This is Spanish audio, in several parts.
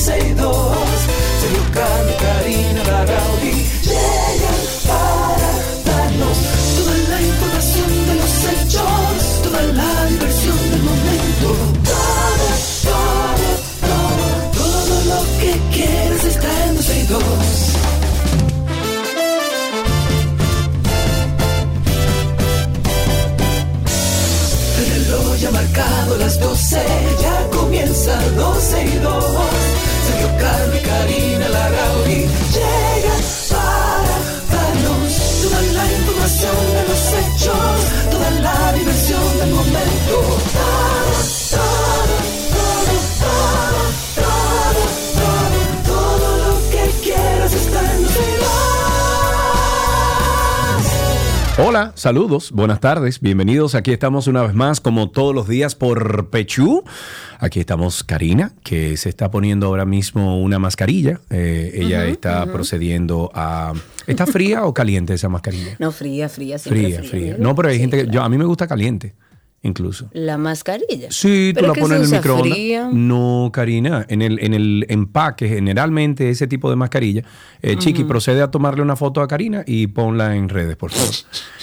12 Hola, saludos, buenas tardes, bienvenidos. Aquí estamos una vez más, como todos los días, por Pechú. Aquí estamos Karina, que se está poniendo ahora mismo una mascarilla. Eh, ella está procediendo a. ¿Está fría o caliente esa mascarilla? No, fría, fría, siempre Fría, fría. No, pero hay Sí, gente que. claro. Yo, a mí me gusta caliente, incluso. La mascarilla. Sí, tú ¿Pero la pones en el microondas. fría? No, Karina, en el, en el empaque, generalmente ese tipo de mascarilla, eh, Chiqui, procede a tomarle una foto a Karina y ponla en redes, por favor.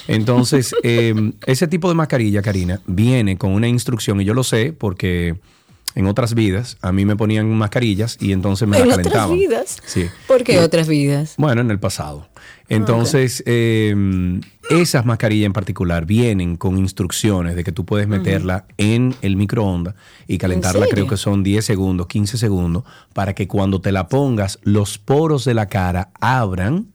Entonces, eh, ese tipo de mascarilla, Karina, viene con una instrucción, y yo lo sé porque en otras vidas a mí me ponían mascarillas y entonces me ¿En la otras calentaban. vidas? Sí. ¿Por qué Y- otras vidas? bueno, en el pasado. Entonces, eh, esas mascarillas en particular vienen con instrucciones de que tú puedes meterla en el microondas y calentarla, creo que son 10 segundos, 15 segundos, para que cuando te la pongas, los poros de la cara abran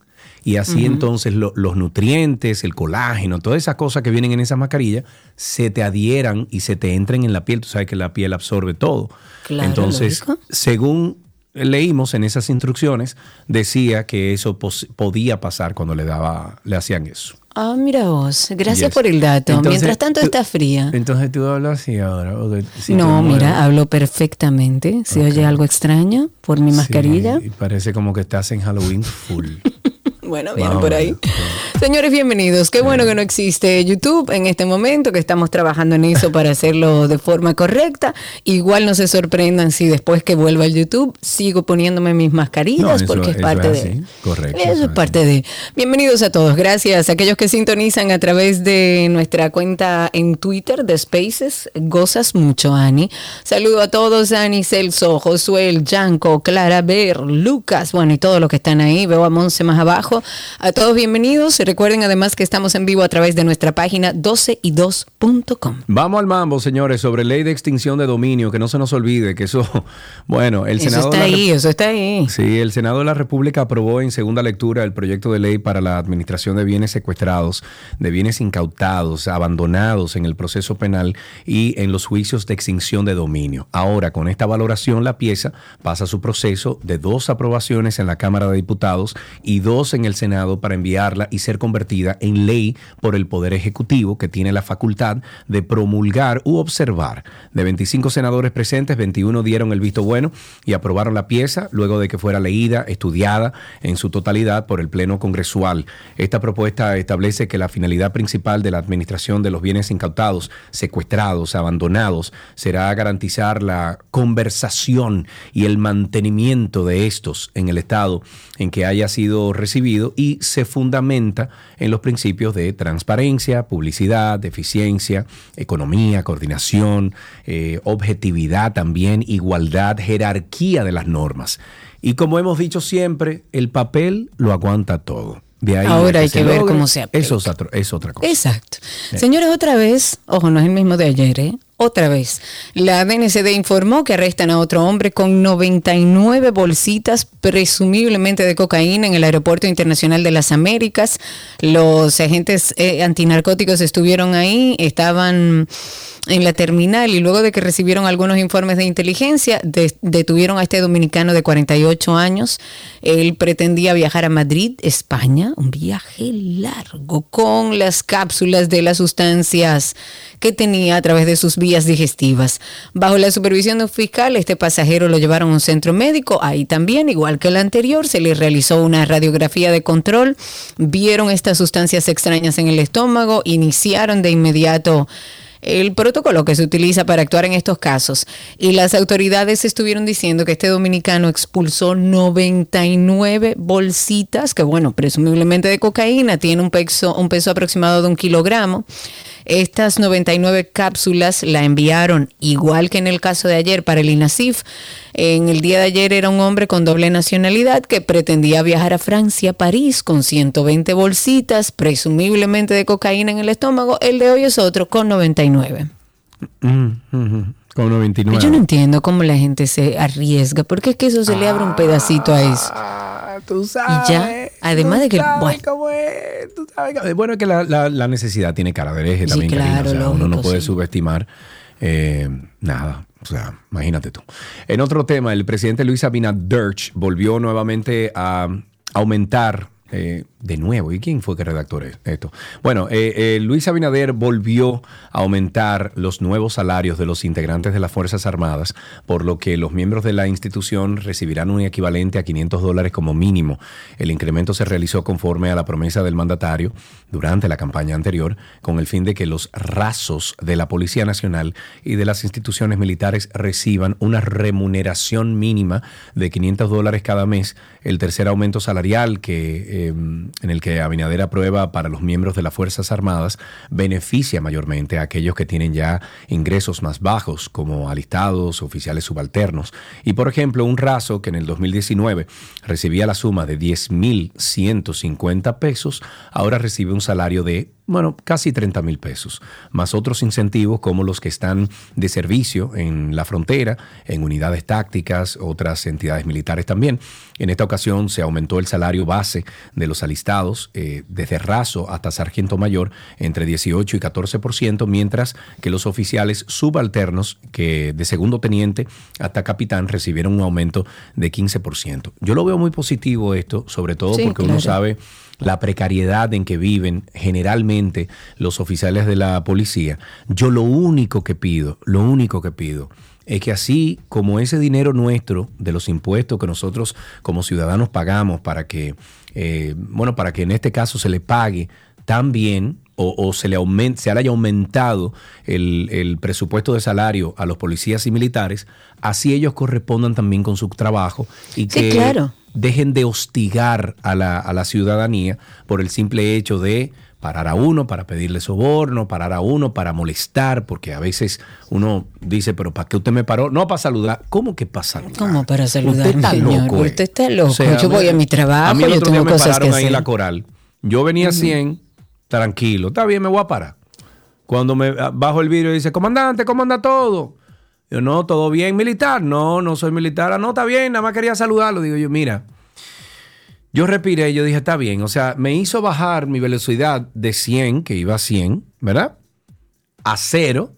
y así entonces lo- los nutrientes, el colágeno, todas esas cosas que vienen en esas mascarillas, se te adhieran y se te entren en la piel. Tú sabes que la piel absorbe todo. Claro, entonces, lógico. según leímos en esas instrucciones, decía que eso podía pasar cuando le daba, le hacían eso. Ah, mira vos. Gracias Yes. por el dato. Entonces, Mientras tanto tú- está fría. Entonces tú hablas así ahora. si no, mira, hablo perfectamente. ¿Se oye algo extraño por mi Sí, mascarilla? y parece como que estás en Halloween full. Bueno, bien o por ahí. Señores, bienvenidos. Qué bueno que no existe YouTube en este momento, que estamos trabajando en eso para hacerlo de forma correcta. Igual no se sorprendan si después que vuelva al YouTube sigo poniéndome mis mascarillas No, eso- porque es parte es de... correcto, Eso eso es es parte de... Bienvenidos a todos. Gracias a aquellos que sintonizan a través de nuestra cuenta en Twitter de Spaces. Gozas mucho, Ani. Saludo a todos, Ani, Celso, Josuel, Yanko, Clara, Ver, Lucas, bueno, y todos los que están ahí. Veo a Monse más abajo. A todos bienvenidos. Recuerden además que estamos en vivo a través de nuestra página 12y2.com. Vamos al mambo, señores, sobre ley de extinción de dominio, que no se nos olvide que eso, bueno, el Eso Senado... está de la ahí, eso está ahí. Sí, el Senado de la República aprobó en segunda lectura el proyecto de ley para la administración de bienes secuestrados, de bienes incautados, abandonados en el proceso penal y en los juicios de extinción de dominio. Ahora, con esta valoración, la pieza pasa su proceso de dos aprobaciones en la Cámara de Diputados y dos en el Senado para enviarla y ser convertida en ley por el Poder Ejecutivo, que tiene la facultad de promulgar u observar. De 25 senadores presentes, 21 dieron el visto bueno y aprobaron la pieza luego de que fuera leída, estudiada en su totalidad por el Pleno Congresual. Esta propuesta establece que la finalidad principal de la administración de los bienes incautados, secuestrados, abandonados, será garantizar la conversación y el mantenimiento de estos en el estado en que haya sido recibido y se fundamenta en los principios de transparencia, publicidad, eficiencia, economía, coordinación, eh, objetividad también, igualdad, jerarquía de las normas. Y como hemos dicho siempre, el papel lo aguanta todo. De ahí Ahora hay que ver logre, cómo se aplica. Eso es, otro- es otra cosa. Exacto. Señores, otra vez, ojo, no es el mismo de ayer, ¿eh? Otra vez, la DNCD informó que arrestan a otro hombre con 99 bolsitas presumiblemente de cocaína en el Aeropuerto Internacional de las Américas. Los agentes eh, antinarcóticos estuvieron ahí, estaban en la terminal y luego de que recibieron algunos informes de inteligencia, de- detuvieron a este dominicano de 48 años. Él pretendía viajar a Madrid, España, un viaje largo con las cápsulas de las sustancias que tenía a través de sus vías digestivas. Bajo la supervisión de un fiscal, este pasajero lo llevaron a un centro médico. Ahí también, igual que el anterior, se le realizó una radiografía de control. Vieron estas sustancias extrañas en el estómago, iniciaron de inmediato el protocolo que se utiliza para actuar en estos casos. Y las autoridades estuvieron diciendo que este dominicano expulsó 99 bolsitas, que bueno, presumiblemente de cocaína, tiene un peso, un peso aproximado de un kilogramo. Estas 99 cápsulas la enviaron, igual que en el caso de ayer, para el INASIF. En el día de ayer era un hombre con doble nacionalidad que pretendía viajar a Francia, París, con 120 bolsitas, presumiblemente de cocaína en el estómago. El de hoy es otro, con 99. Mm, con 99. Yo no entiendo cómo la gente se arriesga, porque es que eso se le abre un pedacito a eso. Tú sabes. Y ya, además de que, bueno. es, tú sabes cómo es. Bueno, que la, la- la necesidad tiene cara de hereje Sí, también, claro, O sea, uno no puede sí. subestimar eh, nada. O sea, imagínate tú. En otro tema, el presidente Luis Abinader volvió nuevamente a aumentar eh, de nuevo. ¿Y quién fue que redactó esto? Bueno, eh, eh, Luis Abinader volvió a aumentar los nuevos salarios de los integrantes de las Fuerzas Armadas, por lo que los miembros de la institución recibirán un equivalente a 500 dólares como mínimo. El incremento se realizó conforme a la promesa del mandatario durante la campaña anterior, con el fin de que los rasos de la Policía Nacional y de las instituciones militares reciban una remuneración mínima de 500 dólares cada mes. El tercer aumento salarial que, eh, en el que Abinader aprueba para los miembros de las Fuerzas Armadas beneficia mayormente a aquellos que tienen ya ingresos más bajos, como alistados, oficiales subalternos. Y por ejemplo, un raso que en el 2019 recibía la suma de 10.150 pesos, ahora recibe un salario de bueno, casi 30 mil pesos, más otros incentivos como los que están de servicio en la frontera, en unidades tácticas, otras entidades militares también. En esta ocasión se aumentó el salario base de los alistados eh, desde raso hasta sargento mayor entre 18 y 14%, mientras que los oficiales subalternos que de segundo teniente hasta capitán recibieron un aumento de 15%. Yo lo veo muy positivo esto, sobre todo Sí, porque uno sabe la precariedad en que viven generalmente los oficiales de la policía. Yo lo único que pido, lo único que pido es que así como ese dinero nuestro de los impuestos que nosotros como ciudadanos pagamos para que, eh, bueno, para que en este caso se le pague también o, o se le aumente, se le haya aumentado el, el presupuesto de salario a los policías y militares, así ellos correspondan también con su trabajo y Sí, que claro. Dejen de hostigar a la, a la ciudadanía por el simple hecho de parar a uno para pedirle soborno, parar a uno para molestar, porque a veces uno dice, pero ¿para qué usted me paró? No, para saludar. ¿Cómo que para saludar? ¿Cómo para saludar, Usted está señor? loco. eh. Usted está loco. Yo voy a mi trabajo, A mí el yo otro tengo día me cosas pararon que ahí en la coral. Yo venía a 100, tranquilo. Está bien, me voy a parar. Cuando me ah, bajo el vidrio y dice, comandante, ¿cómo anda todo? Yo, no, todo bien, militar. No, no soy militar. Ah, no, está bien, nada más quería saludarlo. Digo yo, mira, yo respiré yo dije, está bien. O sea, me hizo bajar mi velocidad de 100, que iba a 100, ¿verdad? A cero,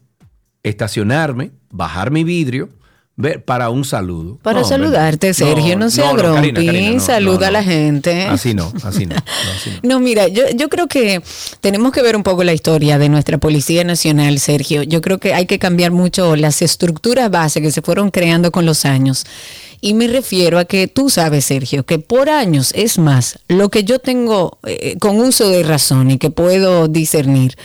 estacionarme, bajar mi vidrio, ver, para un saludo. Para No, saludarte, Sergio, no, sea no, grumpy, Karina, Karina, no, saluda a la gente. Así no, así no. no, así no. No, mira, yo, yo creo que tenemos que ver un poco la historia de nuestra Policía Nacional, Sergio. Yo creo que hay que cambiar mucho las estructuras base que se fueron creando con los años. Y me refiero a que tú sabes, Sergio, que por años, es más, lo que yo tengo eh, con uso de razón y que puedo discernir,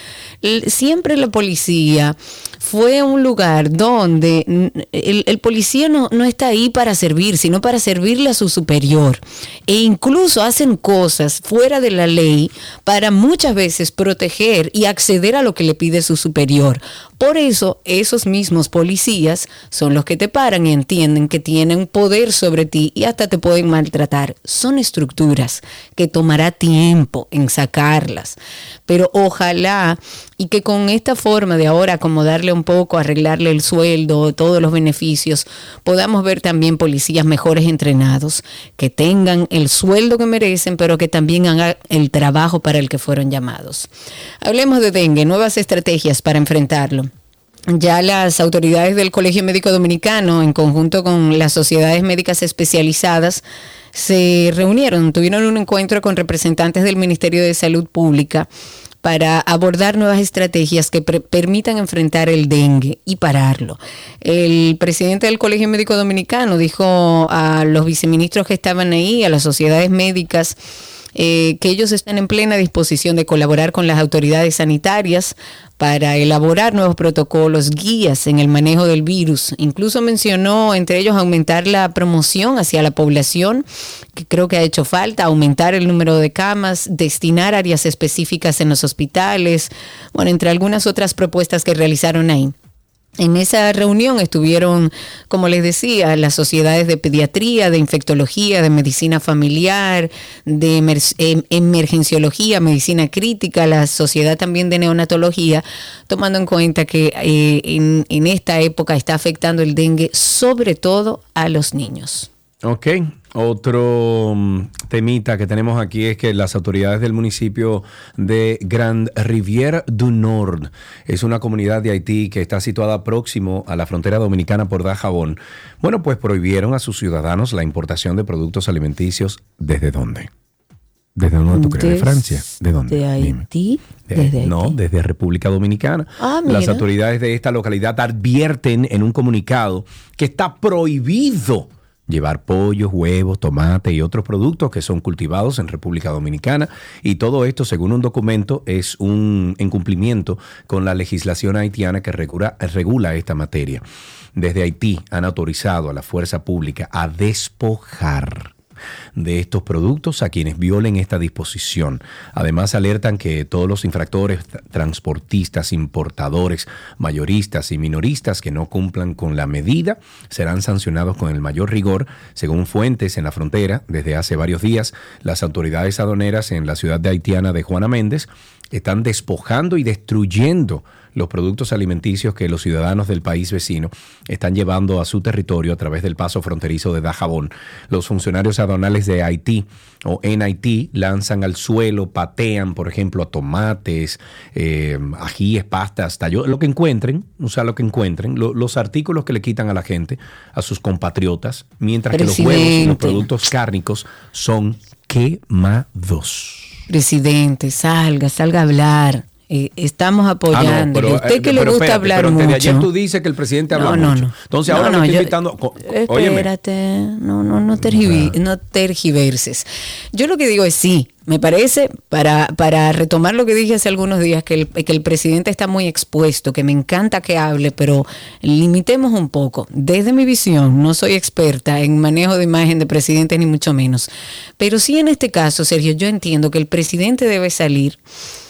siempre la policía fue un lugar donde el, el policía no, no está ahí para servir, sino para servirle a su superior. E incluso hacen cosas fuera de la ley para muchas veces proteger y acceder a lo que le pide su superior. Por eso esos mismos policías son los que te paran y entienden que tienen poder sobre ti y hasta te pueden maltratar. Son estructuras que tomará tiempo en sacarlas. Pero ojalá y que con esta forma de ahora acomodarle un poco, arreglarle el sueldo, todos los beneficios, podamos ver también policías mejores entrenados, que tengan el sueldo que merecen, pero que también hagan el trabajo para el que fueron llamados. Hablemos de dengue, nuevas estrategias para enfrentarlo. Ya las autoridades del Colegio Médico Dominicano, en conjunto con las sociedades médicas especializadas, se reunieron, tuvieron un encuentro con representantes del Ministerio de Salud Pública para abordar nuevas estrategias que permitan enfrentar el dengue y pararlo. El presidente del Colegio Médico Dominicano dijo a los viceministros que estaban ahí, a las sociedades médicas, eh, que ellos están en plena disposición de colaborar con las autoridades sanitarias para elaborar nuevos protocolos, guías en el manejo del virus. Incluso mencionó entre ellos aumentar la promoción hacia la población, que creo que ha hecho falta, aumentar el número de camas, destinar áreas específicas en los hospitales, bueno, entre algunas otras propuestas que realizaron ahí. En esa reunión estuvieron, como les decía, las sociedades de pediatría, de infectología, de medicina familiar, de em, emergenciología, medicina crítica, la sociedad también de neonatología, tomando en cuenta que eh, en, en esta época está afectando el dengue sobre todo a los niños. Ok, otro mm, temita que tenemos aquí es que las autoridades del municipio de Grand Rivière du Nord es una comunidad de Haití que está situada próximo a la frontera dominicana por Dajabón. Bueno, pues prohibieron a sus ciudadanos la importación de productos alimenticios. ¿Desde dónde? ¿Desde dónde tú crees? ¿De Francia? ¿De dónde? ¿De Haití? ¿Desde no, desde República Dominicana. Ah, Las autoridades de esta localidad advierten en un comunicado que está prohibido llevar pollos, huevos, tomate y otros productos que son cultivados en República Dominicana. Y todo esto, según un documento, es un incumplimiento con la legislación haitiana que regula, regula esta materia. Desde Haití han autorizado a la fuerza pública a despojar de estos productos a quienes violen esta disposición. Además, alertan que todos los infractores, transportistas, importadores, mayoristas y minoristas que no cumplan con la medida serán sancionados con el mayor rigor. Según fuentes en la frontera, desde hace varios días, las autoridades aduaneras en la ciudad de haitiana de Juana Méndez están despojando y destruyendo los productos alimenticios que los ciudadanos del país vecino están llevando a su territorio a través del paso fronterizo de Dajabón. Los funcionarios aduanales de Haití o en Haití lanzan al suelo, patean, por ejemplo, tomates, eh, ajíes, pastas, tallo, lo que encuentren, o sea, lo que encuentren, los artículos que le quitan a la gente, a sus compatriotas, mientras que los huevos y los productos cárnicos son quemados. Presidente, salga, salga a hablar. Eh, estamos ah, apoyando. a usted eh, que le gusta hablar pero mucho. ayer tú dices que el presidente habla no, mucho. No, Entonces ahora no, estoy invitando. Espérate, no, no, no, no tergiverses. Yo lo que digo es sí. Me parece, para, para retomar lo que dije hace algunos días, que el, que el presidente está muy expuesto, que me encanta que hable, pero limitemos un poco. Desde mi visión, no soy experta en manejo de imagen de presidente, ni mucho menos. Pero sí en este caso, Sergio, yo entiendo que el presidente debe salir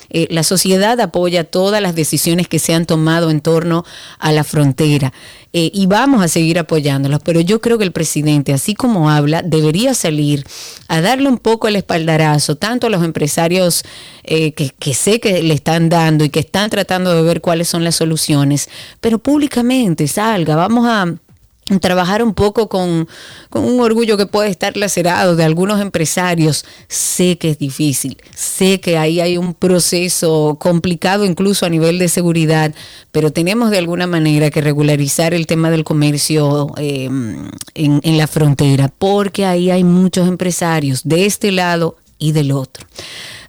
eh, la sociedad apoya todas las decisiones que se han tomado en torno a la frontera eh, y vamos a seguir apoyándolas, pero yo creo que el presidente, así como habla, debería salir a darle un poco el espaldarazo, tanto a los empresarios eh, que, que sé que le están dando y que están tratando de ver cuáles son las soluciones, pero públicamente salga, vamos a trabajar un poco con, un orgullo que puede estar lacerado de algunos empresarios. Sé que es difícil, sé que ahí hay un proceso complicado incluso a nivel de seguridad, pero tenemos de alguna manera que regularizar el tema del comercio em, en, en la frontera, porque ahí hay muchos empresarios de este lado y del otro.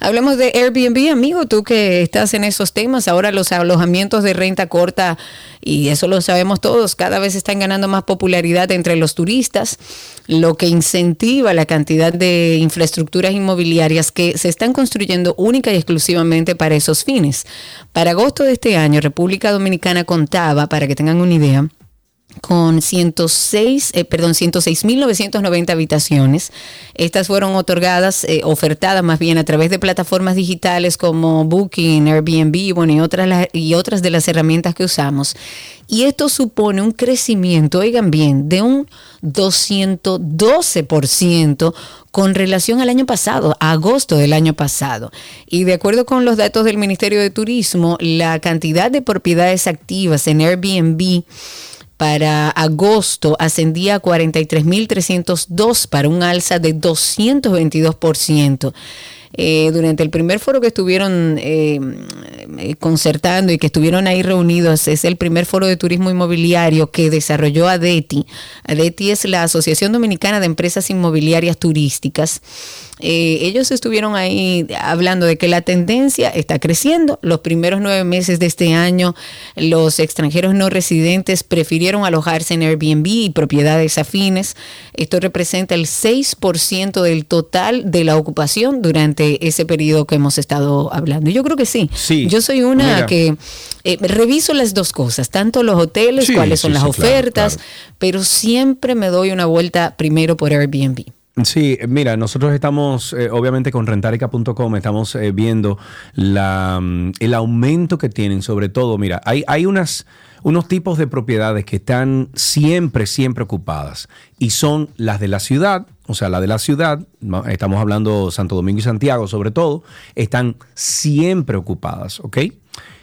Hablemos de Airbnb, amigo, tú que estás en esos temas, ahora los alojamientos de renta corta, y eso lo sabemos todos, cada vez están ganando más popularidad entre los turistas, lo que incentiva la cantidad de infraestructuras inmobiliarias que se están construyendo única y exclusivamente para esos fines. Para agosto de este año, República Dominicana contaba, para que tengan una idea, con 106, eh, perdón, 106.990 habitaciones. Estas fueron otorgadas, eh, ofertadas más bien a través de plataformas digitales como Booking, Airbnb, bueno, y otras, y otras de las herramientas que usamos. Y esto supone un crecimiento, oigan bien, de un 212% con relación al año pasado, agosto del año pasado. Y de acuerdo con los datos del Ministerio de Turismo, la cantidad de propiedades activas en Airbnb para agosto ascendía a 43.302 para un alza de 222%. Eh, durante el primer foro que estuvieron eh, concertando y que estuvieron ahí reunidos, es el primer foro de turismo inmobiliario que desarrolló ADETI. ADETI es la Asociación Dominicana de Empresas Inmobiliarias Turísticas. Eh, ellos estuvieron ahí hablando de que la tendencia está creciendo. Los primeros nueve meses de este año, los extranjeros no residentes prefirieron alojarse en Airbnb y propiedades afines. Esto representa el 6% del total de la ocupación durante ese periodo que hemos estado hablando. Yo creo que sí. Sí. Yo soy una que eh, reviso las dos cosas, tanto los hoteles, Sí, cuáles sí, son las claro, ofertas, claro. pero siempre me doy una vuelta primero por Airbnb. Sí, mira, nosotros estamos, eh, obviamente con rentarica.com, estamos eh, viendo la, mm, el aumento que tienen, sobre todo, mira, hay, unas, unos tipos de propiedades que están siempre, siempre ocupadas y son las de la ciudad, o sea, la de la ciudad, estamos hablando Santo Domingo y Santiago sobre todo, están siempre ocupadas, ¿ok?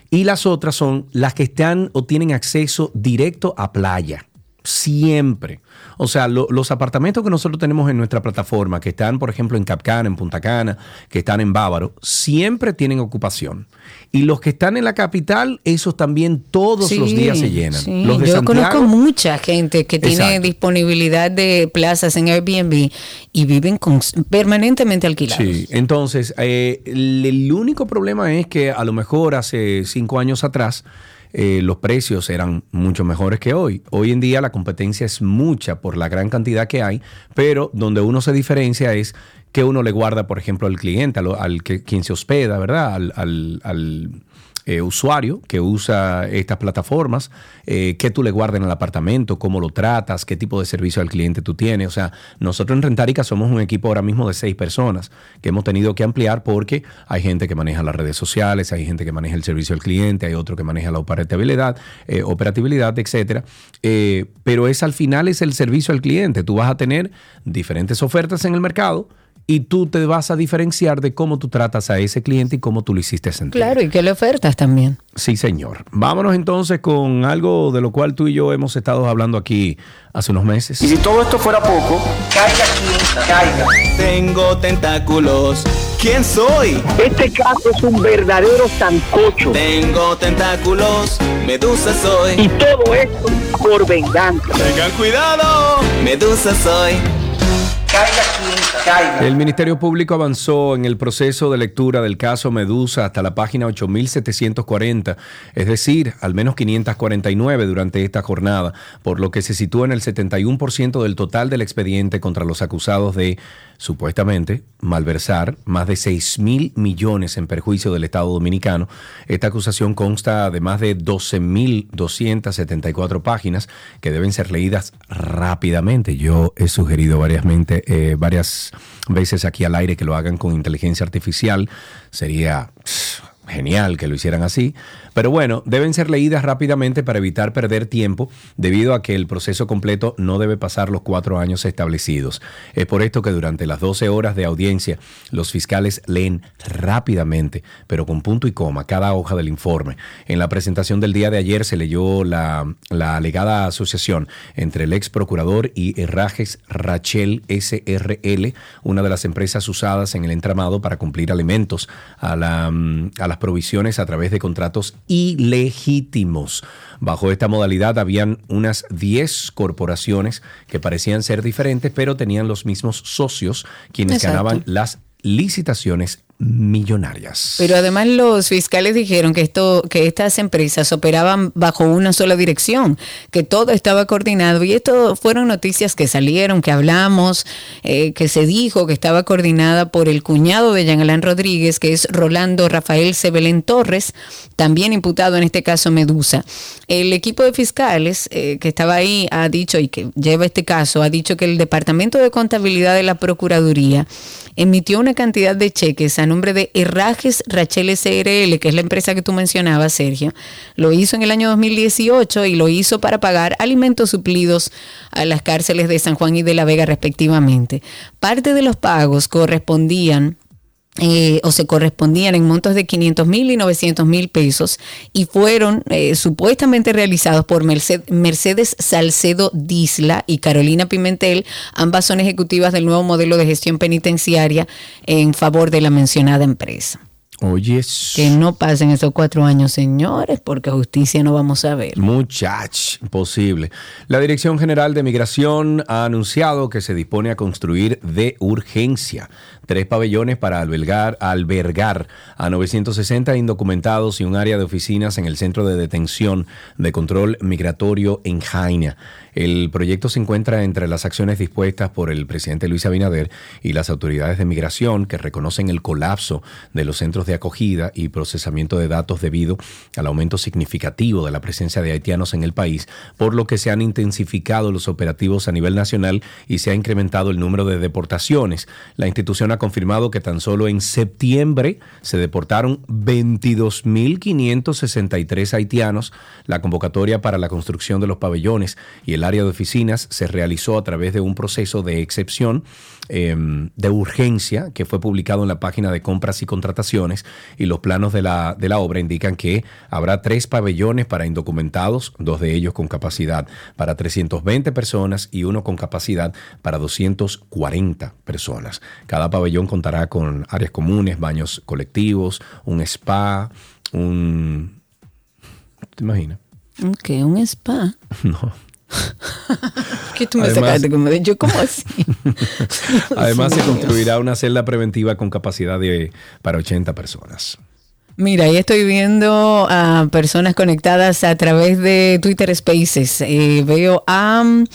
Y las otras son las que están o tienen acceso directo a playa. Siempre. O sea, lo- los apartamentos que nosotros tenemos en nuestra plataforma, que están, por ejemplo, en Capcana, en Punta Cana, que están en Bávaro, siempre tienen ocupación. Y los que están en la capital, esos también todos los días se llenan. sí. Los de Yo Santiago, conozco mucha gente que tiene Exacto. disponibilidad de plazas en Airbnb y viven con- permanentemente alquilados. Sí, entonces, eh, el, el único problema es que a lo mejor hace cinco años atrás eh, los precios eran mucho mejores que hoy. Hoy en día la competencia es mucha por la gran cantidad que hay, pero donde uno se diferencia es que uno le guarda, por ejemplo, al cliente, al, al que, quien se hospeda, ¿verdad? Al, eh, usuario que usa estas plataformas, eh, qué tú le guardas en el apartamento, cómo lo tratas, qué tipo de servicio al cliente tú tienes. O sea, nosotros en Rentarica somos un equipo ahora mismo de seis personas que hemos tenido que ampliar porque hay gente que maneja las redes sociales, hay gente que maneja el servicio al cliente, hay otro que maneja la operatividad, eh, operatividad, etcétera. Eh, pero es al final es el servicio al cliente. Tú vas a tener diferentes ofertas en el mercado. Y tú te vas a diferenciar de cómo tú tratas a ese cliente y cómo tú lo hiciste sentir. Claro, y que le ofertas también. Sí, señor. Vámonos entonces con algo de lo cual tú y yo hemos estado hablando aquí hace unos meses. Y si todo esto fuera poco, caiga quien caiga. Tengo tentáculos. ¿Quién soy? Este caso es un verdadero sancocho. Tengo tentáculos. Medusa soy. Y todo esto por venganza. Tengan cuidado. Medusa soy. Caiga quien El Ministerio Público avanzó en el proceso de lectura del caso Medusa hasta la página 8740, es decir, al menos 549 durante esta jornada, por lo que se sitúa en el 71% del total del expediente contra los acusados de, supuestamente, malversar más de 6 mil millones en perjuicio del Estado Dominicano. Esta acusación consta de más de 12.274 páginas que deben ser leídas rápidamente. Yo he sugerido varias, mente- eh, varias veces aquí al aire que lo hagan con inteligencia artificial. Sería genial que lo hicieran así. Pero bueno, deben ser leídas rápidamente para evitar perder tiempo debido a que el proceso completo no debe pasar los cuatro años establecidos. Es por esto que durante las 12 horas de audiencia los fiscales leen rápidamente, pero con punto y coma, cada hoja del informe. En la presentación del día de ayer se leyó la, la alegada asociación entre el ex procurador y Herrajes Rachel SRL, una de las empresas usadas en el entramado para cumplir alimentos a, la, mm, a las provisiones a través de contratos ilegítimos. Bajo esta modalidad habían unas 10 corporaciones que parecían ser diferentes, pero tenían los mismos socios, quienes Exacto. ganaban las licitaciones millonarias. Pero además los fiscales dijeron que esto, que estas empresas operaban bajo una sola dirección, que todo estaba coordinado y esto fueron noticias que salieron, que hablamos, eh, que se dijo que estaba coordinada por el cuñado de Jean Alain Rodríguez, que es Rolando Rafael Sebelén Torres, también imputado en este caso Medusa. El equipo de fiscales eh, que estaba ahí ha dicho y que lleva este caso ha dicho que el Departamento de Contabilidad de la Procuraduría emitió una cantidad de cheques a nombre de Herrajes Rachel SRL, que es la empresa que tú mencionabas, Sergio. Lo hizo en el año 2018 y lo hizo para pagar alimentos suplidos a las cárceles de San Juan y de La Vega respectivamente. Parte de los pagos correspondían eh, o se correspondían en montos de 500 mil y 900 mil pesos y fueron eh, supuestamente realizados por Merced- Mercedes Salcedo Disla y Carolina Pimentel, ambas son ejecutivas del nuevo modelo de gestión penitenciaria en favor de la mencionada empresa. Oye, Que no pasen esos cuatro años, señores, porque justicia no vamos a ver. Muchach, posible. La Dirección General de Migración ha anunciado que se dispone a construir de urgencia tres pabellones para albergar, albergar a 960 indocumentados y un área de oficinas en el Centro de Detención de Control Migratorio en Jaina. El proyecto se encuentra entre las acciones dispuestas por el presidente Luis Abinader y las autoridades de migración que reconocen el colapso de los centros de acogida y procesamiento de datos debido al aumento significativo de la presencia de haitianos en el país, por lo que se han intensificado los operativos a nivel nacional y se ha incrementado el número de deportaciones. La institución ha confirmado que tan solo en septiembre se deportaron 22.563 haitianos. La convocatoria para la construcción de los pabellones y el área de oficinas se realizó a través de un proceso de excepción em, de urgencia que fue publicado en la página de compras y contrataciones y los planos de la, de la obra indican que habrá tres pabellones para indocumentados, dos de ellos con capacidad para 320 personas y uno con capacidad para 240 personas. Cada pabellón contará con áreas comunes, baños colectivos, un spa, un... ¿Te imaginas? ¿Qué? ¿Un spa? No. ¿Qué tú me Además- sacaste como de yo? ¿Cómo así? Además se construirá una celda preventiva con capacidad de para 80 personas. Mira, ahí estoy viendo a personas conectadas a través de Twitter Spaces. Eh, veo a mm,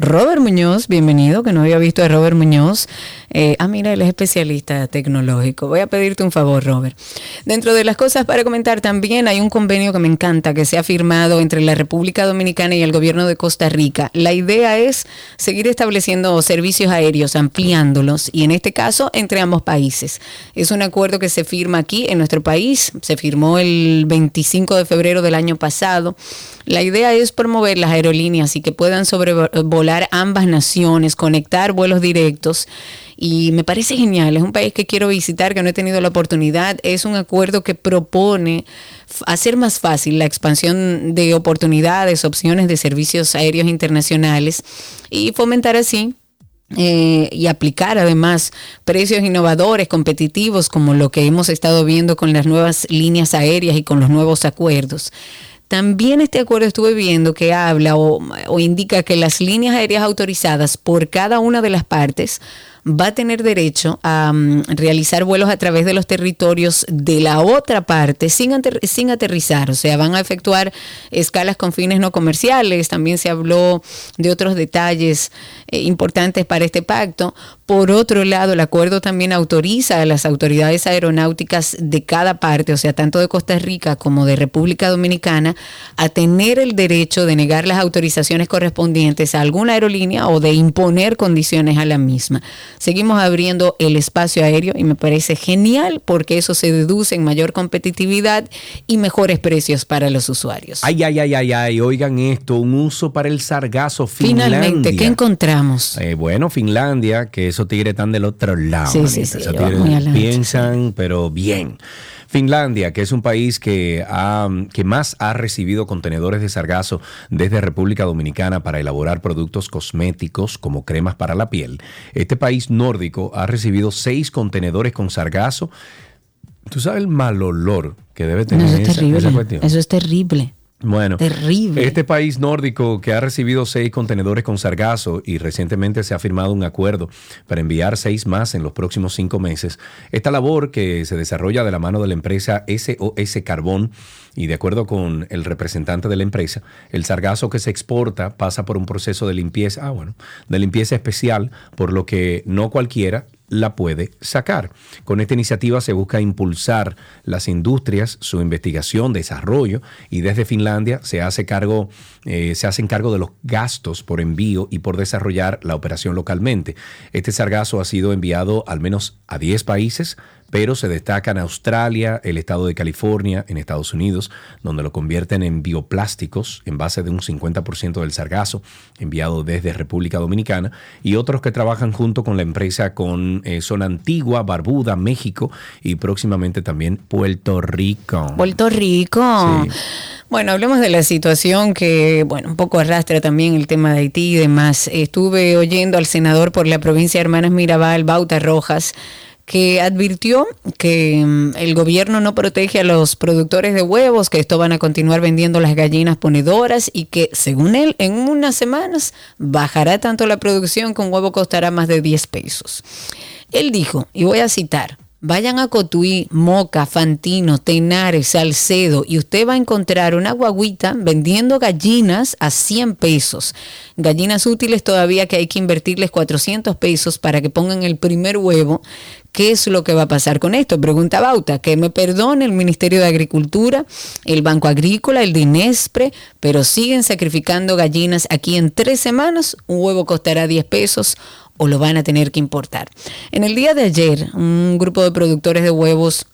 Robert Muñoz, bienvenido, que no había visto a Robert Muñoz. Eh, ah, mira, él es especialista tecnológico. Voy a pedirte un favor, Robert. Dentro de las cosas para comentar también hay un convenio que me encanta que se ha firmado entre la República Dominicana y el gobierno de Costa Rica. La idea es seguir estableciendo servicios aéreos, ampliándolos y en este caso entre ambos países. Es un acuerdo que se firma aquí en nuestro país, se firmó el 25 de febrero del año pasado. La idea es promover las aerolíneas y que puedan sobrevolar ambas naciones, conectar vuelos directos y me parece genial. Es un país que quiero visitar, que no he tenido la oportunidad. Es un acuerdo que propone hacer más fácil la expansión de oportunidades, opciones de servicios aéreos internacionales y fomentar así eh, y aplicar además precios innovadores, competitivos, como lo que hemos estado viendo con las nuevas líneas aéreas y con los nuevos acuerdos. También este acuerdo estuve viendo que habla o, o indica que las líneas aéreas autorizadas por cada una de las partes va a tener derecho a mm, realizar vuelos a través de los territorios de la otra parte sin, sin aterrizar, o sea, van a efectuar escalas con fines no comerciales. También se habló de otros detalles eh, importantes para este pacto. Por otro lado, el acuerdo también autoriza a las autoridades aeronáuticas de cada parte, o sea, tanto de Costa Rica como de República Dominicana, a tener el derecho de negar las autorizaciones correspondientes a alguna aerolínea o de imponer condiciones a la misma. Seguimos abriendo el espacio aéreo y me parece genial porque eso se deduce en mayor competitividad y mejores precios para los usuarios. Ay, ay, ay, ay, ay, oigan esto, un uso para el sargazo Finlandia. Finalmente, ¿qué encontramos? Eh, bueno, Finlandia, que esos tigres están del otro lado. Sí, sí, manita. sí, Esos tigres piensan, pero bien. Finlandia, que es un país que, ha- que más ha recibido contenedores de sargazo desde República Dominicana para elaborar productos cosméticos como cremas para la piel. Este país nórdico ha recibido seis contenedores con sargazo. ¿Tú sabes el mal olor que debe No, tener eso es esa- terrible. esa cuestión? Eso es terrible. Bueno, Terrible. este país nórdico que ha recibido seis contenedores con sargazo y recientemente se ha firmado un acuerdo para enviar seis más en los próximos cinco meses. Esta labor que se desarrolla de la mano de la empresa SOS Carbón y de acuerdo con el representante de la empresa, el sargazo que se exporta pasa por un proceso de limpieza, ah, bueno, de limpieza especial, por lo que no cualquiera la puede sacar. Con esta iniciativa se busca impulsar las industrias, su investigación, desarrollo y desde Finlandia se hace cargo, eh, se hacen cargo de los gastos por envío y por desarrollar la operación localmente. Este sargazo ha sido enviado al menos a 10 países, pero se destacan Australia, el estado de California, en Estados Unidos, donde lo convierten en bioplásticos en base de un 50% del sargazo enviado desde República Dominicana, y otros que trabajan junto con la empresa con eh, Zona Antigua, Barbuda, México y próximamente también Puerto Rico. Puerto Rico. Sí. Bueno, hablemos de la situación que, bueno, un poco arrastra también el tema de Haití y demás. Estuve oyendo al senador por la provincia de Hermanas Mirabal, Bauta Rojas, que advirtió que mm, el gobierno no protege a los productores de huevos, que esto van a continuar vendiendo las gallinas ponedoras y que según él en unas semanas bajará tanto la producción que un huevo costará más de 10 pesos. Él dijo, y voy a citar, Vayan a Cotuí, Moca, Fantino, Tenares, Salcedo y usted va a encontrar una guaguita vendiendo gallinas a 100 pesos. Gallinas útiles todavía que hay que invertirles 400 pesos para que pongan el primer huevo. ¿Qué es lo que va a pasar con esto? Pregunta Bauta, que me perdone el Ministerio de Agricultura, el Banco Agrícola, el DINESPRE, pero siguen sacrificando gallinas aquí en tres semanas. Un huevo costará 10 pesos o lo van a tener que importar. En el día de ayer, un grupo de productores de huevos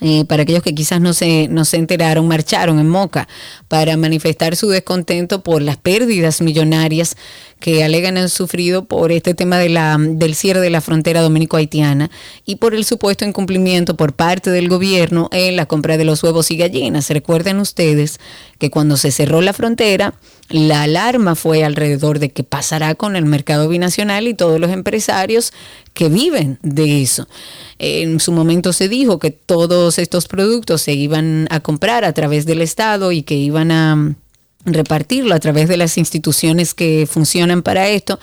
eh, para aquellos que quizás no se, no se enteraron, marcharon en Moca para manifestar su descontento por las pérdidas millonarias que alegan han sufrido por este tema del cierre de la frontera dominico-haitiana y por el supuesto incumplimiento por parte del gobierno en la compra de los huevos y gallinas. Recuerden ustedes que cuando se cerró la frontera, la alarma fue alrededor de qué pasará con el mercado binacional y todos los empresarios que viven de eso. En su momento se dijo que todos estos productos se iban a comprar a través del Estado y que iban a repartirlo a través de las instituciones que funcionan para esto.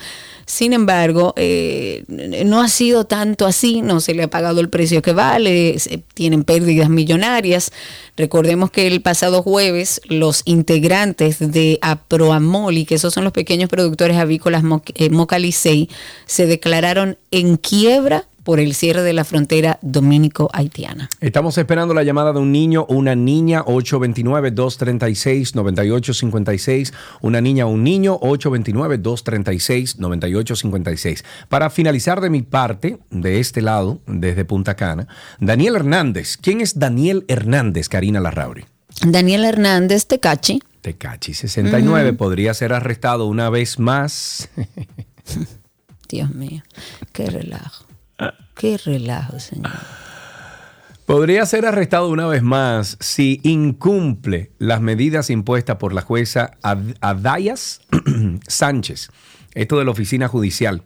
Sin embargo, eh, no ha sido tanto así, no se le ha pagado el precio que vale, tienen pérdidas millonarias. Recordemos que el pasado jueves los integrantes de Aproamoli, que esos son los pequeños productores avícolas eh, Mocalicei, se declararon en quiebra por el cierre de la frontera dominico-haitiana. Estamos esperando la llamada de un niño o una niña, 829-236-9856. Una niña o un niño, 829-236-9856. Para finalizar de mi parte, de este lado, desde Punta Cana, Daniel Hernández. ¿Quién es Daniel Hernández, Karina Larrauri? Daniel Hernández Tecachi. Tecachi, 69. Podría ser arrestado una vez más. Dios mío, qué relajo. Qué relajo, señor. Podría ser arrestado una vez más si incumple las medidas impuestas por la jueza Adayas Sánchez. Esto de la oficina judicial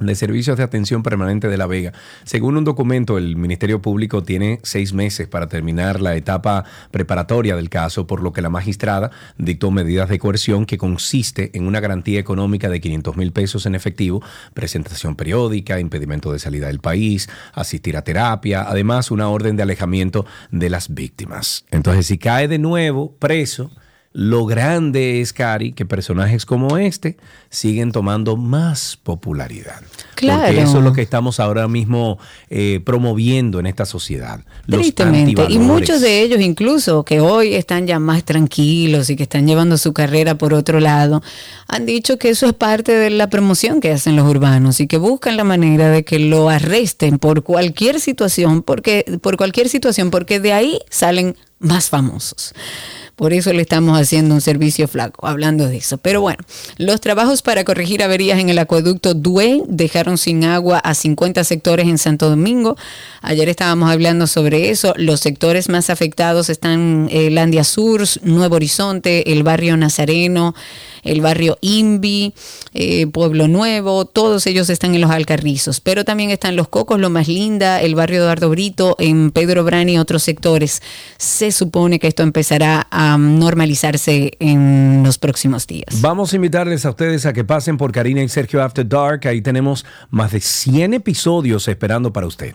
de Servicios de Atención Permanente de La Vega. Según un documento, el Ministerio Público tiene seis meses para terminar la etapa preparatoria del caso, por lo que la magistrada dictó medidas de coerción que consiste en una garantía económica de 500 mil pesos en efectivo, presentación periódica, impedimento de salida del país, asistir a terapia, además una orden de alejamiento de las víctimas. Entonces, si cae de nuevo preso, lo grande es, Cari, que personajes como este siguen tomando más popularidad. Claro. Porque eso es lo que estamos ahora mismo eh, promoviendo en esta sociedad. Tristemente. Y muchos de ellos incluso, que hoy están ya más tranquilos y que están llevando su carrera por otro lado, han dicho que eso es parte de la promoción que hacen los urbanos y que buscan la manera de que lo arresten por cualquier situación, porque, por cualquier situación, porque de ahí salen más famosos. Por eso le estamos haciendo un servicio flaco, hablando de eso. Pero bueno, los trabajos para corregir averías en el acueducto Due dejaron sin agua a 50 sectores en Santo Domingo. Ayer estábamos hablando sobre eso. Los sectores más afectados están eh, Landia Sur, Nuevo Horizonte, el barrio Nazareno, el barrio Invi, eh, Pueblo Nuevo, todos ellos están en los Alcarrizos, pero también están Los Cocos, Lo Más Linda, el barrio Eduardo Brito, en Pedro Brani y otros sectores. Se supone que esto empezará a normalizarse en los próximos días. Vamos a invitarles a ustedes a que pasen por Karina y Sergio After Dark. Ahí tenemos más de 100 episodios esperando para usted.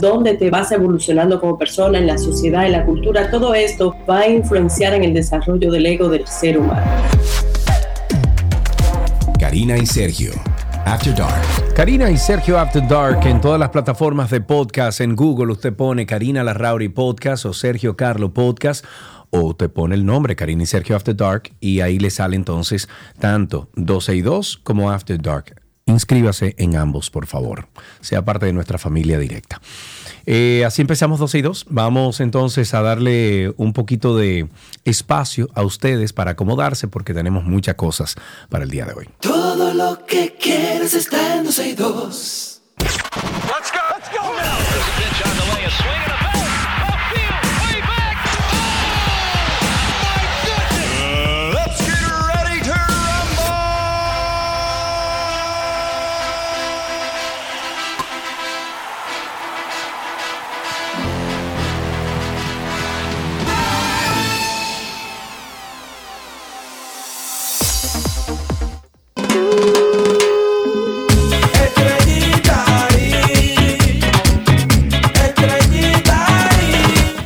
dónde te vas evolucionando como persona en la sociedad, en la cultura, todo esto va a influenciar en el desarrollo del ego del ser humano. Karina y Sergio. After Dark. Karina y Sergio After Dark en todas las plataformas de podcast. En Google usted pone Karina Larrauri Podcast o Sergio Carlo Podcast o te pone el nombre Karina y Sergio After Dark y ahí le sale entonces tanto 12 y 2 como After Dark inscríbase en ambos, por favor. Sea parte de nuestra familia directa. Eh, así empezamos 12 y 2. Vamos entonces a darle un poquito de espacio a ustedes para acomodarse porque tenemos muchas cosas para el día de hoy. Todo lo que quieres está en 12 y 2. Estrellita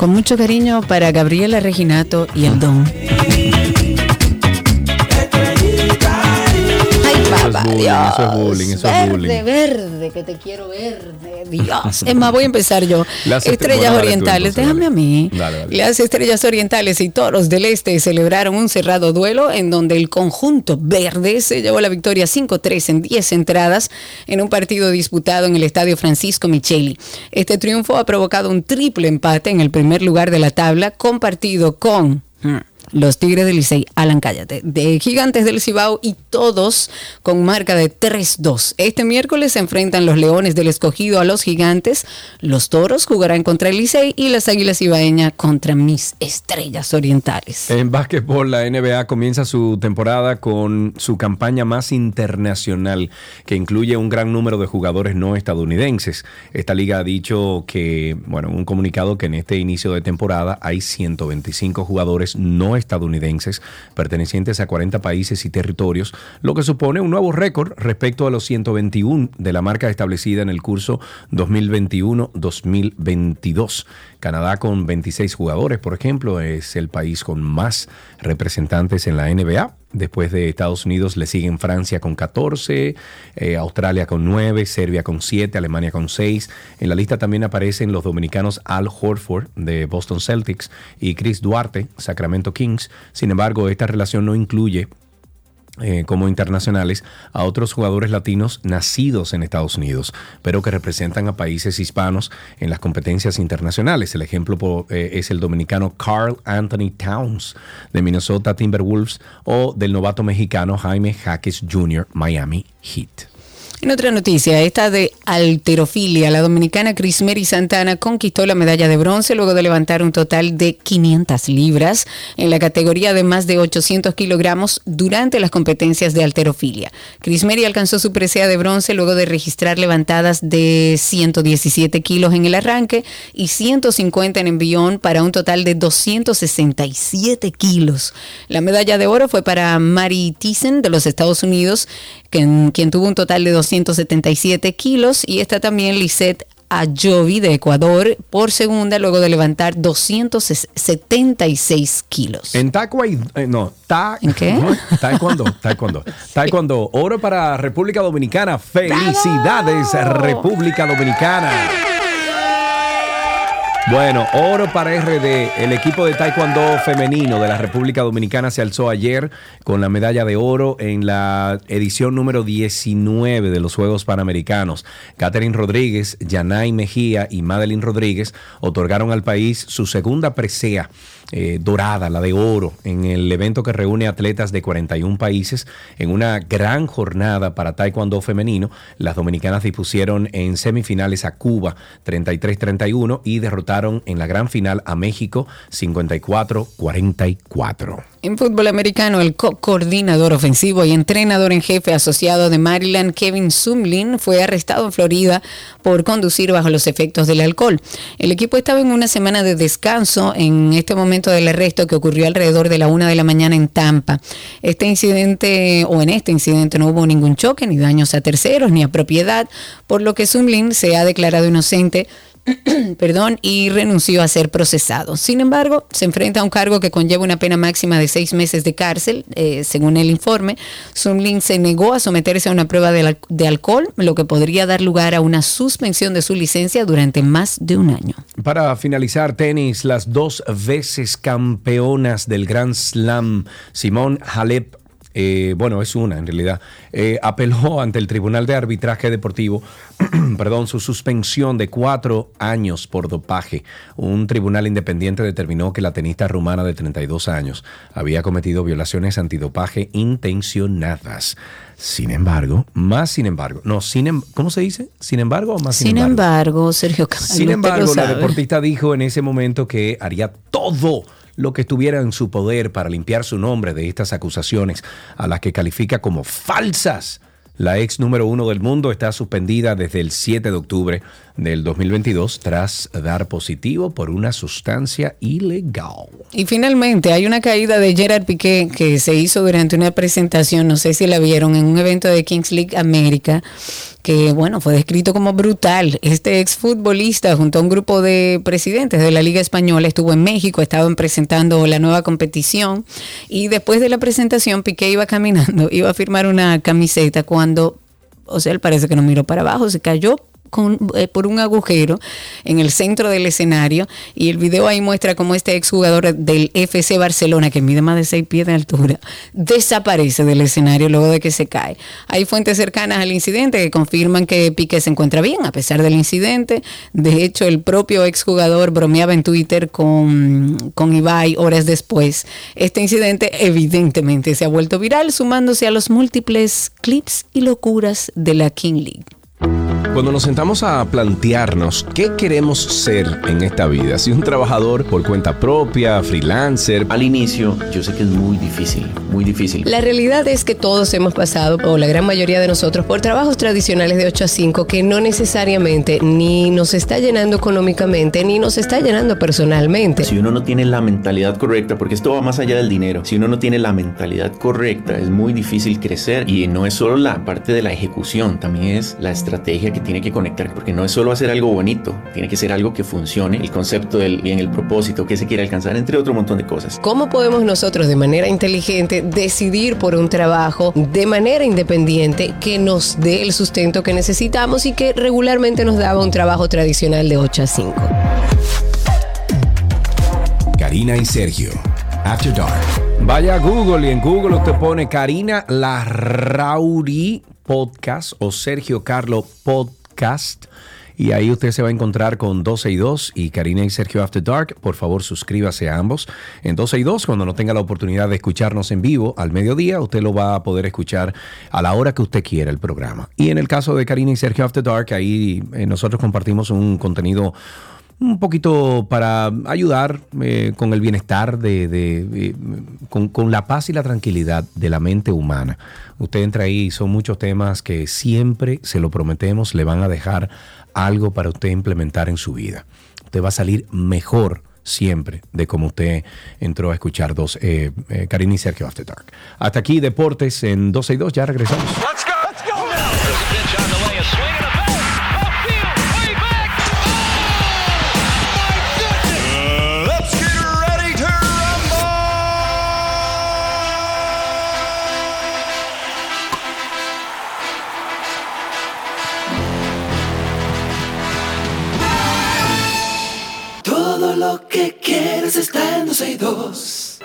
Con mucho cariño para Gabriela Reginato y el Don. Bullying, Dios. eso es bullying, eso es verde, bullying. verde, que te quiero verde. Dios. Es más, voy a empezar yo. Las est- estrellas bueno, dale tú, orientales, entonces, déjame dale. a mí. Dale, dale. Las estrellas orientales y toros del este celebraron un cerrado duelo en donde el conjunto verde se llevó la victoria 5-3 en 10 entradas en un partido disputado en el estadio Francisco Micheli. Este triunfo ha provocado un triple empate en el primer lugar de la tabla, compartido con. hmm, los Tigres del Licey, Alan, cállate, de Gigantes del Cibao y todos con marca de 3-2. Este miércoles se enfrentan los Leones del Escogido a los Gigantes, los Toros jugarán contra el Licey y las Águilas Cibaeñas contra mis Estrellas Orientales. En básquetbol, la NBA comienza su temporada con su campaña más internacional, que incluye un gran número de jugadores no estadounidenses. Esta liga ha dicho que, bueno, en un comunicado que en este inicio de temporada hay 125 jugadores no estadounidenses pertenecientes a 40 países y territorios, lo que supone un nuevo récord respecto a los 121 de la marca establecida en el curso 2021-2022. Canadá con 26 jugadores, por ejemplo, es el país con más representantes en la NBA. Después de Estados Unidos le siguen Francia con 14, eh, Australia con 9, Serbia con 7, Alemania con 6. En la lista también aparecen los dominicanos Al Horford de Boston Celtics y Chris Duarte, Sacramento Kings. Sin embargo, esta relación no incluye eh, como internacionales a otros jugadores latinos nacidos en Estados Unidos, pero que representan a países hispanos en las competencias internacionales. El ejemplo eh, es el dominicano Carl Anthony Towns de Minnesota Timberwolves o del novato mexicano Jaime Jaques Jr. Miami Heat. En otra noticia, esta de alterofilia, la dominicana Crismeri Santana conquistó la medalla de bronce luego de levantar un total de 500 libras en la categoría de más de 800 kilogramos durante las competencias de alterofilia. Crismeri alcanzó su presea de bronce luego de registrar levantadas de 117 kilos en el arranque y 150 en envión para un total de 267 kilos. La medalla de oro fue para Mary Thyssen de los Estados Unidos, quien, quien tuvo un total de 277 kilos, y está también Lisette Ayovi de Ecuador por segunda luego de levantar 276 kilos. En taekwondo, eh, no, ta, ¿En qué? ¿cómo es? Taekwondo, taekwondo. Taekwondo, oro para República Dominicana. Felicidades, República Dominicana. Bueno, oro para RD. El equipo de Taekwondo femenino de la República Dominicana se alzó ayer con la medalla de oro en la edición número 19 de los Juegos Panamericanos. Catherine Rodríguez, Yanay Mejía y Madeline Rodríguez otorgaron al país su segunda presea eh, dorada, la de oro, en el evento que reúne atletas de 41 países en una gran jornada para Taekwondo femenino. Las dominicanas dispusieron en semifinales a Cuba 33-31 y derrotaron en la gran final a México 54-44. En fútbol americano, el co-coordinador ofensivo y entrenador en jefe asociado de Maryland, Kevin Sumlin, fue arrestado en Florida por conducir bajo los efectos del alcohol. El equipo estaba en una semana de descanso en este momento del arresto que ocurrió alrededor de la una de la mañana en Tampa. Este incidente, o en este incidente, no hubo ningún choque, ni daños a terceros, ni a propiedad, por lo que Sumlin se ha declarado inocente perdón, y renunció a ser procesado. Sin embargo, se enfrenta a un cargo que conlleva una pena máxima de seis meses de cárcel, eh, según el informe. Sumlin se negó a someterse a una prueba de, de alcohol, lo que podría dar lugar a una suspensión de su licencia durante más de un año. Para finalizar, tenis, las dos veces campeonas del Grand Slam, Simone Halep eh, bueno, es una en realidad, eh, apeló ante el Tribunal de Arbitraje Deportivo, perdón, su suspensión de cuatro años por dopaje. Un tribunal independiente determinó que la tenista rumana de 32 años había cometido violaciones antidopaje intencionadas. Sin embargo, más sin embargo, no, sin, em- ¿cómo se dice? Sin embargo o más sin, Sin embargo, Sergio Carlos, sin embargo, la deportista dijo en ese momento que haría todo lo que estuviera en su poder para limpiar su nombre de estas acusaciones, a las que califica como falsas. La ex número uno del mundo está suspendida desde el 7 de octubre del 2022 tras dar positivo por una sustancia ilegal. Y finalmente hay una caída de Gerard Piqué que se hizo durante una presentación, no sé si la vieron, en un evento de Kings League América, que bueno, fue descrito como brutal. Este exfutbolista junto a un grupo de presidentes de la Liga Española estuvo en México, estaban presentando la nueva competición y después de la presentación Piqué iba caminando, iba a firmar una camiseta cuando, o sea, él parece que no miró para abajo, se cayó eh, por un agujero en el centro del escenario y el video ahí muestra cómo este exjugador del FC Barcelona que mide más de 6 pies de altura desaparece del escenario luego de que se cae. Hay fuentes cercanas al incidente que confirman que Piqué se encuentra bien a pesar del incidente. De hecho, el propio exjugador bromeaba en Twitter con, con Ibai horas después. Este incidente evidentemente se ha vuelto viral sumándose a los múltiples clips y locuras de la King League. Cuando nos sentamos a plantearnos qué queremos ser en esta vida, si un trabajador por cuenta propia, freelancer, Al inicio, yo sé que es muy difícil, muy difícil. La realidad es que todos hemos pasado, o la gran mayoría de nosotros, por trabajos tradicionales de 8 a 5 que no necesariamente ni nos está llenando económicamente, ni nos está llenando personalmente. Si uno no tiene la mentalidad correcta, porque esto va más allá del dinero, si uno no tiene la mentalidad correcta, es muy difícil crecer y no es solo la parte de la ejecución, también es la estrategia que tiene que conectar, porque no es solo hacer algo bonito, tiene que ser algo que funcione, el concepto del bien, el propósito, que se quiere alcanzar, entre otro montón de cosas. ¿Cómo podemos nosotros de manera inteligente decidir por un trabajo de manera independiente que nos dé el sustento que necesitamos y que regularmente nos daba un trabajo tradicional de 8 a 5? Karina y Sergio. After Dark. Vaya a Google y en Google usted pone Karina Larrauri Podcast o Sergio Carlo Podcast. Y ahí usted se va a encontrar con 12 y 2 y Karina y Sergio After Dark. Por favor, suscríbase a ambos. En 12 y 2, cuando no tenga la oportunidad de escucharnos en vivo al mediodía, usted lo va a poder escuchar a la hora que usted quiera el programa. Y en el caso de Karina y Sergio After Dark, ahí eh, nosotros compartimos un contenido un poquito para ayudar eh, con el bienestar de, de- con, con la paz y la tranquilidad de la mente humana. Usted entra ahí son muchos temas que siempre, se lo prometemos, le van a dejar algo para usted implementar en su vida. Usted va a salir mejor siempre de como usted entró a escuchar dos, eh, eh, Karina y Sergio After Dark. Hasta aquí Deportes en 12 y 2, ya regresamos. 12 y 2.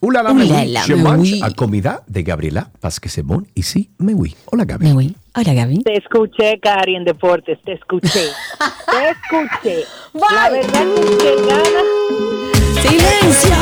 Hola, la Hola, me la Je mange a comida de Gabriela Pasquesemón y sí, me oui. Hola, Gaby. Me voy. Hola, Gaby. Te escuché, Cari, en deportes, te escuché. te escuché. La verdad es que gana. ¡Silencio!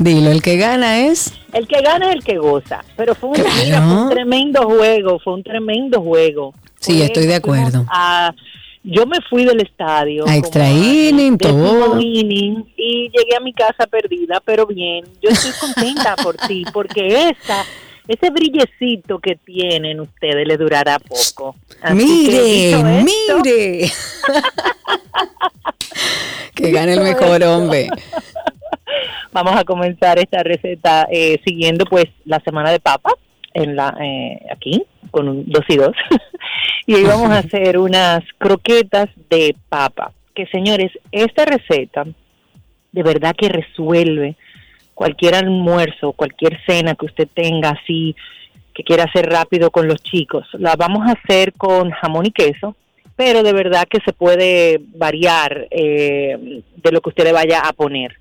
Dilo, el que gana es. El que gana es el que goza. Pero fue un, Claro. mira, fue un tremendo juego, fue un tremendo juego. Sí, Fue- estoy de acuerdo. a- yo me fui del estadio. A extra inning, todo. inning, y llegué a mi casa perdida, pero bien. Yo estoy contenta por ti, porque esa, ese brillecito que tienen ustedes le durará poco. Así Mire, mire. que gane el mejor hombre. Vamos a comenzar esta receta eh, siguiendo pues la semana de papa en la eh, aquí con un dos y dos. Y hoy vamos a hacer unas croquetas de papa. Que señores esta receta de verdad que resuelve cualquier almuerzo cualquier cena que usted tenga así que quiera hacer rápido con los chicos. La vamos a hacer con jamón y queso pero de verdad que se puede variar eh, de lo que usted le vaya a poner.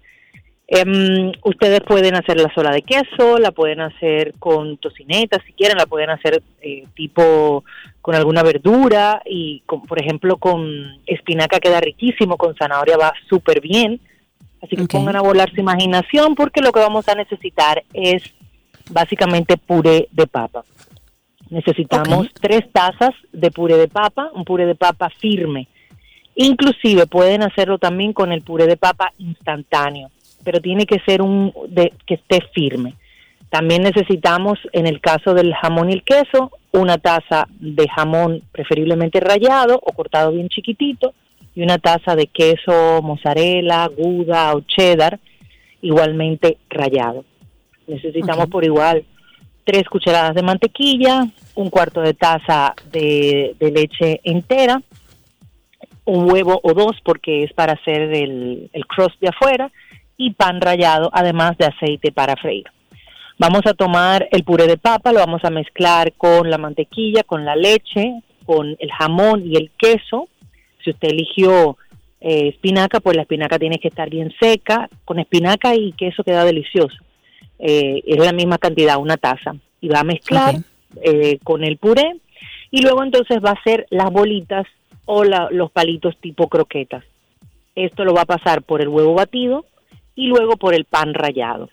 Em, ustedes pueden hacer la sola de queso, la pueden hacer con tocineta si quieren, la pueden hacer eh, tipo con alguna verdura y con, por ejemplo con espinaca queda riquísimo, con zanahoria va súper bien. Así que pongan a volar su imaginación porque lo que vamos a necesitar es básicamente puré de papa. Necesitamos tres tazas de puré de papa, un puré de papa firme. Inclusive pueden hacerlo también con el puré de papa instantáneo pero tiene que ser un de, que esté firme. También necesitamos, en el caso del jamón y el queso, una taza de jamón preferiblemente rallado o cortado bien chiquitito y una taza de queso mozzarella, gouda o cheddar igualmente rallado. Necesitamos por igual tres cucharadas de mantequilla, un cuarto de taza de, de leche entera, un huevo o dos porque es para hacer el, el crust de afuera y pan rallado, además de aceite para freír. Vamos a tomar el puré de papa, lo vamos a mezclar con la mantequilla, con la leche, con el jamón y el queso. Si usted eligió eh, espinaca, pues la espinaca tiene que estar bien seca. Con espinaca y queso queda delicioso. Eh, es la misma cantidad, una taza. Y va a mezclar eh, con el puré. Y luego entonces va a hacer las bolitas o los palitos tipo croquetas. Esto lo va a pasar por el huevo batido, y luego por el pan rallado.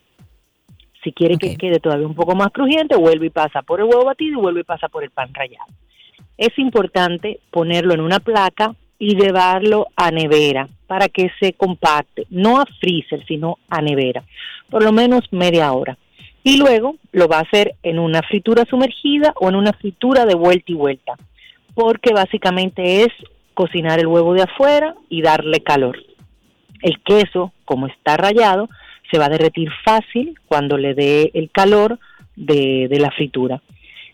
Si quiere que quede todavía un poco más crujiente, vuelve y pasa por el huevo batido y vuelve y pasa por el pan rallado. Es importante ponerlo en una placa y llevarlo a nevera para que se compacte, no a freezer, sino a nevera, por lo menos media hora. Y luego lo va a hacer en una fritura sumergida o en una fritura de vuelta y vuelta, porque básicamente es cocinar el huevo de afuera y darle calor. El queso, como está rayado, se va a derretir fácil cuando le dé el calor de, la fritura.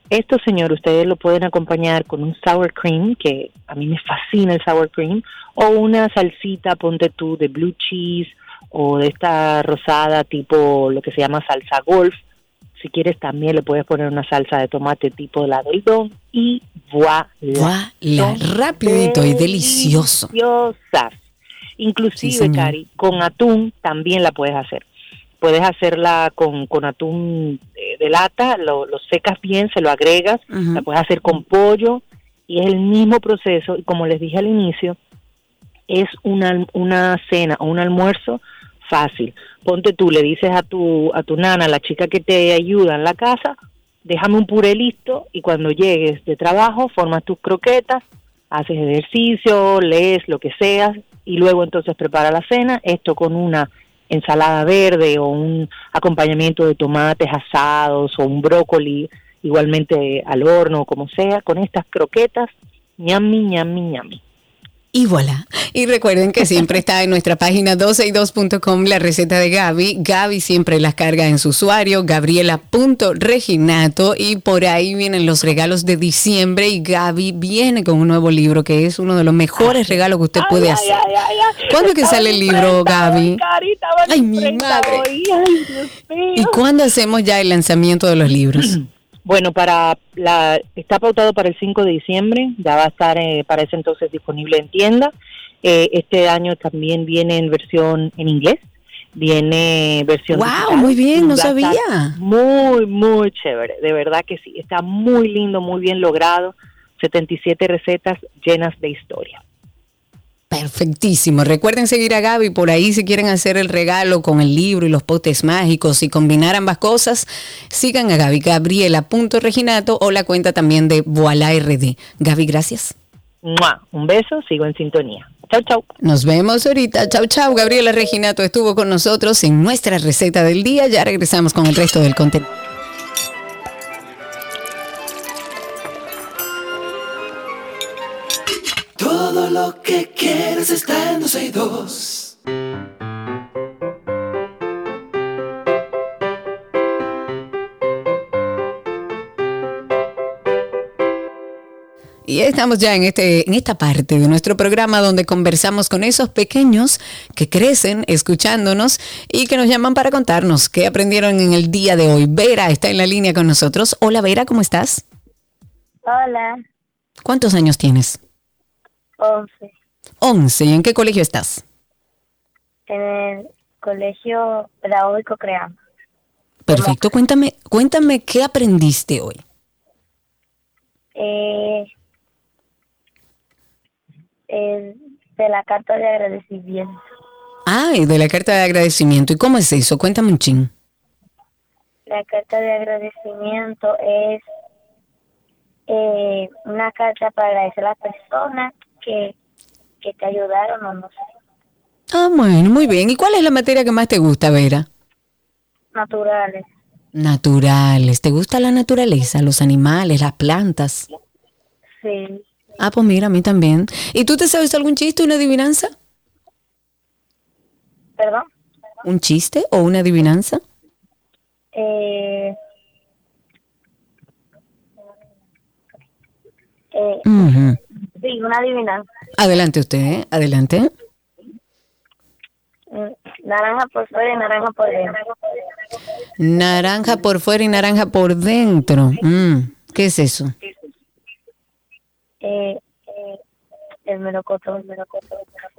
Esto, señor, ustedes lo pueden acompañar con un sour cream, que a mí me fascina el sour cream, o una salsita, ponte tú, de blue cheese o de esta rosada tipo lo que se llama salsa golf. Si quieres también le puedes poner una salsa de tomate tipo la del don y voilà. Voilà, rapidito y delicioso. Deliciosas. Inclusive, Cari, con atún también la puedes hacer. Puedes hacerla con, con atún de lata, lo, secas bien, se lo agregas, la puedes hacer con pollo y es el mismo proceso. Y como les dije al inicio, es una, una cena o un almuerzo fácil. Ponte tú, le dices a tu, a tu nana, la chica que te ayuda en la casa, déjame un puré listo y cuando llegues de trabajo formas tus croquetas, haces ejercicio, lees lo que sea y luego entonces prepara la cena, esto con una ensalada verde o un acompañamiento de tomates asados o un brócoli igualmente al horno como sea, con estas croquetas, ñami, ñami, ñami. Y voilà. Y recuerden que siempre está en nuestra página 12y2.com la receta de Gaby. Gaby siempre las carga en su usuario, gabriela.reginato. Y por ahí vienen los regalos de diciembre. Y Gaby viene con un nuevo libro que es uno de los mejores regalos que usted puede hacer. ¿Cuándo que sale el libro, Gaby? Ay, mi madre. ¿Y cuándo hacemos ya el lanzamiento de los libros? Bueno, para la está pautado para el 5 de diciembre, ya va a estar eh, para ese entonces disponible en tienda. Eh, este año también viene en versión en inglés, viene versión. ¡Wow! Muy bien, no sabía. Muy, muy chévere, de verdad que sí, está muy lindo, muy bien logrado. 77 recetas llenas de historia. Perfectísimo. Recuerden seguir a Gaby por ahí si quieren hacer el regalo con el libro y los potes mágicos y combinar ambas cosas. Sigan a Gaby, gabriela.reginato o la cuenta también de Voila RD. Gaby, gracias. Un beso, sigo en sintonía. Chau, chau. Nos vemos ahorita. Chau, chau. Gabriela Reginato estuvo con nosotros en nuestra receta del día. Ya regresamos con el resto del contenido. Todo lo que quieres está en 12 y 2. Y estamos ya en, este, en esta parte de nuestro programa donde conversamos con esos pequeños que crecen escuchándonos y que nos llaman para contarnos qué aprendieron en el día de hoy. Vera está en la línea con nosotros. Hola Vera, ¿cómo estás? Hola. ¿Cuántos años tienes? 11 11. ¿Y en qué colegio estás? en el Colegio Pedagógico Creama. Perfecto. Cuéntame, cuéntame qué aprendiste hoy. Eh, eh, de la carta de agradecimiento. Ay, de la carta de agradecimiento. ¿Y cómo es eso? Cuéntame un chin. La carta de agradecimiento es eh, una carta para agradecer a las personas que, que te ayudaron o no sé, Ah, bueno, muy bien. ¿Y cuál es la materia que más te gusta, Vera? naturales. Naturales. ¿Te gusta la naturaleza, los animales, las plantas? Sí. Ah, pues mira, a mí también. ¿Y tú te sabes algún chiste, una adivinanza? ¿Perdón? ¿Un chiste o una adivinanza? Eh, eh. Sí, una adivinanza. Adelante usted, ¿eh? adelante. Mm, Naranja por fuera y naranja por dentro. Naranja por fuera y naranja por dentro. Mm, ¿Qué es eso? Eh, eh, el melocotón, el melocotón, el melocotón.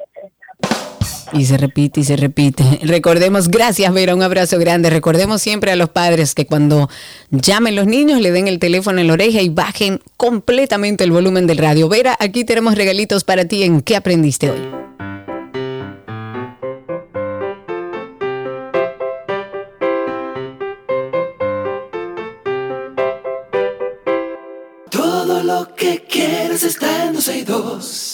Y se repite y se repite. Recordemos, gracias Vera, un abrazo grande. Recordemos siempre a los padres que cuando llamen los niños le den el teléfono en la oreja y bajen completamente el volumen del radio. Vera, aquí tenemos regalitos para ti en ¿Qué aprendiste hoy? Todo lo que quieres está en 12 y 2.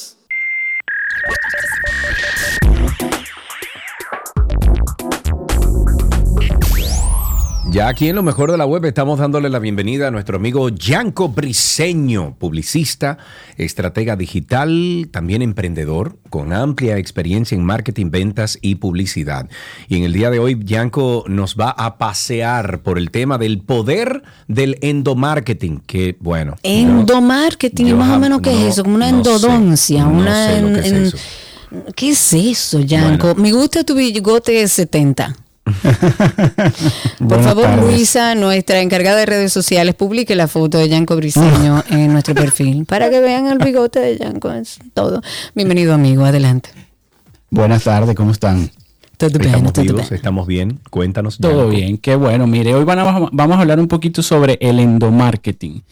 Ya aquí en lo mejor de la web estamos dándole la bienvenida a nuestro amigo Yanko Briseño, publicista, estratega digital, también emprendedor, con amplia experiencia en marketing, ventas y publicidad. Y en el día de hoy, Yanko nos va a pasear por el tema del poder del endomarketing, que bueno. Endomarketing, más o menos, ¿qué no- es eso? Como una no endodoncia, una... sé lo que es en- eso. ¿Qué es eso, Yanko? Me gusta tu bigote 70. Por favor, tardes. Luisa, nuestra encargada de redes sociales, publique la foto de Yanko Briseño en nuestro perfil para que vean el bigote de Yanko. Es todo. Bienvenido, amigo. Adelante. Buenas tardes, ¿cómo están? Todo bien, Estamos todo vivos, bien. estamos bien. Cuéntanos. Todo Yanko. bien, qué bueno. Mire, hoy van a- vamos a hablar un poquito sobre el endomarketing.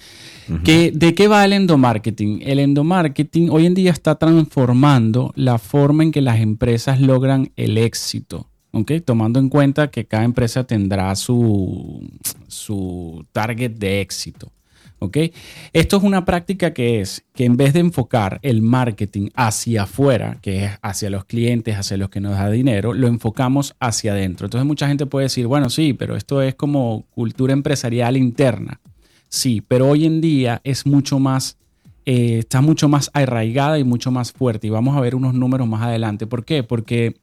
¿Qué- ¿De qué va el endomarketing? El endomarketing hoy en día está transformando la forma en que las empresas logran el éxito. ¿Ok? Tomando en cuenta que cada empresa tendrá su, su target de éxito. ¿ok? Esto es una práctica que es que en vez de enfocar el marketing hacia afuera, que es hacia los clientes, hacia los que nos da dinero, lo enfocamos hacia adentro. Entonces mucha gente puede decir, bueno, sí, pero esto es como cultura empresarial interna. Sí, pero hoy en día es mucho más, eh, está mucho más arraigada y mucho más fuerte. Y vamos a ver unos números más adelante. ¿Por qué? Porque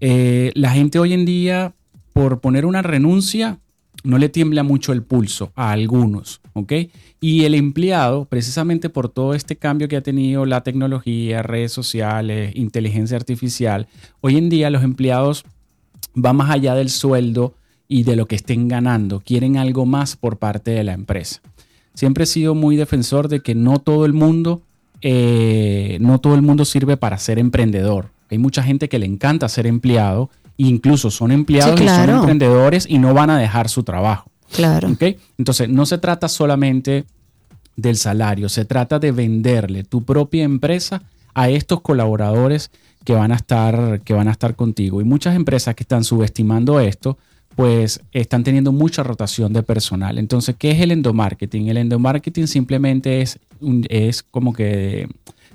eh, la gente hoy en día, por poner una renuncia, no le tiembla mucho el pulso a algunos, ¿ok? Y el empleado, precisamente por todo este cambio que ha tenido la tecnología, redes sociales, inteligencia artificial, hoy en día los empleados van más allá del sueldo y de lo que estén ganando, quieren algo más por parte de la empresa. Siempre he sido muy defensor de que no todo el mundo, eh, no todo el mundo sirve para ser emprendedor. Hay mucha gente que le encanta ser empleado, incluso son empleados Sí, y son emprendedores y no van a dejar su trabajo. Claro. ¿ok? Entonces, no se trata solamente del salario, se trata de venderle tu propia empresa a estos colaboradores que van a estar, que van a estar contigo. Y muchas empresas que están subestimando esto, pues están teniendo mucha rotación de personal. Entonces, ¿qué es el endomarketing? El endomarketing simplemente es, es como que,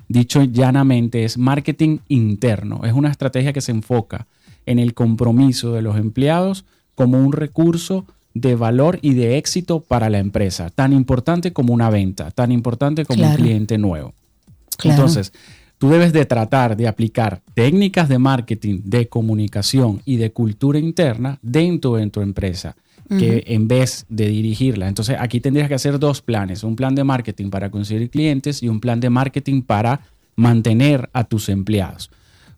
dicho llanamente, es marketing interno. Es una estrategia que se enfoca en el compromiso de los empleados como un recurso de valor y de éxito para la empresa, tan importante como una venta, tan importante como Claro. un cliente nuevo. Claro. Entonces, tú debes de tratar de aplicar técnicas de marketing, de comunicación y de cultura interna dentro de tu empresa, que en vez de dirigirla. Entonces, aquí tendrías que hacer dos planes, un plan de marketing para conseguir clientes y un plan de marketing para mantener a tus empleados.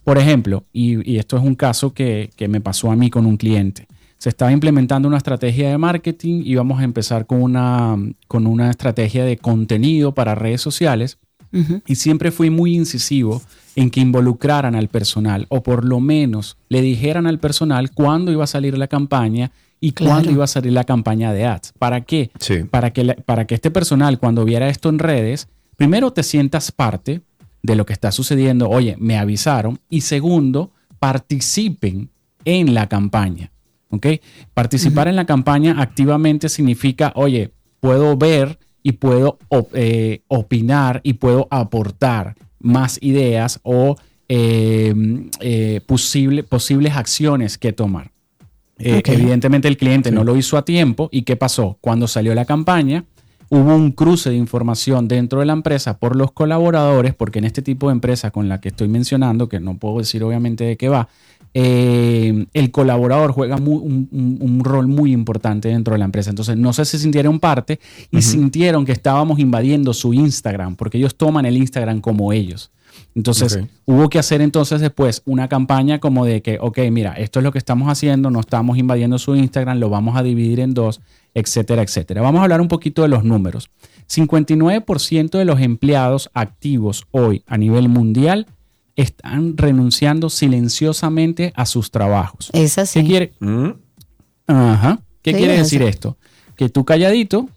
Por ejemplo, y, y esto es un caso que, que me pasó a mí con un cliente. Se estaba implementando una estrategia de marketing y vamos a empezar con una, con una estrategia de contenido para redes sociales y siempre fui muy incisivo en que involucraran al personal o por lo menos le dijeran al personal cuándo iba a salir la campaña y cuándo iba a salir la campaña de ads. ¿Para qué? Para, que para que este personal cuando viera esto en redes, primero te sientas parte de lo que está sucediendo, oye, me avisaron, y segundo, participen en la campaña. ¿Ok? Participar en la campaña activamente significa, oye, puedo ver y puedo eh, opinar y puedo aportar más ideas o em, eh, posibles acciones que tomar. Eh, evidentemente el cliente no lo hizo a tiempo y ¿qué pasó? Cuando salió la campaña, hubo un cruce de información dentro de la empresa por los colaboradores, porque en este tipo de empresa con la que estoy mencionando, que no puedo decir obviamente de qué va, eh, el colaborador juega un, rol muy importante dentro de la empresa. Entonces, no sé si sintieron parte y sintieron que estábamos invadiendo su Instagram, porque ellos toman el Instagram como ellos. Entonces, hubo que hacer entonces después una campaña como de que, ok, mira, esto es lo que estamos haciendo, no estamos invadiendo su Instagram, lo vamos a dividir en dos, etcétera, etcétera. Vamos a hablar un poquito de los números. 59% de los empleados activos hoy a nivel mundial están renunciando silenciosamente a sus trabajos. Es así. ¿Qué quiere, Mm. Ajá. ¿Qué Sí, quiere es decir así. esto? Que tú calladito,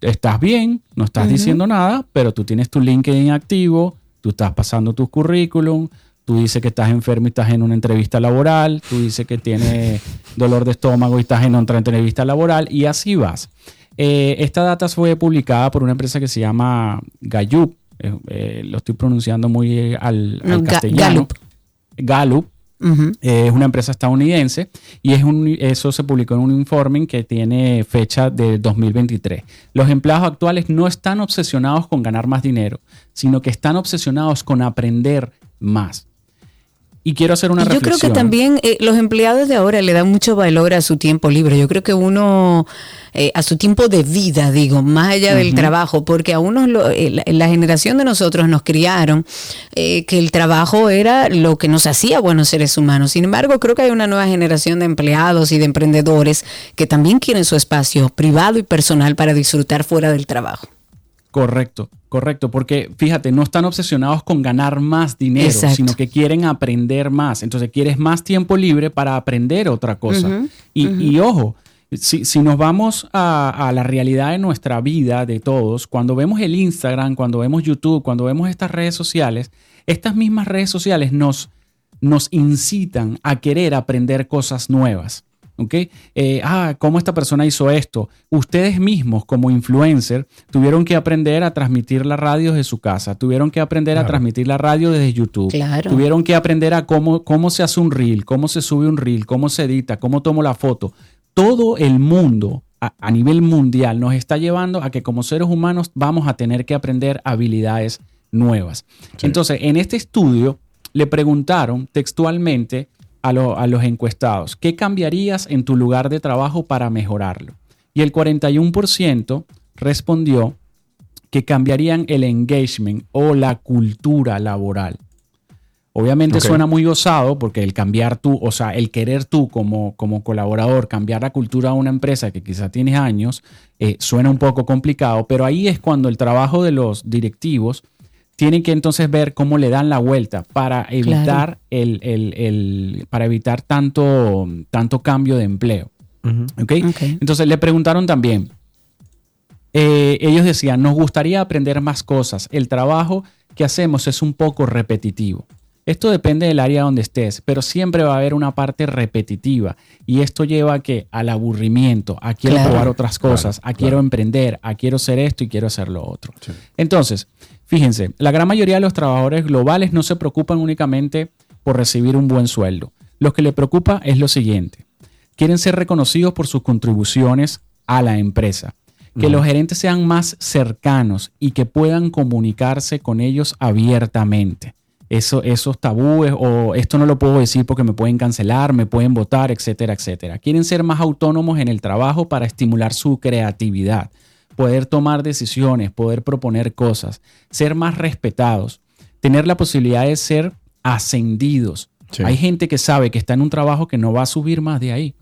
estás bien, no estás diciendo nada, pero tú tienes tu LinkedIn activo, tú estás pasando tu currículum, tú dices que estás enfermo y estás en una entrevista laboral, tú dices que tienes dolor de estómago y estás en otra entrevista laboral y así vas. Eh, esta data fue publicada por una empresa que se llama Gallup, eh, eh, lo estoy pronunciando muy al, al No, Ga- castellano. Gallup. Gallup. Es una empresa estadounidense y es un, eso se publicó en un informe que tiene fecha de 2023. Los empleados actuales no están obsesionados con ganar más dinero, sino que están obsesionados con aprender más. Y quiero hacer una yo creo que también eh, los empleados de ahora le dan mucho valor a su tiempo libre. Yo creo que uno, eh, a su tiempo de vida, digo, más allá del trabajo, porque a unos, lo- eh, la, la generación de nosotros nos criaron eh, que el trabajo era lo que nos hacía buenos seres humanos. Sin embargo, creo que hay una nueva generación de empleados y de emprendedores que también quieren su espacio privado y personal para disfrutar fuera del trabajo. Correcto, correcto, porque fíjate, no están obsesionados con ganar más dinero, Exacto. sino que quieren aprender más. Entonces quieres más tiempo libre para aprender otra cosa. Y, ojo, si, si nos vamos a, a la realidad de nuestra vida, de todos, cuando vemos el Instagram, cuando vemos YouTube, cuando vemos estas redes sociales, estas mismas redes sociales nos, nos incitan a querer aprender cosas nuevas. ¿Ok? Eh, ah, ¿cómo esta persona hizo esto? Ustedes mismos como influencer tuvieron que aprender a transmitir la radio desde su casa, tuvieron que aprender a transmitir la radio desde YouTube, Claro. tuvieron que aprender a cómo, cómo se hace un reel, cómo se sube un reel, cómo se edita, cómo tomo la foto. Todo el mundo a, a nivel mundial nos está llevando a que como seres humanos vamos a tener que aprender habilidades nuevas. Entonces, en este estudio le preguntaron textualmente a, lo- a los encuestados, ¿qué cambiarías en tu lugar de trabajo para mejorarlo? Y el 41% respondió que cambiarían el engagement o la cultura laboral. Obviamente suena muy osado porque el cambiar tú, o sea, el querer tú como, como colaborador, cambiar la cultura de una empresa que quizá tienes años, eh, suena un poco complicado, pero ahí es cuando el trabajo de los directivos tienen que entonces ver cómo le dan la vuelta para evitar, el, el- el- para evitar tanto, tanto cambio de empleo. ¿ok? Entonces le preguntaron también, eh, ellos decían, nos gustaría aprender más cosas, el trabajo que hacemos es un poco repetitivo. Esto depende del área donde estés, pero siempre va a haber una parte repetitiva y esto lleva a que al aburrimiento, a quiero Claro. probar otras cosas, a quiero emprender, a quiero hacer esto y quiero hacer lo otro. Entonces, fíjense, la gran mayoría de los trabajadores globales no se preocupan únicamente por recibir un buen sueldo. Lo que le preocupa es lo siguiente. Quieren ser reconocidos por sus contribuciones a la empresa. Que los gerentes sean más cercanos y que puedan comunicarse con ellos abiertamente. Eso, esos tabúes o esto no lo puedo decir porque me pueden cancelar, me pueden votar, etcétera, etcétera. Quieren ser más autónomos en el trabajo para estimular su creatividad, poder tomar decisiones, poder proponer cosas, ser más respetados, tener la posibilidad de ser ascendidos. Hay gente que sabe que está en un trabajo que no va a subir más de ahí.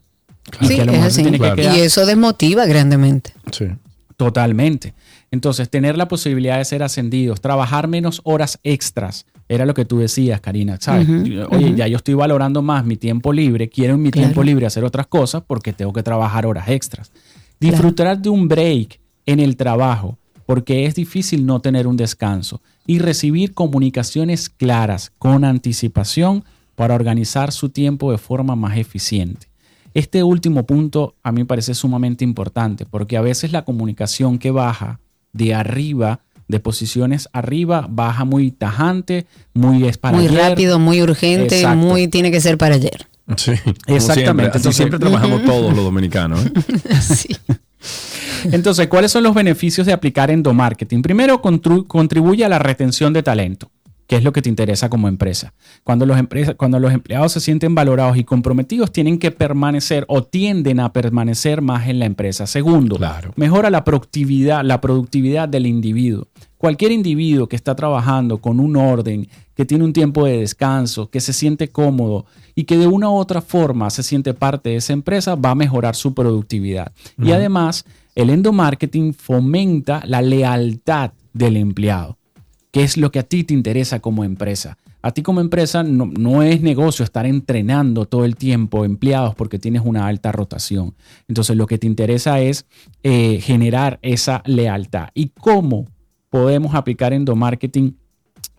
Y Sí, que a lo es así. tiene que quedar- Y eso desmotiva grandemente. Sí. Totalmente. Entonces, tener la posibilidad de ser ascendidos, trabajar menos horas extras, era lo que tú decías, Karina, ¿sabes? Oye, ya yo estoy valorando más mi tiempo libre, quiero en mi Claro. tiempo libre hacer otras cosas porque tengo que trabajar horas extras. Disfrutar de un break en el trabajo, porque es difícil no tener un descanso. Y recibir comunicaciones claras con anticipación para organizar su tiempo de forma más eficiente. Este último punto a mí me parece sumamente importante, porque a veces la comunicación que baja de arriba, de posiciones arriba, baja muy tajante, muy es para muy ayer. rápido, muy urgente, Exacto. muy tiene que ser para ayer. Sí, Exactamente. Siempre. Entonces- siempre trabajamos todos los dominicanos. ¿eh? Entonces, ¿cuáles son los beneficios de aplicar endomarketing? Primero, contribuye a la retención de talento, que es lo que te interesa como empresa. Cuando los, empresa- cuando los empleados se sienten valorados y comprometidos, tienen que permanecer o tienden a permanecer más en la empresa. Segundo, mejora la productividad, la productividad del individuo. Cualquier individuo que está trabajando con un orden, que tiene un tiempo de descanso, que se siente cómodo y que de una u otra forma se siente parte de esa empresa, va a mejorar su productividad. Y además, el endomarketing fomenta la lealtad del empleado, que es lo que a ti te interesa como empresa. A ti como empresa no, no es negocio estar entrenando todo el tiempo empleados porque tienes una alta rotación. Entonces lo que te interesa es eh, generar esa lealtad. ¿Y cómo podemos aplicar endomarketing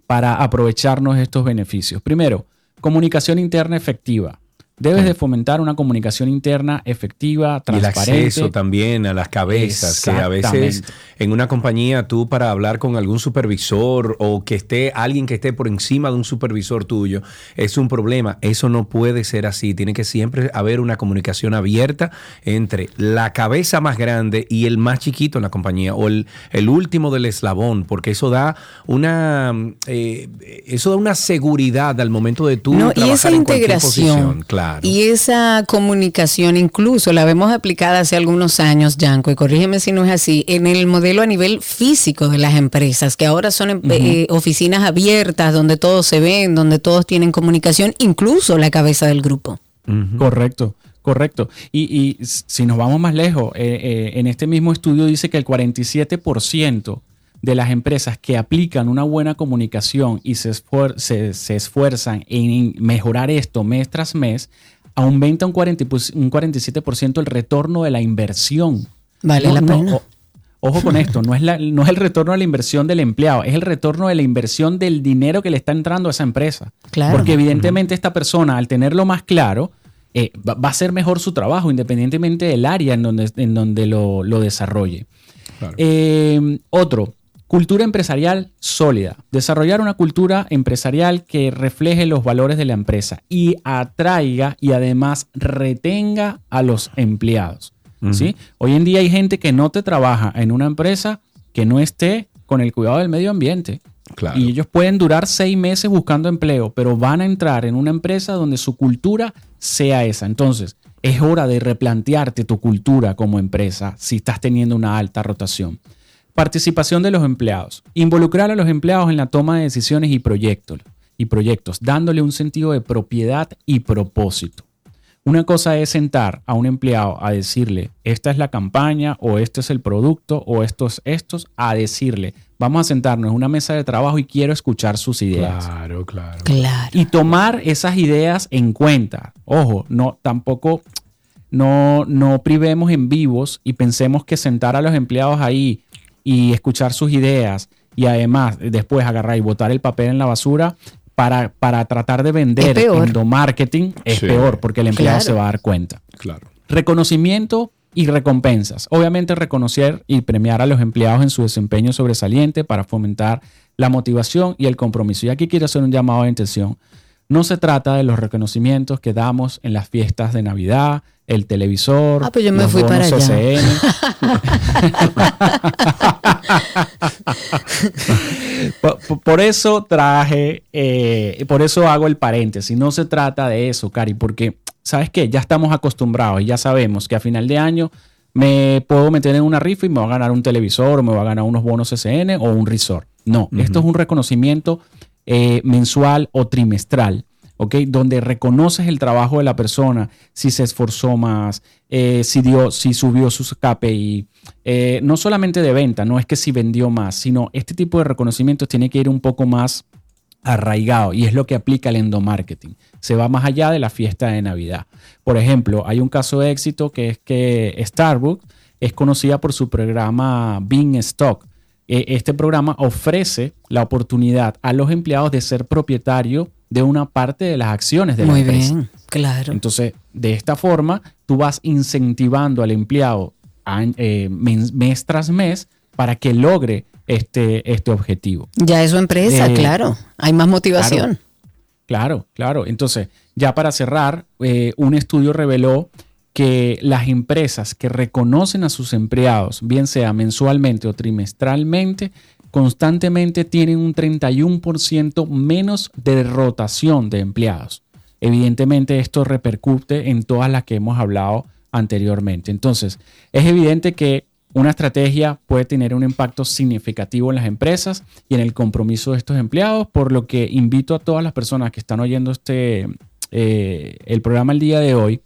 para aprovecharnos estos beneficios? Primero, comunicación interna efectiva. Debes de fomentar una comunicación interna efectiva, Y el transparente. acceso también a las cabezas, que a veces en una compañía tú para hablar con algún supervisor o que esté alguien que esté por encima de un supervisor tuyo, es un problema. Eso no puede ser así. Tiene que siempre haber una comunicación abierta entre la cabeza más grande y el más chiquito en la compañía o el, el último del eslabón, porque eso da una eh, eso da una seguridad al momento de tú No, y trabajar esa en cualquier integración posición. Claro. Y esa comunicación, incluso la vemos aplicada hace algunos años, Yanko, y corrígeme si no es así, en el modelo a nivel físico de las empresas, que ahora son em- eh, oficinas abiertas donde todos se ven, donde todos tienen comunicación, incluso la cabeza del grupo. Correcto, correcto. Y, y si nos vamos más lejos, eh, eh, en este mismo estudio dice que el 47% de las empresas que aplican una buena comunicación y se, esfuer- se- se esfuerzan en mejorar esto mes tras mes, aumenta un, 40 y pus- un 47% el retorno de la inversión. Vale No, la no, pena. o- Ojo con esto, no es, la- no es el retorno de la inversión del empleado, es el retorno de la inversión del dinero que le está entrando a esa empresa. Claro. Porque evidentemente esta persona, al tenerlo más claro, eh, va, va a hacer mejor su trabajo, independientemente del área en donde, en donde lo, lo desarrolle. Eh, otro, cultura empresarial sólida. Desarrollar una cultura empresarial que refleje los valores de la empresa y atraiga y además retenga a los empleados. ¿sí? Hoy en día hay gente que no te trabaja en una empresa que no esté con el cuidado del medio ambiente. Y ellos pueden durar seis meses buscando empleo, pero van a entrar en una empresa donde su cultura sea esa. Entonces, es hora de replantearte tu cultura como empresa si estás teniendo una alta rotación. Participación de los empleados. Involucrar a los empleados en la toma de decisiones y proyectos, y proyectos dándole un sentido de propiedad y propósito. Una cosa es sentar a un empleado a decirle, esta es la campaña o este es el producto o estos, estos, a decirle, vamos a sentarnos en una mesa de trabajo y quiero escuchar sus ideas. Claro, claro. Y tomar esas ideas en cuenta. Ojo, no, tampoco, no, no privemos en vivos y pensemos que sentar a los empleados ahí y escuchar sus ideas y además después agarrar y botar el papel en la basura para, para tratar de vender Es peor. endomarketing es Sí. peor porque el empleado Claro. se va a dar cuenta. Claro. Reconocimiento y recompensas. Obviamente reconocer y premiar a los empleados en su desempeño sobresaliente para fomentar la motivación y el compromiso. Y aquí quiero hacer un llamado de atención. No se trata de los reconocimientos que damos en las fiestas de Navidad, el televisor. Ah, pues yo me los fui para bonos allá. CCN. por, eso traje, eh, por eso hago el paréntesis. No se trata de eso, Cari, porque, ¿sabes qué? Ya estamos acostumbrados y ya sabemos que a final de año me puedo meter en una rifa y me va a ganar un televisor o me va a ganar unos bonos CCN o un resort. No, esto es un reconocimiento eh, mensual o trimestral. Donde reconoces el trabajo de la persona, si se esforzó más, eh, si, dio, si subió sus KPI, eh, no solamente de venta, no es que si vendió más, sino este tipo de reconocimientos tiene que ir un poco más arraigado y es lo que aplica el endomarketing. Se va más allá de la fiesta de Navidad. Por ejemplo, hay un caso de éxito que es que Starbucks es conocida por su programa Bean Stock. E, Este programa ofrece la oportunidad a los empleados de ser propietario de una parte de las acciones de la Muy empresa. bien, claro. Entonces, de esta forma, tú vas incentivando al empleado a- eh, mes, mes tras mes para que logre este, este objetivo. Ya es su empresa, Eh, claro. Hay más motivación. Claro, claro. Entonces, ya para cerrar, eh, un estudio reveló que las empresas que reconocen a sus empleados, bien sea mensualmente o trimestralmente, constantemente tienen un 31% menos de rotación de empleados. Evidentemente esto repercute en todas las que hemos hablado anteriormente. Entonces, es evidente que una estrategia puede tener un impacto significativo en las empresas y en el compromiso de estos empleados, por lo que invito a todas las personas que están oyendo este, eh, el programa el día de hoy,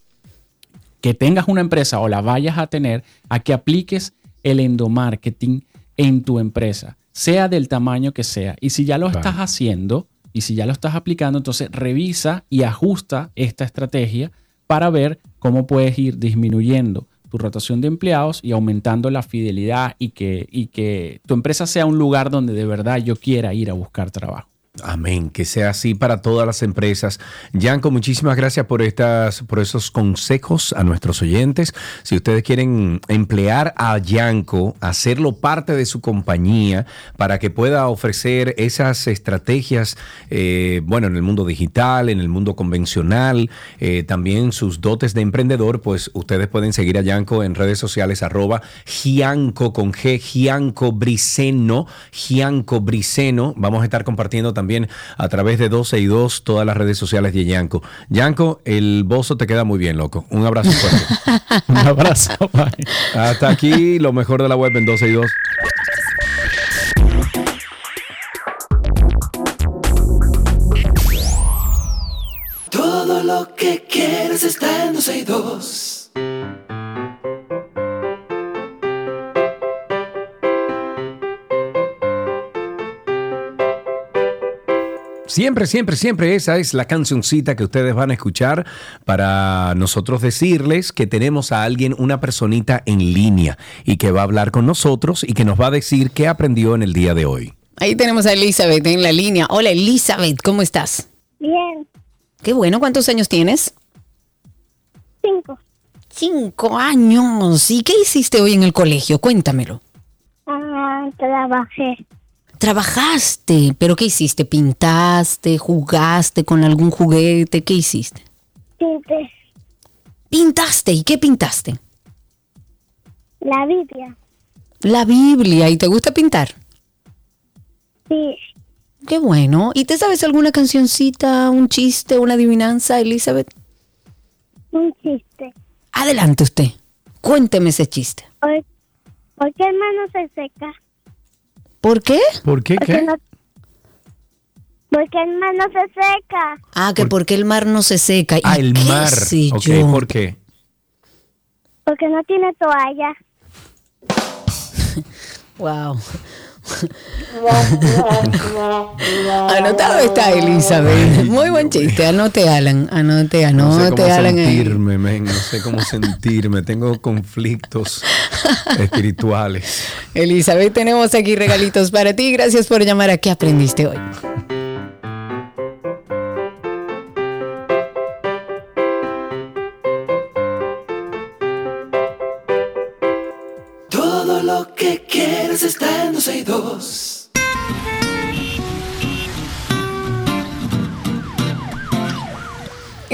que tengas una empresa o la vayas a tener, a que apliques el endomarketing en tu empresa, sea del tamaño que sea. Y si ya lo estás haciendo y si ya lo estás aplicando, entonces revisa y ajusta esta estrategia para ver cómo puedes ir disminuyendo tu rotación de empleados y aumentando la fidelidad y que, y que tu empresa sea un lugar donde de verdad yo quiera ir a buscar trabajo. Amén, que sea así para todas las empresas. Yanko, muchísimas gracias por estas, por esos consejos a nuestros oyentes. Si ustedes quieren emplear a Yanko, hacerlo parte de su compañía para que pueda ofrecer esas estrategias, eh, bueno, en el mundo digital, en el mundo convencional, eh, también sus dotes de emprendedor, pues ustedes pueden seguir a Yanko en redes sociales arroba Gianco con G, Gianco Briceno, Gianco Briceno. Vamos a estar compartiendo también a través de 12 y 2 todas las redes sociales de Yanko. Yanko, el bozo te queda muy bien, loco. Un abrazo fuerte. Un abrazo. Hasta aquí lo mejor de la web en 12 y 2. Todo lo que quieres está en 12 y 2. Siempre, siempre, siempre esa es la cancioncita que ustedes van a escuchar para nosotros decirles que tenemos a alguien, una personita en línea y que va a hablar con nosotros y que nos va a decir qué aprendió en el día de hoy. Ahí tenemos a Elizabeth en la línea. Hola Elizabeth, ¿cómo estás? Bien, Qué bueno, ¿cuántos años tienes? cinco. Cinco años. ¿Y qué hiciste hoy en el colegio? Cuéntamelo. Ah, trabajé. Trabajaste, pero ¿qué hiciste? ¿Pintaste? ¿Jugaste con algún juguete? ¿Qué hiciste? Pinté ¿Pintaste? ¿Y qué pintaste? la Biblia. La Biblia. ¿Y te gusta pintar? Sí, Qué bueno. ¿Y te sabes alguna cancioncita, un chiste, una adivinanza, Elizabeth? un chiste. Adelante usted. Cuénteme ese chiste. ¿Por, por qué el mar no se seca? ¿Por ¿Por qué? qué? Porque, ¿Qué? no- porque el mar no se seca. Ah, que porque el mar no se seca. ¿Y Ah, el qué mar. sé Ok, yo? ¿por qué? Porque no tiene toalla. Wow. Anotado está Elizabeth. Muy buen chiste. Anote, Alan. Anote, No sé anote, cómo Alan. ahí. sentirme, men, no sé cómo sentirme. Tengo conflictos espirituales. Elizabeth, tenemos aquí regalitos para ti. Gracias por llamar a ¿Qué aprendiste hoy? Todo lo que quieres está en 12 y 2.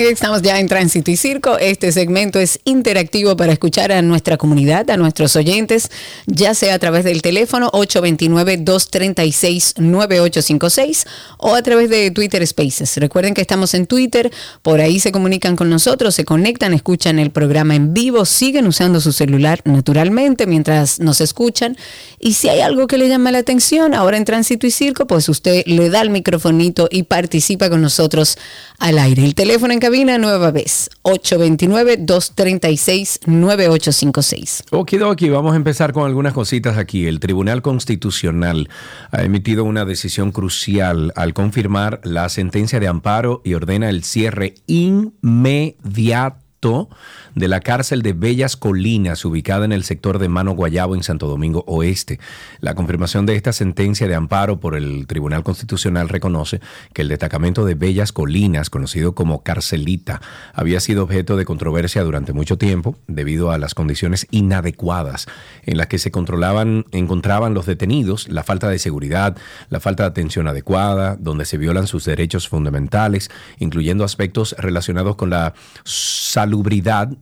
Estamos ya en Tránsito y Circo. Este segmento es interactivo para escuchar a nuestra comunidad, a nuestros oyentes, ya sea a través del teléfono 829-236-9856 o a través de Twitter Spaces. Recuerden que estamos en Twitter, por ahí se comunican con nosotros, se conectan, escuchan el programa en vivo, siguen usando su celular naturalmente mientras nos escuchan. Y si hay algo que le llama la atención, ahora en Tránsito y Circo, pues usted le da el microfonito y participa con nosotros al aire. El teléfono en cabina nueva vez, 829-236-9856. Okidoki, vamos a empezar con algunas cositas aquí. El Tribunal Constitucional ha emitido una decisión crucial al confirmar la sentencia de amparo y ordena el cierre inmediato de la cárcel de Bellas Colinas, ubicada en el sector de Mano Guayabo, en Santo Domingo Oeste. La confirmación de esta sentencia de amparo por el Tribunal Constitucional reconoce que el destacamento de Bellas Colinas, conocido como Carcelita, había sido objeto de controversia durante mucho tiempo debido a las condiciones inadecuadas en las que se controlaban, encontraban los detenidos, la falta de seguridad, la falta de atención adecuada, donde se violan sus derechos fundamentales, incluyendo aspectos relacionados con la salubridad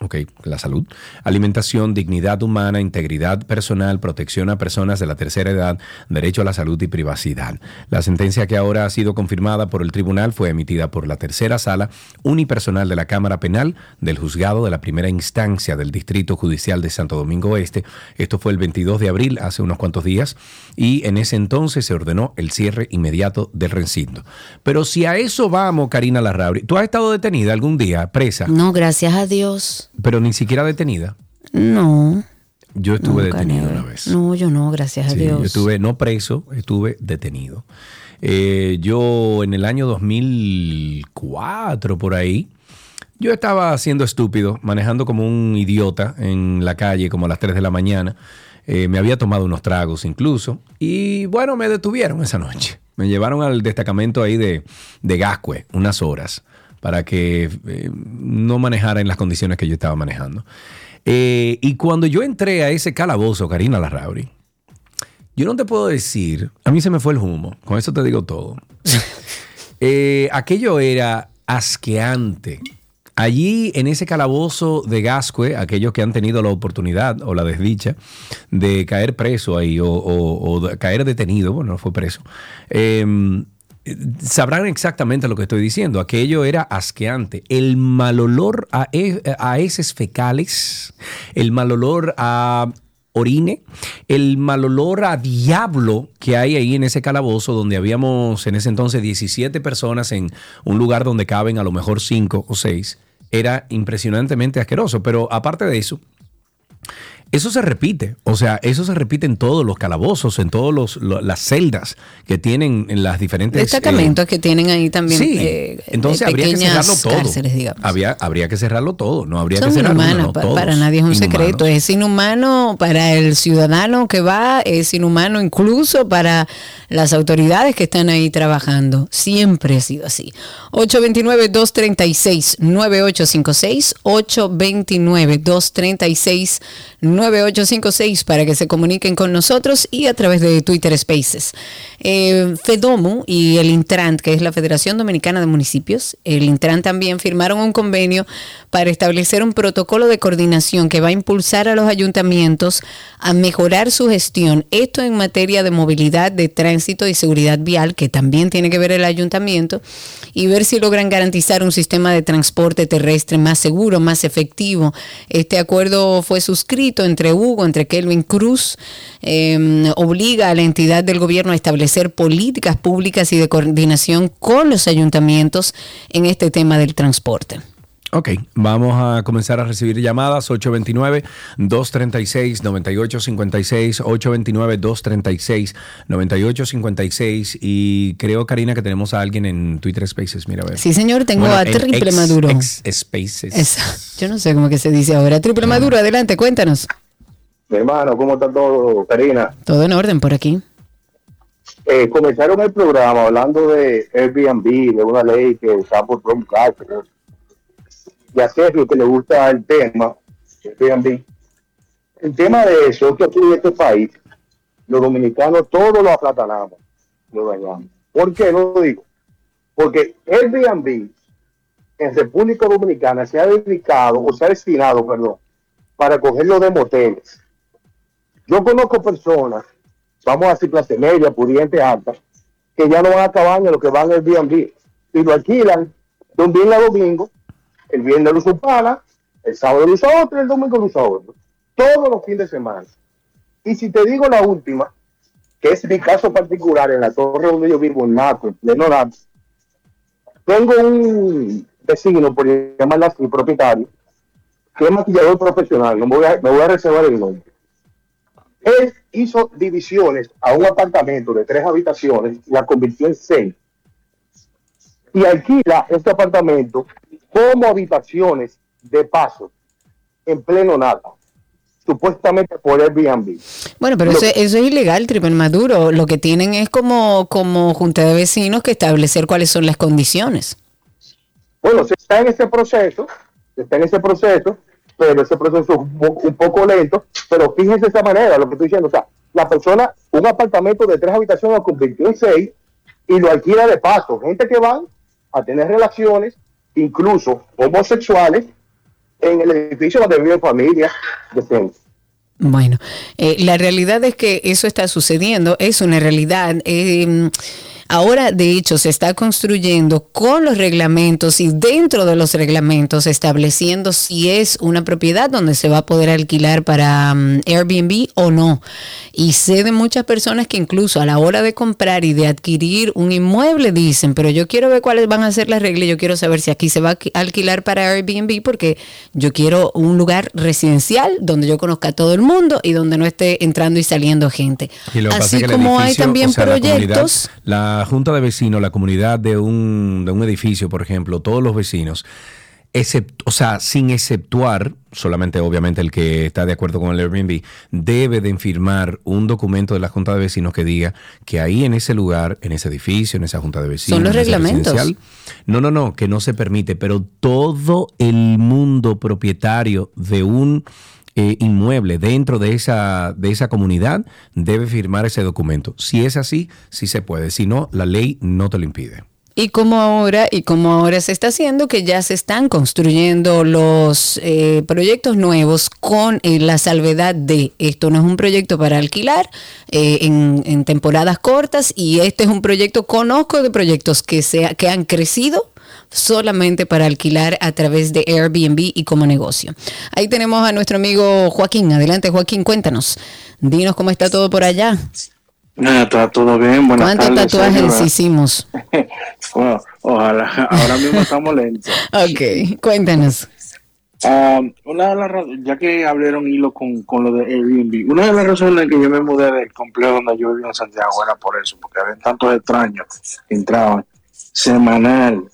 Ok, la salud. Alimentación, dignidad humana, integridad personal, protección a personas de la tercera edad, derecho a la salud y privacidad. La sentencia que ahora ha sido confirmada por el tribunal fue emitida por la tercera sala unipersonal de la Cámara Penal del Juzgado de la Primera Instancia del Distrito Judicial de Santo Domingo Oeste. Esto fue el 22 de abril, hace unos cuantos días, y en ese entonces se ordenó el cierre inmediato del recinto. Pero si a eso vamos, Karina Larrauri, ¿tú has estado detenida algún día, presa? No, gracias a Dios. Pero ni siquiera detenida. No. Yo estuve Nunca, detenido ni- una vez. No, yo no, gracias a Dios. Yo estuve no preso, estuve detenido. Eh, yo en el año 2004, por ahí, yo estaba siendo estúpido, manejando como un idiota en la calle, como a las 3 de la mañana. Eh, me había tomado unos tragos incluso. Y bueno, me detuvieron esa noche. Me llevaron al destacamento ahí de, de Gascue unas horas para que eh, no manejara en las condiciones que yo estaba manejando. Eh, y cuando yo entré a ese calabozo, Karina Larrauri, yo no te puedo decir, a mí se me fue el humo, con eso te digo todo. Eh, aquello era asqueante. Allí en ese calabozo de Gascue, aquellos que han tenido la oportunidad o la desdicha de caer preso ahí o, o- o de caer detenido, bueno, no fue preso, eh, sabrán exactamente lo que estoy diciendo. Aquello era asqueante. El mal olor a, he- a heces fecales, el mal olor a orine, el mal olor a diablo que hay ahí en ese calabozo donde habíamos en ese entonces 17 personas en un lugar donde caben a lo mejor 5 o 6, era impresionantemente asqueroso. Pero aparte de eso, eso se repite, o sea, eso se repite en todos los calabozos, en todas las celdas que tienen en las diferentes... Destacamentos que tienen ahí también. Sí, eh, entonces habría que cerrarlo todo. cárceles, habría que cerrarlo todo, no habría Son que cerrarlo inhumanos, uno, todos. para nadie es un Inhumanos. secreto. Es inhumano para el ciudadano que va, es inhumano incluso para las autoridades que están ahí trabajando. Siempre ha sido así. 829-236-9856, 829-236-9856 para que se comuniquen con nosotros y a través de Twitter Spaces. Eh, FEDOMU y el Intran, que es la Federación Dominicana de Municipios, el Intran también firmaron un convenio para establecer un protocolo de coordinación que va a impulsar a los ayuntamientos a mejorar su gestión. Esto en materia de movilidad, de tránsito y seguridad vial, que también tiene que ver el ayuntamiento, y ver si logran garantizar un sistema de transporte terrestre más seguro, más efectivo. Este acuerdo fue suscrito entre Hugo, entre Kelvin Cruz, eh, obliga a la entidad del gobierno a establecer políticas públicas y de coordinación con los ayuntamientos en este tema del transporte. Ok, vamos a comenzar a recibir llamadas 829-236-9856, 829-236-9856 y creo, Karina, que tenemos a alguien en Twitter Spaces, mira a ver. Sí, señor, tengo Bueno, a en Triple ex- Maduro. ex Spaces. Esa- yo no sé cómo que se dice ahora. Triple Maduro, adelante, cuéntanos. Mi hermano, ¿cómo está todo, Karina? Todo en orden por aquí. Eh, comenzaron el programa hablando de Airbnb, de una ley que está por promulgar. Y a Sergio, que le gusta el tema, Airbnb. El tema de eso es que aquí en este país, los dominicanos todos lo aplatanamos, lo dañamos. ¿Por qué lo digo? Porque Airbnb en República Dominicana se ha dedicado o se ha destinado, perdón, para cogerlo de moteles. Yo conozco personas, vamos a decir clase media, pudiente, alta, que ya no van a cabaña, lo que van al Airbnb y lo alquilan de un viernes a domingo, el viernes lo usa un el sábado lo usa otro el domingo lo usa otro. Todos los fines de semana. Y si te digo la última, que es mi caso particular en la torre donde yo vivo, en Naco, pleno Naco, tengo un vecino, por llamarlo así, propietario, que es maquillador profesional, no me voy a, me voy a reservar el nombre. Él hizo divisiones a un apartamento de tres habitaciones, la convirtió en seis, y alquila este apartamento como habitaciones de paso en pleno nada, supuestamente por Airbnb. Bueno, pero eso, eso es ilegal, Triple Maduro. Lo que tienen es como, como junta de vecinos que establecer cuáles son las condiciones. Bueno, se está en ese proceso, se está en ese proceso, pero ese proceso es un poco lento, pero fíjense de esa manera, lo que estoy diciendo, o sea, la persona, un apartamento de tres habitaciones lo convirtió en seis y lo alquila de paso, gente que van a tener relaciones, incluso homosexuales, en el edificio donde viven familias decentes. Bueno, eh, la realidad es que eso está sucediendo, es una realidad. Eh, ahora, de hecho, se está construyendo con los reglamentos y dentro de los reglamentos estableciendo si es una propiedad donde se va a poder alquilar para mm, Airbnb o no. Y sé de muchas personas que incluso a la hora de comprar y de adquirir un inmueble dicen, pero yo quiero ver cuáles van a ser las reglas, yo quiero saber si aquí se va a alqui- alquilar para Airbnb porque yo quiero un lugar residencial donde yo conozca a todo el mundo y donde no esté entrando y saliendo gente. Y lo que pasa Así que como hay también o sea, proyectos. La, junta de vecinos, la comunidad de un, de un edificio, por ejemplo, todos los vecinos, except- o sea, sin exceptuar, solamente obviamente el que está de acuerdo con el Airbnb, debe de firmar un documento de la junta de vecinos que diga que ahí en ese lugar, en ese edificio, en esa junta de vecinos, Son los reglamentos. no, no, no, que no se permite, pero todo el mundo propietario de un eh, inmueble dentro de esa, de esa comunidad debe firmar ese documento. Si es así, sí se puede. Si no, la ley no te lo impide. Y como ahora, y como ahora se está haciendo, que ya se están construyendo los eh, proyectos nuevos con eh, la salvedad de esto no es un proyecto para alquilar eh, en, en temporadas cortas y este es un proyecto, conozco de proyectos que, se, que han crecido solamente para alquilar a través de Airbnb y como negocio. Ahí tenemos a nuestro amigo Joaquín. Adelante Joaquín, cuéntanos. Dinos cómo está todo por allá. Está todo bien. Buenas ¿Cuántos tardes, tatuajes señora. hicimos? Bueno, ojalá. Ahora mismo estamos lentos. Ok, cuéntanos. Ah, una de las ya que abrieron hilo con, con lo de Airbnb, una de las razones en que yo me mudé del complejo donde yo vivía en Santiago era por eso, porque había tantos extraños que entraban semanal.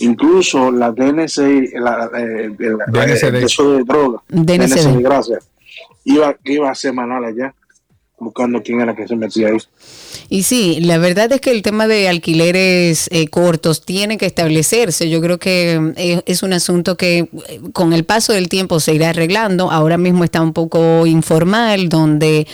Incluso la DNC, la, eh, el- la- DNCD. el- eso de droga, DNCD. gracias, iba, iba semanal allá buscando quién era que se metía ahí. Y sí, la verdad es que el tema de alquileres eh, cortos tiene que establecerse. Yo creo que eh, es un asunto que eh, con el paso del tiempo se irá arreglando. Ahora mismo está un poco informal, donde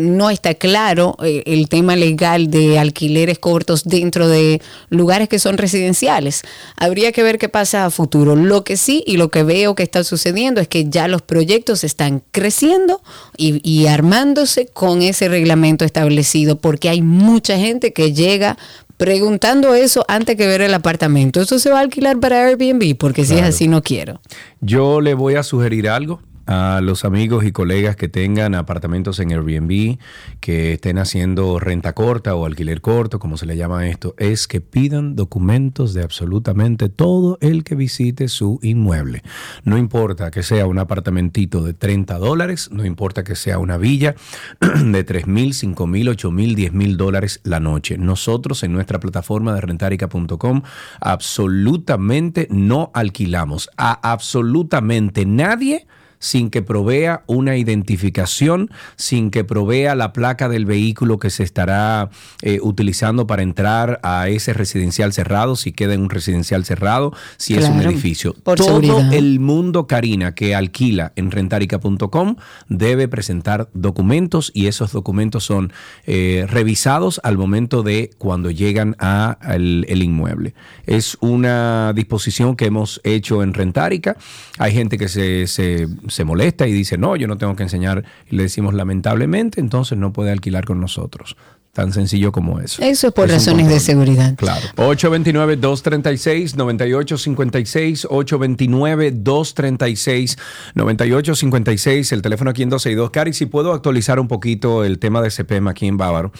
no está claro el tema legal de alquileres cortos dentro de lugares que son residenciales. Habría que ver qué pasa a futuro. Lo que sí y lo que veo que está sucediendo es que ya los proyectos están creciendo y, y armándose con ese reglamento establecido, porque hay mucha gente que llega preguntando eso antes que ver el apartamento. ¿Eso se va a alquilar para Airbnb? Porque si es así, no quiero. Yo le voy a sugerir algo a los amigos y colegas que tengan apartamentos en Airbnb, que estén haciendo renta corta o alquiler corto, como se le llama esto, es que pidan documentos de absolutamente todo el que visite su inmueble. No importa que sea un apartamentito de 30 dólares, no importa que sea una villa de 3 mil, 5 mil, 8 mil, 10 mil dólares la noche. Nosotros en nuestra plataforma de rentarica.com absolutamente no alquilamos a absolutamente nadie sin que provea una identificación, sin que provea la placa del vehículo que se estará eh, utilizando para entrar a ese residencial cerrado, si queda en un residencial cerrado, si es un edificio. por Todo seguridad. el mundo Karina que alquila en rentarica.com debe presentar documentos y esos documentos son eh, revisados al momento de cuando llegan a el, el inmueble. Es una disposición que hemos hecho en Rentarica. Hay gente que se, se- se molesta y dice, no, yo no tengo que enseñar. Y le decimos, lamentablemente, entonces no puede alquilar con nosotros. Tan sencillo como eso. Eso es por razones de seguridad. Claro. 829-236-9856. 829-236-9856. El teléfono aquí en 262. Cari, si puedo actualizar un poquito el tema de CPM aquí en Bávaro.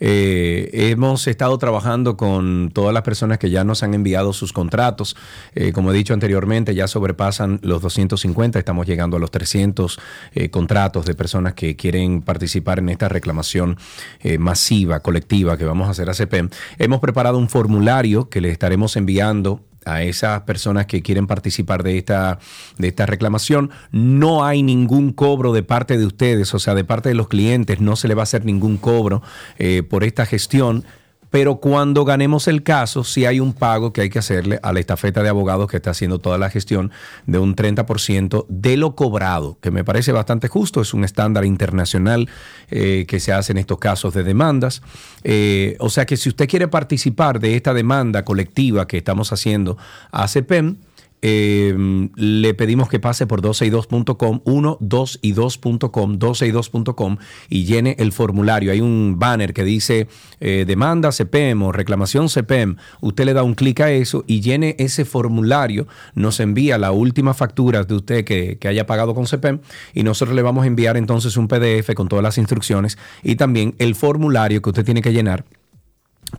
Eh, hemos estado trabajando con todas las personas que ya nos han enviado sus contratos. Eh, como he dicho anteriormente, ya sobrepasan los 250. Estamos llegando a los 300 eh, contratos de personas que quieren participar en esta reclamación eh, masiva, colectiva que vamos a hacer a CPM. Hemos preparado un formulario que le estaremos enviando a esas personas que quieren participar de esta, de esta reclamación. No hay ningún cobro de parte de ustedes, o sea, de parte de los clientes, no se le va a hacer ningún cobro eh, por esta gestión. Pero cuando ganemos el caso, sí hay un pago que hay que hacerle a la estafeta de abogados que está haciendo toda la gestión de un 30% de lo cobrado, que me parece bastante justo, es un estándar internacional eh, que se hace en estos casos de demandas. Eh, o sea que si usted quiere participar de esta demanda colectiva que estamos haciendo a CEPEM, eh, le pedimos que pase por 12y2.com, 1, 2 y 2.com, 12y2.com y llene el formulario. Hay un banner que dice eh, demanda CPM o reclamación CPM. Usted le da un clic a eso y llene ese formulario. Nos envía la última factura de usted que, que haya pagado con CPM y nosotros le vamos a enviar entonces un PDF con todas las instrucciones y también el formulario que usted tiene que llenar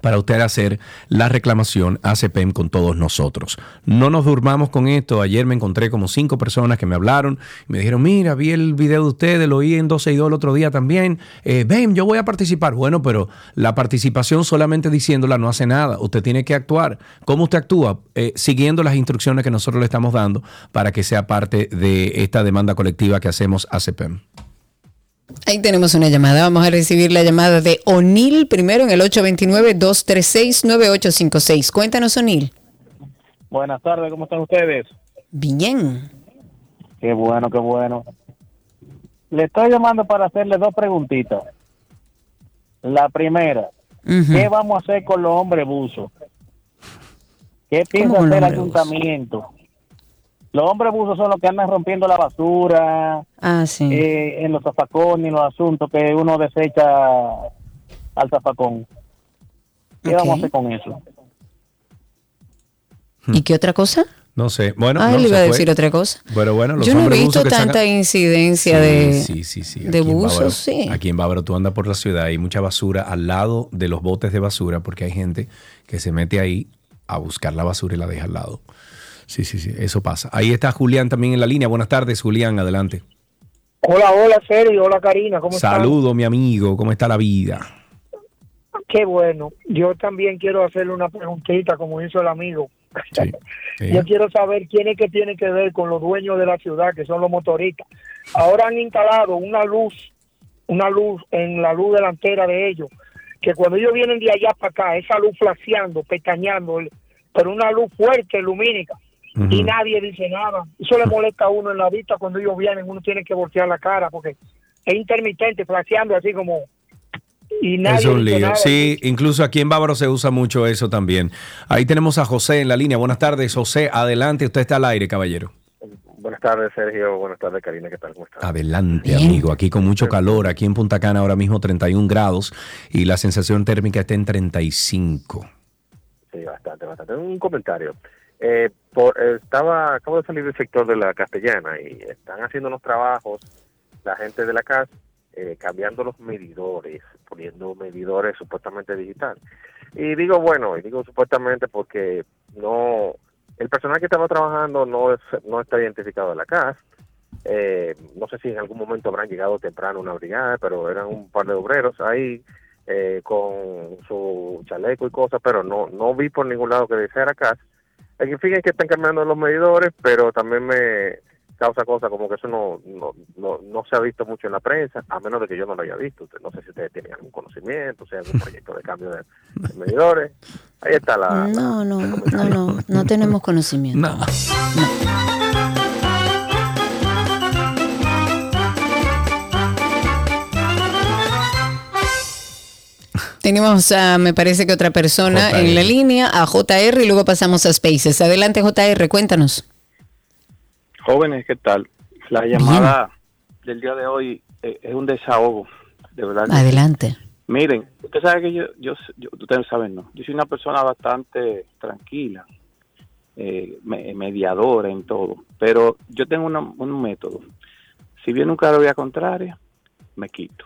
para usted hacer la reclamación a con todos nosotros. No nos durmamos con esto. Ayer me encontré como cinco personas que me hablaron y me dijeron, mira, vi el video de ustedes, lo oí en 12 y 2 el otro día también. Eh, ven, yo voy a participar. Bueno, pero la participación solamente diciéndola no hace nada. Usted tiene que actuar. ¿Cómo usted actúa? Eh, siguiendo las instrucciones que nosotros le estamos dando para que sea parte de esta demanda colectiva que hacemos a CPEM. Ahí tenemos una llamada. Vamos a recibir la llamada de O'Neill primero en el 829-236-9856. Cuéntanos, O'Neill. Buenas tardes, ¿cómo están ustedes? Bien. Qué bueno, qué bueno. Le estoy llamando para hacerle dos preguntitas. La primera, ¿qué vamos a hacer con los hombres buzos? ¿Qué piensa hacer el ayuntamiento? Los hombres buzos son los que andan rompiendo la basura Ah, sí. eh, en los zafacones y los asuntos que uno desecha al zafacón. ¿Qué vamos a hacer con eso? ¿Y qué otra cosa? No sé. Bueno, ah, no, él se iba a fue. decir otra cosa. Pero bueno, los Yo no he visto tanta sacan- incidencia Sí, de, sí, sí, sí. de en buzos, Bávaro- sí. Aquí en Bávaro tú andas por la ciudad, hay mucha basura al lado de los botes de basura porque hay gente que se mete ahí a buscar la basura y la deja al lado. Sí, sí, sí, eso pasa. Ahí está Julián también en la línea. Buenas tardes, Julián, adelante. Hola, hola, Sergio. Hola, Karina. ¿Cómo estás? Saludo, mi amigo, ¿cómo está la vida? Qué bueno. Yo también quiero hacerle una preguntita, como hizo el amigo. Sí. Yo quiero saber quién es que tiene que ver con los dueños de la ciudad, que son los motoristas. Ahora han instalado una luz, una luz en la luz delantera de ellos, que cuando ellos vienen de allá para acá, esa luz flaseando, pestañando, pero una luz fuerte, lumínica, y nadie dice nada. Eso le molesta a uno en la vista cuando ellos vienen, uno tiene que voltear la cara porque es intermitente, flaseando así como... Y nadie es un lío. nada. Sí, incluso aquí en Bávaro se usa mucho eso también. Ahí tenemos a José en la línea. Buenas tardes, José. Adelante, usted está al aire, caballero. Buenas tardes, Sergio. Buenas tardes, Karina. ¿Qué tal? ¿Cómo estás? Adelante, amigo. Aquí con mucho calor. Aquí en Punta Cana ahora mismo 31 grados y la sensación térmica está en 35. Sí, bastante, bastante. Un comentario. Eh, estaba, acabo de salir del sector de la castellana y están haciendo unos trabajos la gente de la casa eh, cambiando los medidores, poniendo medidores supuestamente digital. Y digo, bueno, y digo supuestamente porque no, el personal que estaba trabajando no es, no está identificado en la casa. Eh, no sé si en algún momento habrán llegado temprano una brigada, pero eran un par de obreros ahí eh, con su chaleco y cosas, pero no no vi por ningún lado que dijera casa. Fin, es que están cambiando los medidores, pero también me causa cosas como que eso no, no, no, no se ha visto mucho en la prensa, a menos de que yo no lo haya visto. No sé si ustedes tienen algún conocimiento, si hay algún proyecto de cambio de, de medidores. Ahí está la... No, no, no, no, no tenemos conocimiento. No. Tenemos, a, me parece que otra persona JR. en la línea, a JR y luego pasamos a Spaces. Adelante, JR, cuéntanos. Jóvenes, ¿qué tal? La llamada del día de hoy eh, es un desahogo, de verdad. Adelante. Miren, usted sabe que yo, yo, yo- ustedes saben, ¿no? Yo soy una persona bastante tranquila, eh, me- mediadora en todo, pero yo tengo una- un método. Si viene un carro vía contraria, me quito.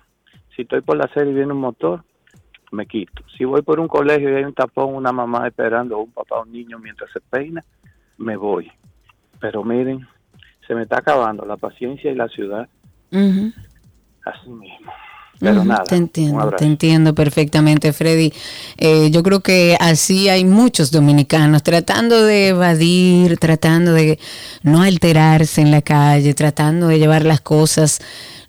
Si estoy por la serie y viene un motor, me quito. Si voy por un colegio y hay un tapón, una mamá esperando, o un papá, un niño mientras se peina, me voy. Pero miren, se me está acabando la paciencia y la ciudad así mismo. Pero nada, Te entiendo, te entiendo perfectamente, Freddy. Eh, yo creo que así hay muchos dominicanos tratando de evadir, tratando de no alterarse en la calle, tratando de llevar las cosas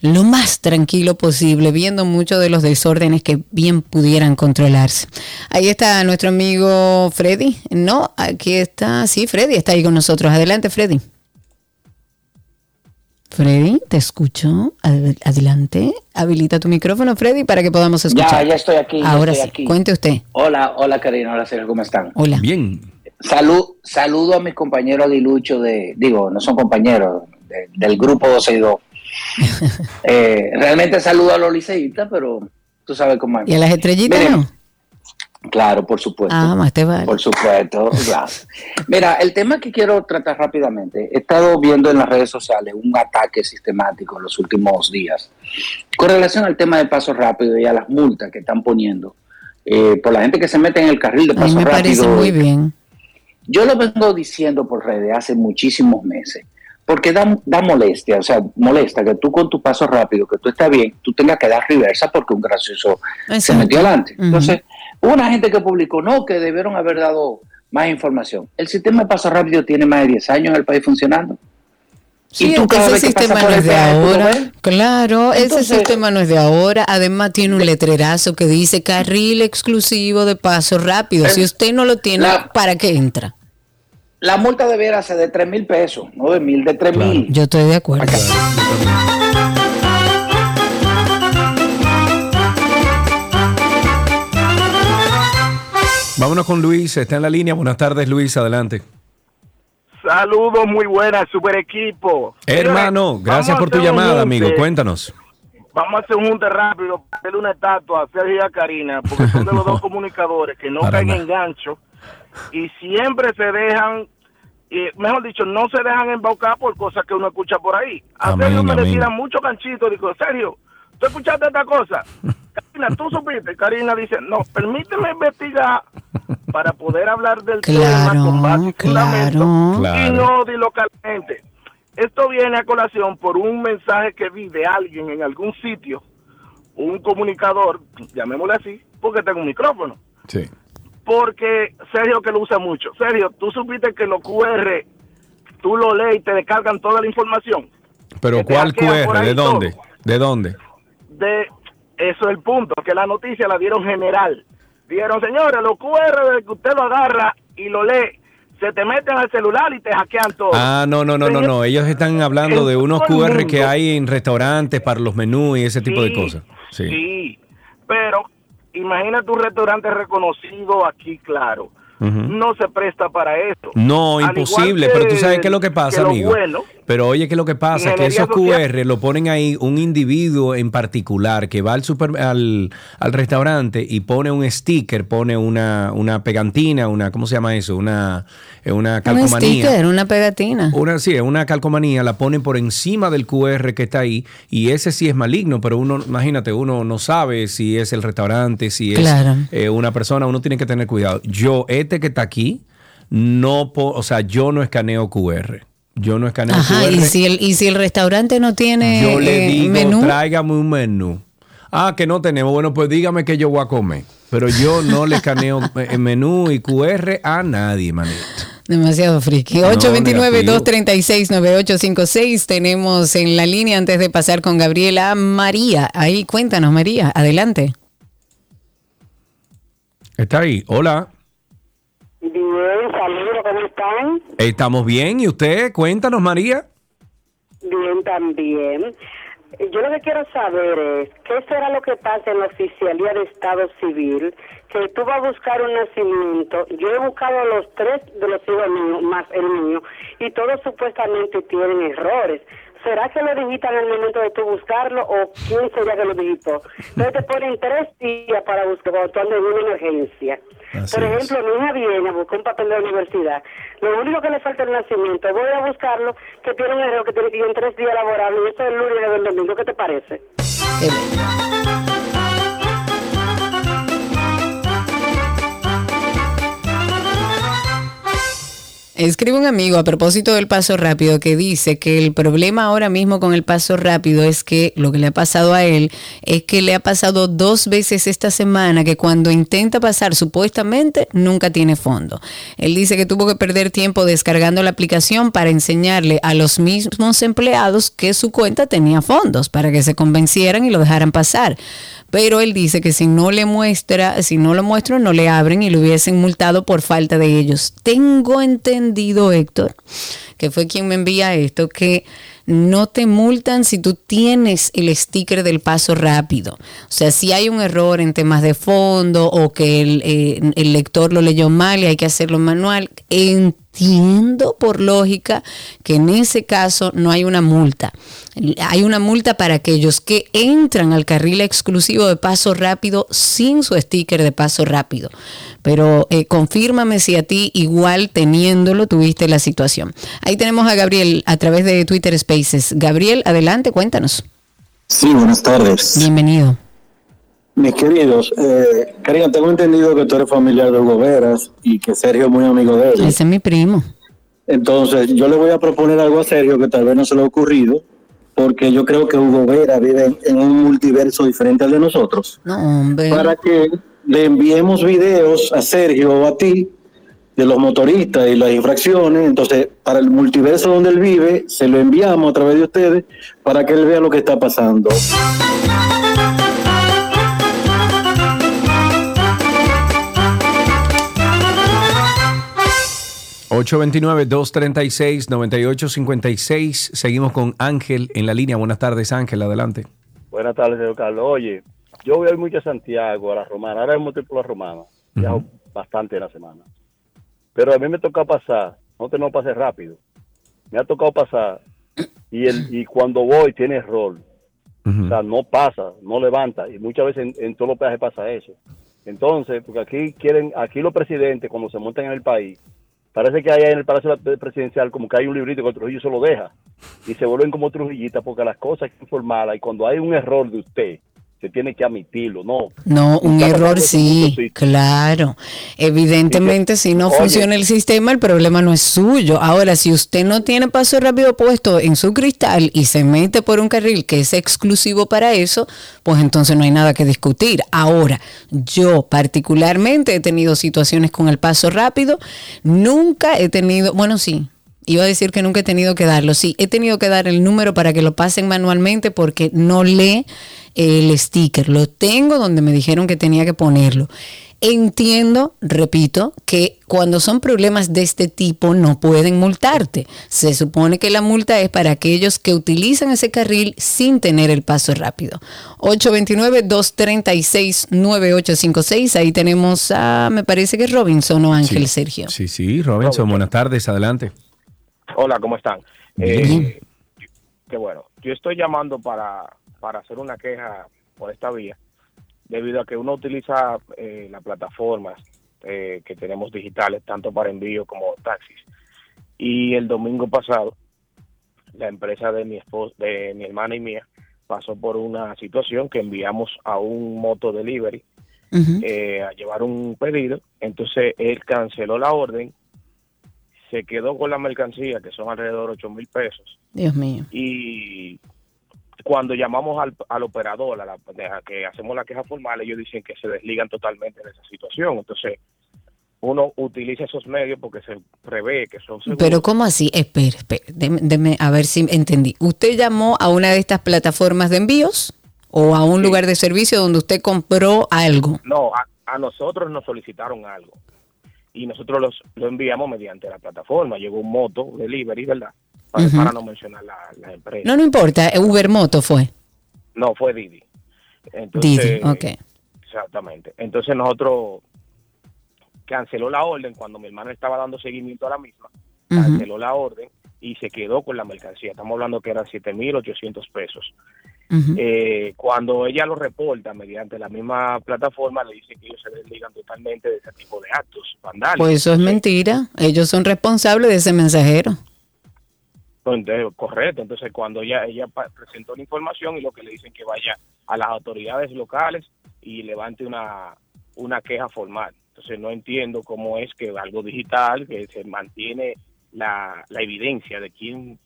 lo más tranquilo posible, viendo muchos de los desórdenes que bien pudieran controlarse. Ahí está nuestro amigo Freddy. No, aquí está, sí, Freddy está ahí con nosotros. Adelante, Freddy. Freddy, te escucho. Ad- Adelante. Habilita tu micrófono, Freddy, para que podamos escuchar. Ya, ya estoy aquí. Ahora estoy sí, aquí. cuente usted. Hola, hola Karina, hola Sergio, ¿cómo están? Hola. Bien. Salud, saludo a mis compañeros aguiluchos de, digo, no son compañeros, de- del grupo 12 y 2. Eh, realmente saludo a los liceístas, pero tú sabes cómo es. ¿Y a las estrellitas Miren, no? Claro, por supuesto. Ah, más te vale. Por supuesto, claro. Mira, el tema que quiero tratar rápidamente, he estado viendo en las redes sociales un ataque sistemático en los últimos días con relación al tema del paso rápido y a las multas que están poniendo eh, por la gente que se mete en el carril de paso me parece rápido. muy bien. Yo lo vengo diciendo por redes hace muchísimos meses, porque da, da molestia, o sea, molesta que tú con tu paso rápido, que tú estás bien, tú tengas que dar reversa porque un gracioso se metió adelante. Entonces, una gente que publicó, no, que debieron haber dado más información. El sistema de paso rápido tiene más de 10 años en el país funcionando. Sí, Y tú ese vez sistema no es de peaje, ¿tú lo ahora. Claro, ese sistema no es de ahora. Además tiene un letrerazo que dice carril exclusivo de paso rápido. Si usted no lo tiene, La- ¿para qué entra? La multa debiera ser de 3 mil pesos, no de mil, de 3 mil. Yo estoy de acuerdo. Vámonos con Luis, está en la línea. Buenas tardes, Luis, adelante. Saludos, muy buenas, super equipo. Hermano, gracias por tu llamada, amigo. Cuéntanos. Vamos a hacer un junte rápido para hacerle una estatua a Sergio y a Karina, porque son de los dos comunicadores que no Para caen nada. en gancho y siempre se dejan, y mejor dicho, no se dejan embaucar por cosas que uno escucha por ahí. A Amén, Sergio me le tiran muchos ganchitos. Digo, Sergio, ¿tú escuchaste esta cosa? Karina, ¿tú supiste? Karina dice, no, permíteme investigar para poder hablar del tema con base fundamento claro. y no dilocalmente. Esto viene a colación por un mensaje que vi de alguien en algún sitio, un comunicador, llamémosle así, porque tengo un micrófono. Sí. Porque Sergio que lo usa mucho. Sergio, tú supiste que los QR, tú lo lees y te descargan toda la información. Pero ¿cuál QR? ¿De dónde? ¿De dónde? De eso es el punto, que la noticia la dieron general. Dijeron, señores, los QR de que usted lo agarra y lo lee, se te meten al celular y te hackean todo. Ah, no, no, no, no, Señor, no. Ellos están hablando de unos QR que hay en restaurantes para los menús y ese tipo de cosas. Sí. Sí, pero imagínate un restaurante reconocido aquí, claro. No se presta para eso. No, Al imposible, pero tú sabes qué es lo que pasa, que lo amigo. bueno, Pero oye, ¿qué es lo que pasa? Que esos social. QR lo ponen ahí un individuo en particular que va al super, al, al restaurante y pone un sticker, pone una, una pegantina, una, ¿cómo se llama eso? Una, eh, una Un calcomanía. sticker, una pegatina. Una, sí, una calcomanía, la ponen por encima del QR que está ahí y ese sí es maligno, pero uno, imagínate, uno no sabe si es el restaurante, si es Claro. eh, una persona, uno tiene que tener cuidado. Yo, este que está aquí, no, po- o sea, yo no escaneo QR. Yo no escaneo Ajá, QR. y si el, y si el restaurante no tiene yo le eh, digo, menú, tráigame un menú. Ah, que no tenemos. Bueno, pues dígame que yo voy a comer. Pero yo no le escaneo eh, menú y QR a nadie, manito. Demasiado friki. No, 829-236-9856. Tenemos en la línea antes de pasar con Gabriela María. Ahí, cuéntanos, María. Adelante. Está ahí. Hola. Bien, saludos, ¿cómo están? Estamos bien. ¿Y usted? Cuéntanos, María. Bien, también. Yo lo que quiero saber es, ¿qué será lo que pasa en la oficialía de Estado Civil? Que tú vas a buscar un nacimiento. Yo he buscado a los tres de los hijos míos, más el mío, y todos supuestamente tienen errores. ¿Será que lo digitan al momento de tú buscarlo o quién sería que lo digitó? Entonces te ponen tres días para buscar cuando tú andas en una emergencia. Así Por es. ejemplo, mi hija viene a buscar un papel de la universidad. Lo único que le falta es el nacimiento. Voy a buscarlo, que tiene un error que tiene que ir en tres días laborables. Y eso es el lunes y el domingo. ¿Qué te parece? Escribe un amigo a propósito del paso rápido que dice que el problema ahora mismo con el paso rápido es que lo que le ha pasado a él es que le ha pasado dos veces esta semana que cuando intenta pasar supuestamente nunca tiene fondo. Él dice que tuvo que perder tiempo descargando la aplicación para enseñarle a los mismos empleados que su cuenta tenía fondos para que se convencieran y lo dejaran pasar. Pero él dice que si no le muestra, si no lo muestro, no le abren y lo hubiesen multado por falta de ellos. Tengo entendido, Héctor, que fue quien me envía esto, que no te multan si tú tienes el sticker del paso rápido. O sea, si hay un error en temas de fondo o que el, eh, el lector lo leyó mal y hay que hacerlo manual, entiendo por lógica que en ese caso no hay una multa. Hay una multa para aquellos que entran al carril exclusivo de paso rápido sin su sticker de paso rápido. Pero eh, confírmame si a ti igual teniéndolo tuviste la situación. Ahí tenemos a Gabriel a través de Twitter Spaces. Gabriel, adelante, cuéntanos. Sí, buenas tardes. Bienvenido. Mis queridos, eh, Karina, tengo entendido que tú eres familiar de Hugo Veras y que Sergio es muy amigo de él. Ese es mi primo. Entonces, yo le voy a proponer algo a Sergio que tal vez no se le ha ocurrido, porque yo creo que Hugo Vera vive en, un multiverso diferente al de nosotros. No, hombre. Para que le enviemos videos a Sergio o a ti de los motoristas y las infracciones. Entonces, para el multiverso donde él vive, se lo enviamos a través de ustedes para que él vea lo que está pasando. 829-236-9856. Seguimos con Ángel en la línea. Buenas tardes, Ángel. Adelante. Buenas tardes, señor Carlos. Oye, yo voy mucho a Santiago, a la Romana. Ahora hemos por la Romana. Viajo bastante en la semana. Pero a mí me toca pasar, no te no pase rápido. Me ha tocado pasar y el y cuando voy tiene error. O sea, no pasa, no levanta. Y muchas veces en, en todos los peajes pasa eso. Entonces, porque aquí quieren, aquí los presidentes cuando se montan en el país, parece que hay en el Palacio Presidencial como que hay un librito que Trujillo se lo deja. Y se vuelven como Trujillita porque las cosas hay que y cuando hay un error de usted, se tiene que admitirlo, ¿no? No, un error sí, claro. Evidentemente, si no Oye. funciona el sistema, el problema no es suyo. Ahora, si usted no tiene paso rápido puesto en su cristal y se mete por un carril que es exclusivo para eso, pues entonces no hay nada que discutir. Ahora, yo particularmente he tenido situaciones con el paso rápido. Nunca he tenido, bueno, sí. Iba a decir que nunca he tenido que darlo. Sí, he tenido que dar el número para que lo pasen manualmente porque no lee el sticker. Lo tengo donde me dijeron que tenía que ponerlo. Entiendo, repito, que cuando son problemas de este tipo no pueden multarte. Se supone que la multa es para aquellos que utilizan ese carril sin tener el paso rápido. 829-236-9856. Ahí tenemos a, me parece que es Robinson o Ángel Sergio. Sí, sí, Robinson. Buenas tardes. Adelante. Hola, ¿cómo están? Eh, qué bueno. Yo estoy llamando para, para hacer una queja por esta vía, debido a que uno utiliza eh, las plataformas eh, que tenemos digitales, tanto para envío como taxis. Y el domingo pasado, la empresa de mi esposa, de mi hermana y mía, pasó por una situación que enviamos a un moto delivery eh, a llevar un pedido. Entonces él canceló la orden, se quedó con la mercancía, que son alrededor de 8 mil pesos. Dios mío. Y cuando llamamos al, al operador, a la, a que hacemos la queja formal, ellos dicen que se desligan totalmente de esa situación. Entonces, uno utiliza esos medios porque se prevé que son seguros. Pero ¿cómo así? Espera, espera, deme, deme a ver si entendí. ¿Usted llamó a una de estas plataformas de envíos o a un lugar de servicio donde usted compró algo? No, a, a nosotros nos solicitaron algo y nosotros los, lo enviamos mediante la plataforma. Llegó un moto delivery, ¿verdad? Para, no mencionar la, la empresa. No, no importa, Uber Moto fue. No, fue Didi. Entonces, Didi, ok. Exactamente. Entonces nosotros canceló la orden cuando mi hermano estaba dando seguimiento a la misma. Canceló la orden y se quedó con la mercancía. Estamos hablando que eran 7.800 pesos. Eh, cuando ella lo reporta mediante la misma plataforma, le dicen que ellos se desligan totalmente de ese tipo de actos vandálicos. Pues eso es mentira. Ellos son responsables de ese mensajero. Entonces, correcto. Entonces, cuando ella, ella presentó la información y lo que le dicen que vaya a las autoridades locales y levante una, una queja formal. Entonces, no entiendo cómo es que algo digital, que se mantiene la, la evidencia de quién.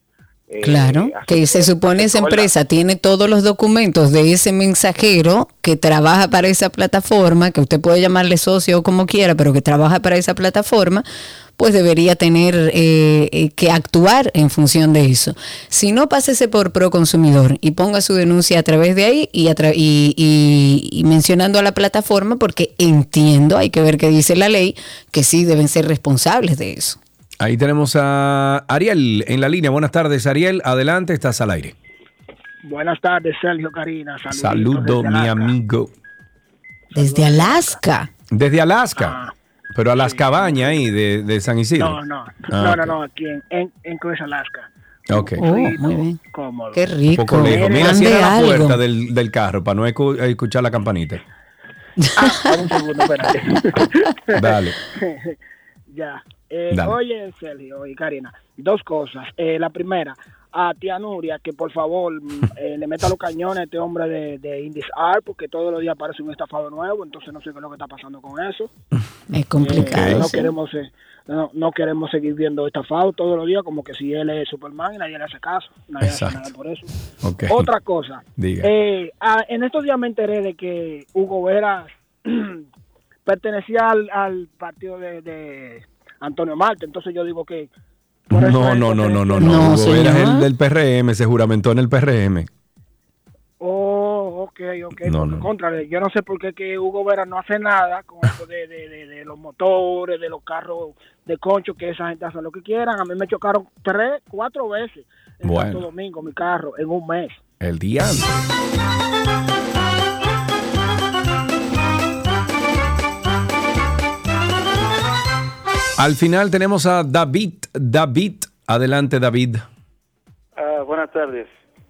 eh, Claro, que se supone esa empresa tiene todos los documentos de ese mensajero que trabaja para esa plataforma, que usted puede llamarle socio o como quiera, pero que trabaja para esa plataforma, pues debería tener eh, eh, que actuar en función de eso. Si no, pásese por Proconsumidor y ponga su denuncia a través de ahí y, y- y mencionando a la plataforma, porque entiendo, hay que ver qué dice la ley, que sí deben ser responsables de eso. Ahí tenemos a Ariel en la línea. Buenas tardes, Ariel. Adelante, estás al aire. Buenas tardes, Sergio Karina. Saludo, mi Alaska. amigo. Desde Alaska. Desde Alaska. Pero a las cabañas ahí de, de San Isidro. No, no, Ah, no, no, no, aquí en, en, en Cruz, Alaska. Ok. Oh, muy bien. Cómodo. Qué Un rico. poco lejos. Mira, cierra la algo. puerta del, del carro para no escu- escuchar la campanita. Dame un segundo, espérate. Dale. ya. Eh, oye, Sergio y Karina, dos cosas. Eh, la primera, a tía Nuria, que por favor mm, eh, le meta los cañones a este hombre de, de Indis Art, porque todos los días aparece un estafado nuevo, entonces no sé qué es lo que está pasando con eso. Es complicado. Eh, no sí. queremos eh, no, no queremos seguir viendo estafados todos los días como que si él es Superman y nadie le hace caso nadie hace Exacto. nada por eso otra cosa Diga. en estos días me enteré de que Hugo Vera pertenecía al, al partido de, de Antonio Marte entonces yo digo que No, no, no, no, no, no. No, Hugo Vera es señor. el del PRM, se juramentó en el PRM. Oh, ok, ok. No, no. contra, yo no sé por qué que Hugo Vera no hace nada con eso de, de, de, de los motores, de los carros de concho, que esa gente hace lo que quieran. A mí me chocaron tres, cuatro veces en Bueno. Santo Domingo mi carro en un mes. El día antes. Al final tenemos a David. David, adelante David. Ah, buenas tardes.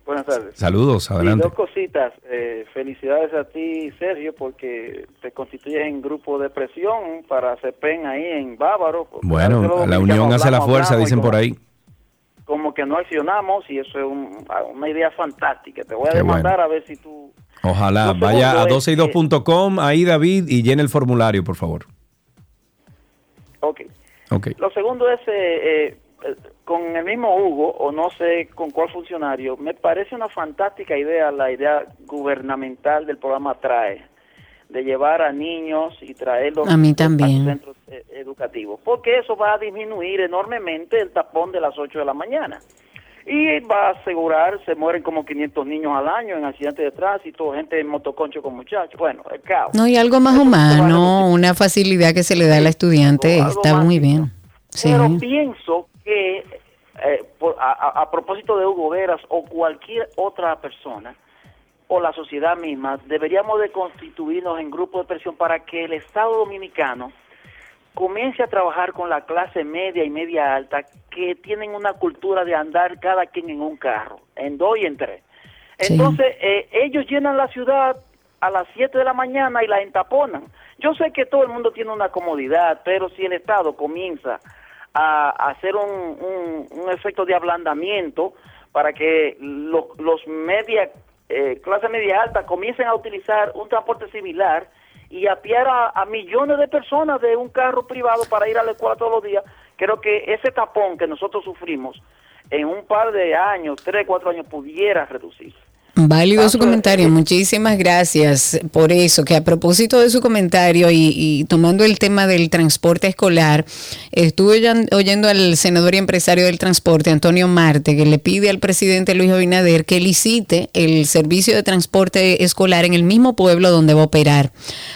Buenas tardes. Saludos, adelante. dos cositas. Eh, felicidades a ti, Sergio, porque te constituyes en grupo de presión para CEPEN ahí en Bávaro. Bueno, la unión hace la fuerza, y dicen por como- ahí. Como que no accionamos y eso es un- una idea fantástica. Te voy a Qué demandar bueno. a ver si tú... Ojalá. Vaya a segundo es 12y2.com, ahí David, y llene el formulario, por favor. Ok. Lo segundo es, eh, eh, con el mismo Hugo, o no sé con cuál funcionario, me parece una fantástica idea la idea gubernamental del programa TRAE, de llevar a niños y traerlos A mí a los centros eh, educativos, porque eso va a disminuir enormemente el tapón de las 8 de la mañana. Y va a asegurar, se mueren como 500 niños al año en accidentes de tránsito, gente en motoconcho con muchachos. Bueno, el caos. No, y algo más humano, una facilidad que se le da al estudiante, está muy bien. Sí. Pero pienso que eh, por- a, a- a propósito de Hugo Veras o cualquier otra persona o la sociedad misma, deberíamos de constituirnos en grupos de presión para que el Estado dominicano comience a trabajar con la clase media y media alta que tienen una cultura de andar cada quien en un carro, en dos y en tres. Sí. Entonces, eh, ellos llenan la ciudad a las 7 de la mañana y la entaponan. Yo sé que todo el mundo tiene una comodidad, pero si el Estado comienza a, a hacer un, un- un efecto de ablandamiento para que lo- los media, eh, clase media alta comiencen a utilizar un transporte similar y apiar a, a millones de personas de un carro privado para ir a la escuela todos los días, creo que ese tapón que nosotros sufrimos en un par de años, tres, cuatro años, pudiera reducirse. Válido su comentario, muchísimas gracias por eso, que a propósito de su comentario y, y tomando el tema del transporte escolar, estuve oyendo al senador y empresario del transporte, Antonio Marte, que le pide al presidente Luis Abinader que licite el servicio de transporte escolar en el mismo pueblo donde va a operar.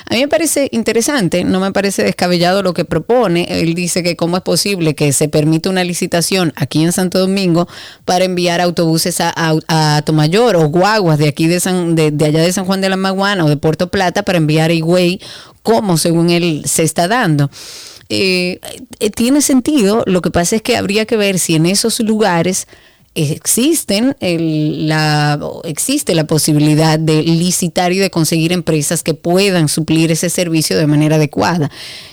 A mí me parece interesante, no me parece descabellado lo que propone. Él dice que cómo es posible que se permita una licitación aquí en Santo Domingo para enviar autobuses a, a, a Tomayor o guaguas de aquí de, San, de, de allá de San Juan de la Maguana o de Puerto Plata para enviar a Higüey como según él se está dando. Eh, eh, tiene sentido, lo que pasa es que habría que ver si en esos lugares existen el- la existe la posibilidad de licitar y de conseguir empresas que puedan suplir ese servicio de manera adecuada.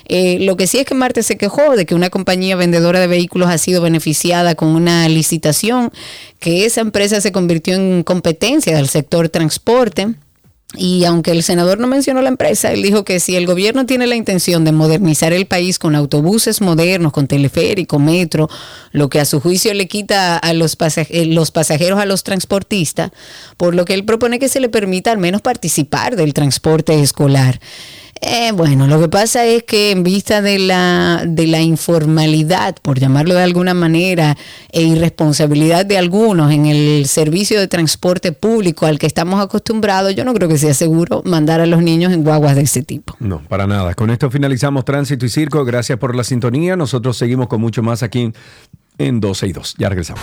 Eh, lo que sí es que Marte se quejó de que una compañía vendedora de vehículos ha sido beneficiada con una licitación, que esa empresa se convirtió en competencia del sector transporte. Y aunque el senador no mencionó la empresa, él dijo que si el gobierno tiene la intención de modernizar el país con autobuses modernos, con teleférico, metro, lo que a su juicio le quita a los, eh, los pasajeros a los transportistas, por lo que él propone que se le permita al menos participar del transporte escolar. Eh, bueno, lo que pasa es que en vista de la, de la informalidad, por llamarlo de alguna manera, e irresponsabilidad de algunos en el servicio de transporte público al que estamos acostumbrados, yo no creo que sea seguro mandar a los niños en guaguas de ese tipo. No, para nada. Con esto finalizamos Tránsito y Circo. Gracias por la sintonía. Nosotros seguimos con mucho más aquí en 12 y 2. Ya regresamos.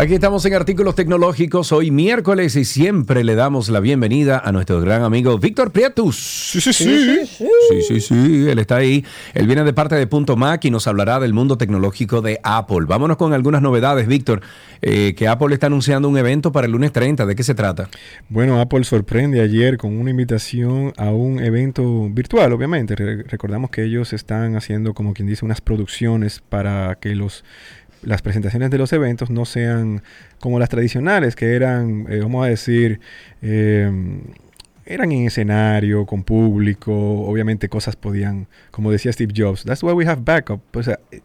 Aquí estamos en Artículos Tecnológicos, hoy miércoles y siempre le damos la bienvenida a nuestro gran amigo Víctor Prietus. Sí, sí, sí. Sí, sí, sí, él está ahí. Él viene de parte de Punto Mac y nos hablará del mundo tecnológico de Apple. Vámonos con algunas novedades, Víctor, eh, que Apple está anunciando un evento para el lunes 30. ¿De qué se trata? Bueno, Apple sorprende ayer con una invitación a un evento virtual, obviamente. Re- recordamos que ellos están haciendo, como quien dice, unas producciones para que los las presentaciones de los eventos no sean como las tradicionales, que eran, eh, vamos a decir, eh, eran en escenario, con público, obviamente cosas podían, como decía Steve Jobs, that's why we have backup, o sea, eh,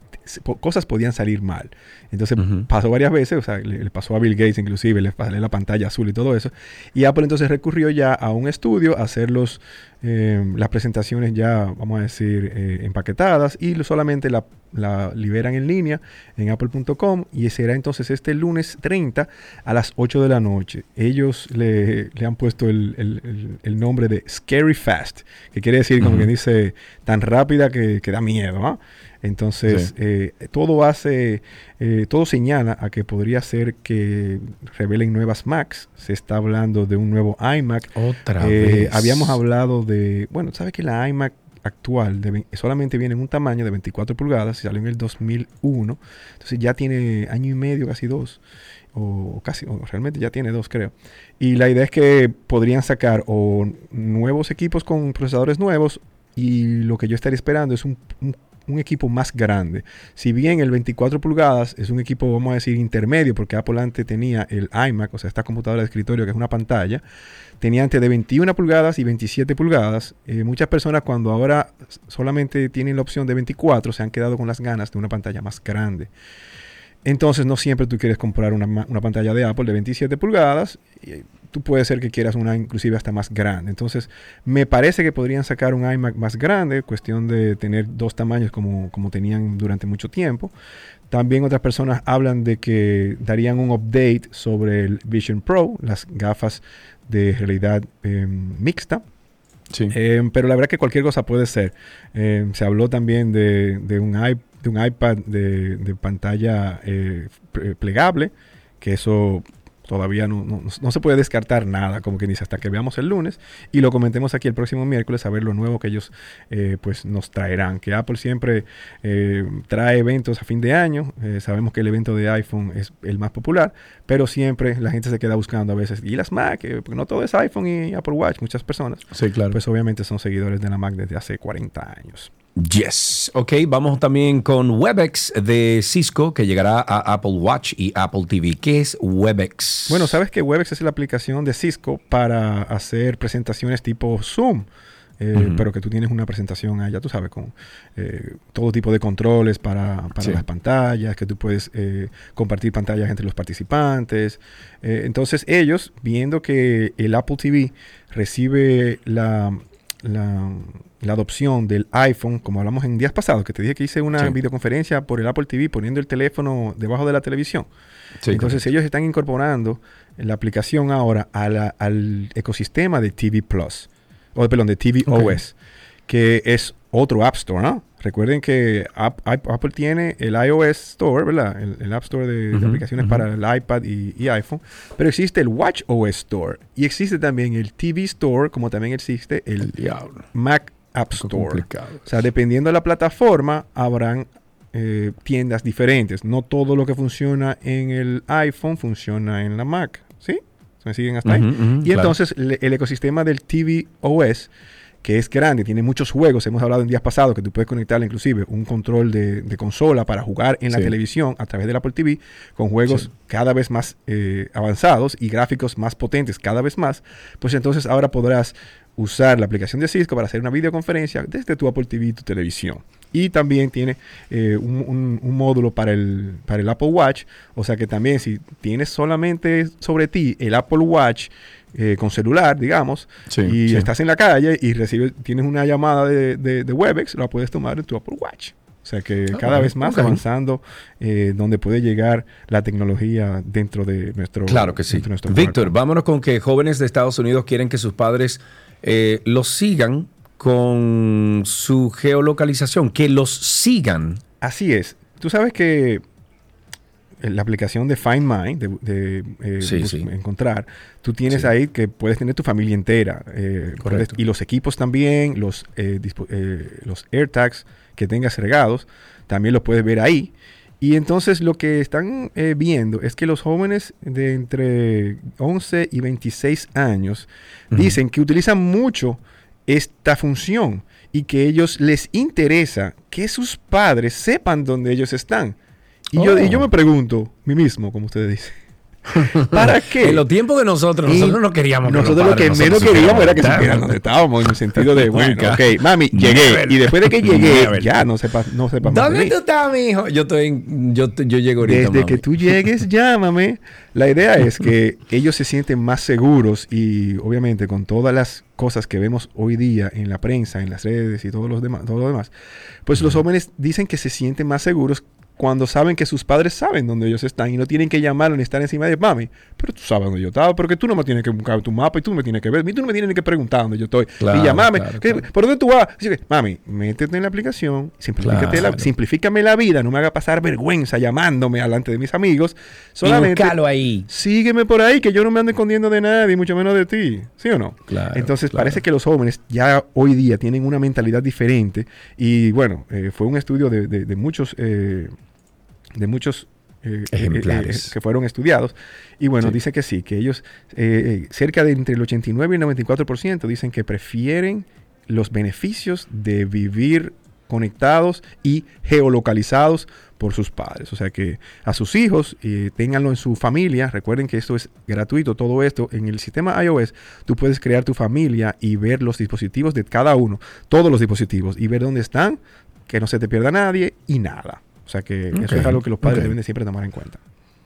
cosas podían salir mal. Entonces pasó varias veces, o sea, le, le pasó a Bill Gates inclusive, le pasó la pantalla azul y todo eso. Y Apple entonces recurrió ya a un estudio a hacer los, eh, las presentaciones ya, vamos a decir, eh, empaquetadas y solamente la, la liberan en línea en apple.com y será entonces este lunes 30 a las 8 de la noche. Ellos le, le han puesto el, el- nombre de Scary Fast, que quiere decir, como Ujú. que dice, tan rápida que, que da miedo. ¿ah? Entonces, Sí. eh, todo hace, eh, todo señala a que podría ser que revelen nuevas Macs. Se está hablando de un nuevo iMac. Otra Eh, vez. Habíamos hablado de, bueno, ¿sabes que la iMac actual de solamente viene en un tamaño de 24 pulgadas, salió en el 2001, entonces ya tiene año y medio, casi dos, o casi, o realmente ya tiene dos, creo. Y la idea es que podrían sacar o nuevos equipos con procesadores nuevos y lo que yo estaría esperando es un, un- un equipo más grande. Si bien el 24 pulgadas es un equipo, vamos a decir, intermedio, porque Apple antes tenía el iMac, o sea, esta computadora de escritorio que es una pantalla, tenía antes de 21 pulgadas y 27 pulgadas. Eh, muchas personas cuando ahora solamente tienen la opción de 24 se han quedado con las ganas de una pantalla más grande. Entonces no siempre tú quieres comprar una, una pantalla de Apple de 27 pulgadas. Tú puede ser que quieras una inclusive hasta más grande. Entonces me parece que podrían sacar un iMac más grande, cuestión de tener dos tamaños como, como tenían durante mucho tiempo. También otras personas hablan de que darían un update sobre el Vision Pro, las gafas de realidad eh, mixta. Eh, pero la verdad que cualquier cosa puede ser. Eh, se habló también de, de un, iP- de un iPad de, de pantalla eh, ple- plegable, que eso todavía no, no- no se puede descartar nada, como que dice, hasta que veamos el lunes y lo comentemos aquí el próximo miércoles a ver lo nuevo que ellos eh, pues nos traerán. Que Apple siempre eh, trae eventos a fin de año, eh, sabemos que el evento de iPhone es el más popular, pero siempre la gente se queda buscando a veces, y las Mac, porque no todo es iPhone y Apple Watch, muchas personas. Sí, claro. Pues obviamente son seguidores de la Mac desde hace 40 años. Yes. Ok, vamos también con WebEx de Cisco que llegará a Apple Watch y Apple TV. ¿Qué es WebEx? Bueno, sabes que WebEx es la aplicación de Cisco para hacer presentaciones tipo Zoom. eh. Pero que tú tienes una presentación allá, tú sabes, con eh, todo tipo de controles para, para Sí. las pantallas, que tú puedes eh, compartir pantallas entre los participantes. Entonces ellos, viendo que el Apple TV recibe la, la, la adopción del iPhone, como hablamos en días pasados, que te dije que hice una Sí. videoconferencia por el Apple TV poniendo el teléfono debajo de la televisión. Sí, Entonces correcto. ellos están incorporando la aplicación ahora a la- al ecosistema de TV Plus, o perdón, de TV. OS, que es otro App Store, ¿no? Recuerden que App- App- Apple tiene el iOS Store, ¿verdad? El, el App Store de, de Ujú, aplicaciones para el iPad y, y iPhone, pero existe el Watch OS Store y existe también el TV Store, como también existe el Mac App Store. O sea, dependiendo de la plataforma, habrán eh, tiendas diferentes. No todo lo que funciona en el iPhone funciona en la Mac. ¿Sí? ¿Me siguen hasta ahí? Y claro. entonces le- el ecosistema del TV OS, que es grande, tiene muchos juegos. Hemos hablado en días pasados que tú puedes conectarle inclusive un control de, de consola para jugar en la Sí. televisión a través del Apple TV con juegos Sí. cada vez más eh, avanzados y gráficos más potentes cada vez más. Pues entonces ahora podrás usar la aplicación de Cisco para hacer una videoconferencia desde tu Apple TV y tu televisión. Y también tiene eh, un, un- un módulo para el, para el Apple Watch. O sea que también si tienes solamente sobre ti el Apple Watch eh, con celular, digamos, Sí, y sí. estás en la calle y recibes, tienes una llamada de, de, de WebEx, la puedes tomar en tu Apple Watch. O sea que Ah, cada vez más avanzando eh, donde puede llegar la tecnología dentro de nuestro Claro que sí. Víctor, vámonos con que jóvenes de Estados Unidos quieren que sus padres eh, los sigan con su geolocalización, que los sigan. Así es. Tú sabes que la aplicación de Find My, de, de, eh, Sí, bus- sí. encontrar, tú tienes Sí. ahí que puedes tener tu familia entera. eh, puedes- y los equipos también, los, eh, eh, los AirTags que tengas regados, también los puedes ver ahí. Y entonces lo que están viendo es que los jóvenes de entre 11 y 26 años dicen que utilizan mucho esta función y que ellos les interesa que sus padres sepan dónde ellos están. Y, yo, y yo Oh. me pregunto, mí mismo, como ustedes dicen, ¿para qué? En los tiempos de nosotros, Y nosotros no queríamos que Nosotros lo que nosotros menos queríamos era que supieran dónde estábamos, en el sentido de, bueno, ok, mami, llegué. Never. Y después de que llegué, Never. ya no sepa, no sepa más de ¿Dónde tú estás, mi hijo? Yo estoy, en- yo, yo llego ahorita. Desde mami. que tú llegues, llámame. La idea es que ellos se sienten más seguros y obviamente con todas las cosas que vemos hoy día en la prensa, en las redes y todos los demás, todo lo demás, pues los jóvenes dicen que se sienten más seguros cuando saben que sus padres saben dónde ellos están y no tienen que llamarlo ni estar encima de mami, pero tú sabes dónde yo estaba, porque tú no me tienes que buscar tu mapa y tú no me tienes que ver, y tú no me tienes que preguntar dónde yo estoy. Claro, y llamame, claro, ¿qué- claro. ¿por dónde tú vas? Así que, mami, métete en la aplicación, simplifícate la- simplifícame la vida, no me haga pasar vergüenza llamándome delante de mis amigos. Solamente búscalo ahí. sígueme por ahí, que yo no me ando escondiendo de nadie, mucho menos de ti. ¿Sí o no? Claro, Entonces parece que los jóvenes ya hoy día tienen una mentalidad diferente y bueno, eh, fue un estudio de, de- de muchos, eh, de muchos eh, Ejemplares. eh, eh, que fueron estudiados y bueno, Sí. dice que sí, que ellos cerca de entre el 89 y el 94% dicen que prefieren los beneficios de vivir conectados y geolocalizados por sus padres. O sea que a sus hijos, eh, ténganlo en su familia. Recuerden que esto es gratuito, todo esto. En el sistema iOS, tú puedes crear tu familia y ver los dispositivos de cada uno, todos los dispositivos, y ver dónde están, que no se te pierda nadie y nada. O sea que eso es algo que los padres deben de siempre tomar en cuenta.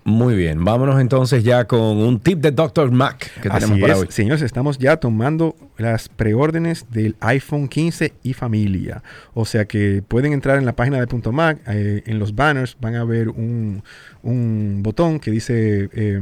Muy bien, vámonos entonces ya con un tip de Dr. Mac que tenemos Así para es, hoy. señores, estamos ya tomando las preórdenes del iPhone 15 y familia. O sea que pueden entrar en la página de Punto Mac, eh, en los banners van a ver un, un botón que dice eh,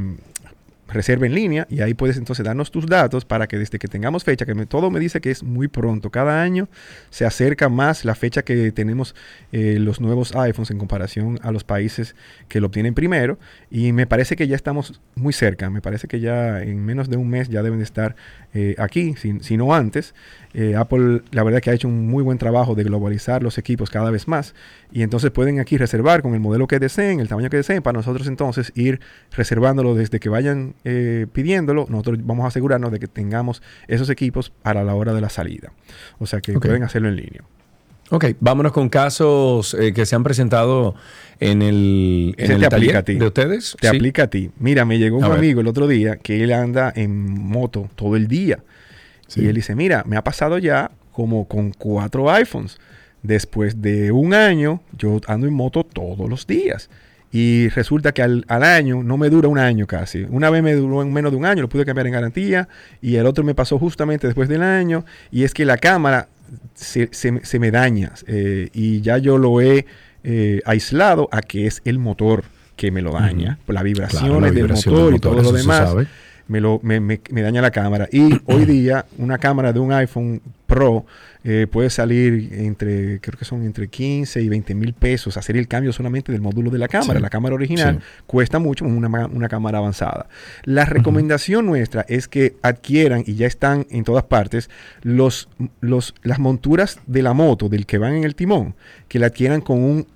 reserva en línea y ahí puedes entonces darnos tus datos para que desde que tengamos fecha, que todo me dice que es muy pronto, cada año se acerca más la fecha que tenemos eh, los nuevos iPhones en comparación a los países que lo obtienen primero y me parece que ya estamos muy cerca, me parece que ya en menos de un mes ya deben de estar eh, aquí, si no antes. Eh, Apple la verdad que ha hecho un muy buen trabajo de globalizar los equipos cada vez más y entonces pueden aquí reservar con el modelo que deseen, el tamaño que deseen, para nosotros entonces ir reservándolo desde que vayan eh, pidiéndolo, nosotros vamos a asegurarnos de que tengamos esos equipos para la hora de la salida. O sea que Ok. pueden hacerlo en línea. Ok, vámonos con casos eh, que se han presentado en el, en el te taller aplica a ti. de ustedes. Te Sí. aplica a ti. Mira, me llegó un A ver. amigo el otro día que él anda en moto todo el día. Y él dice, mira, me ha pasado ya como con cuatro iPhones. Después de un año, yo ando en moto todos los días. Y resulta que al, al año, no me dura un año casi. Una vez me duró en menos de un año, lo pude cambiar en garantía. Y el otro me pasó justamente después del año. Y es que la cámara se, se- se me daña. eh, y ya yo lo he eh, aislado a que es el motor que me lo daña. Por las vibraciones Claro, la del motor del y todo motor, lo demás. Me, lo, me, me- me daña la cámara. Y hoy día una cámara de un iPhone Pro eh, puede salir entre, creo que son entre 15 y 20 mil pesos, hacer el cambio solamente del módulo de la cámara. Sí. La cámara original Sí. cuesta mucho una cámara avanzada. La recomendación nuestra es que adquieran, y ya están en todas partes, los, los, las monturas de la moto, del que van en el timón, que la adquieran con un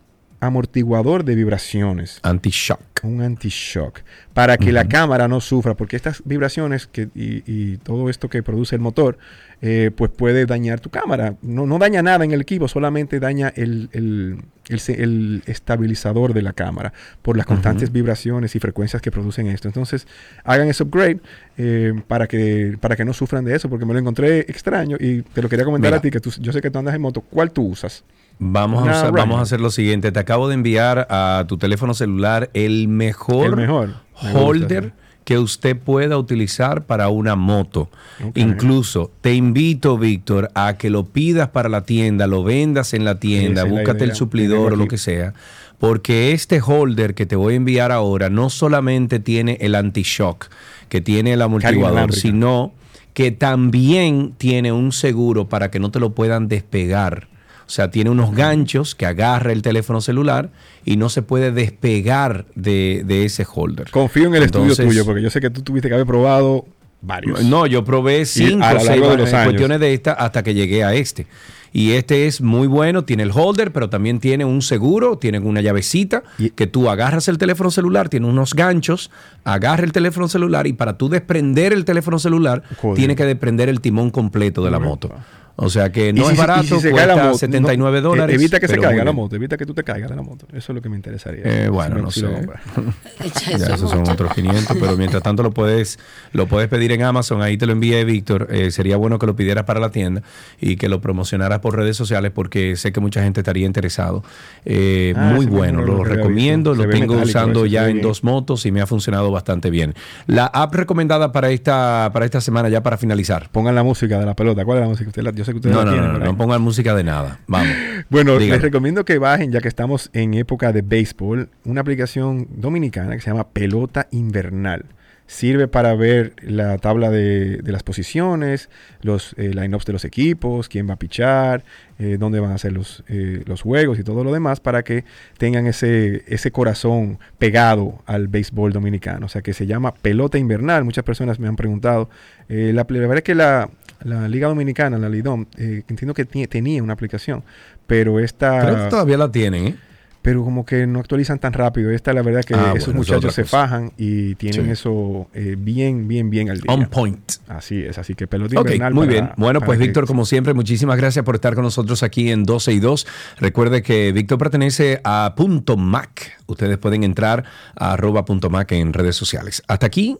amortiguador de vibraciones. Anti-shock. Un anti-shock. Para que la cámara no sufra, porque estas vibraciones que, y, y todo esto que produce el motor, eh, pues puede dañar tu cámara. No, no daña nada en el equipo, solamente daña el, el- el estabilizador de la cámara por las constantes vibraciones y frecuencias que producen esto. Entonces, hagan ese upgrade eh, para, que, para que no sufran de eso, porque me lo encontré extraño y te lo quería comentar Mira. a ti, que tú, yo sé que tú andas en moto. ¿Cuál tú usas? Vamos a, usar- vamos a hacer lo siguiente. Te acabo de enviar a tu teléfono celular el mejor, El mejor. Me gusta, holder que usted pueda utilizar para una moto. Incluso te invito, Víctor, a que lo pidas para la tienda, lo vendas en la tienda, la búscate el suplidor o lo que sea. Porque este holder que te voy a enviar ahora no solamente tiene el anti-shock, que tiene el amortiguador, sino que también tiene un seguro para que no te lo puedan despegar. O sea, tiene unos ganchos que agarra el teléfono celular y no se puede despegar de, de ese holder. Confío en el estudio tuyo, porque yo sé que tú tuviste que haber probado varios. No, yo probé cinco o seis de los años. cuestiones de esta hasta que llegué a este. Y este es muy bueno, tiene el holder, pero también tiene un seguro, tiene una llavecita que tú agarras el teléfono celular, tiene unos ganchos, agarra el teléfono celular y para tú desprender el teléfono celular, Joder. tiene que desprender el timón completo de la moto. O sea que no Y si es barato, si se cae la cuesta moto, 79 no, dólares. Evita que se caiga la moto, evita que tú te caigas de la moto. Eso es lo que me interesaría. Eh, bueno, no si sé. Ya, esos son otros 500, pero mientras tanto lo puedes, lo puedes pedir en Amazon, ahí te lo envíe Víctor. Eh, sería bueno que lo pidieras para la tienda y que lo promocionaras por redes sociales porque sé que mucha gente estaría interesado. Eh, Ah, muy bueno, lo recomiendo, lo tengo usando ya en bien. dos motos y me ha funcionado bastante bien. La app recomendada para esta, para esta semana, ya para finalizar. Pongan la música de la pelota. ¿Cuál es la música? Usted la- yo sé que ustedes No, no, tienen. no, no, pongan música de nada. Vamos. Bueno, les recomiendo que bajen, ya que estamos en época de béisbol, una aplicación dominicana que se llama Pelota Invernal. Sirve para ver la tabla de, de las posiciones, los eh, lineups de los equipos, quién va a pichar, eh, dónde van a ser los, eh, los juegos y todo lo demás para que tengan ese, ese corazón pegado al béisbol dominicano. O sea que se llama Pelota Invernal. Muchas personas me han preguntado. La, la verdad es que la, la Liga Dominicana, la Lidom, eh, entiendo que tenía una aplicación, pero esta... Creo que todavía la tienen, ¿eh? Pero como que no actualizan tan rápido. Esta, la verdad, que Ah, esos bueno, muchachos se fajan y tienen Sí. eso eh, bien, bien, bien al día. On point. Así es, así que pelota Ok, invernal muy para- bien. Bueno, pues que- Víctor, como siempre, muchísimas gracias por estar con nosotros aquí en 12 y 2. Recuerde que Víctor pertenece a Punto Mac. Ustedes pueden entrar a arroba punto Mac en redes sociales. Hasta aquí,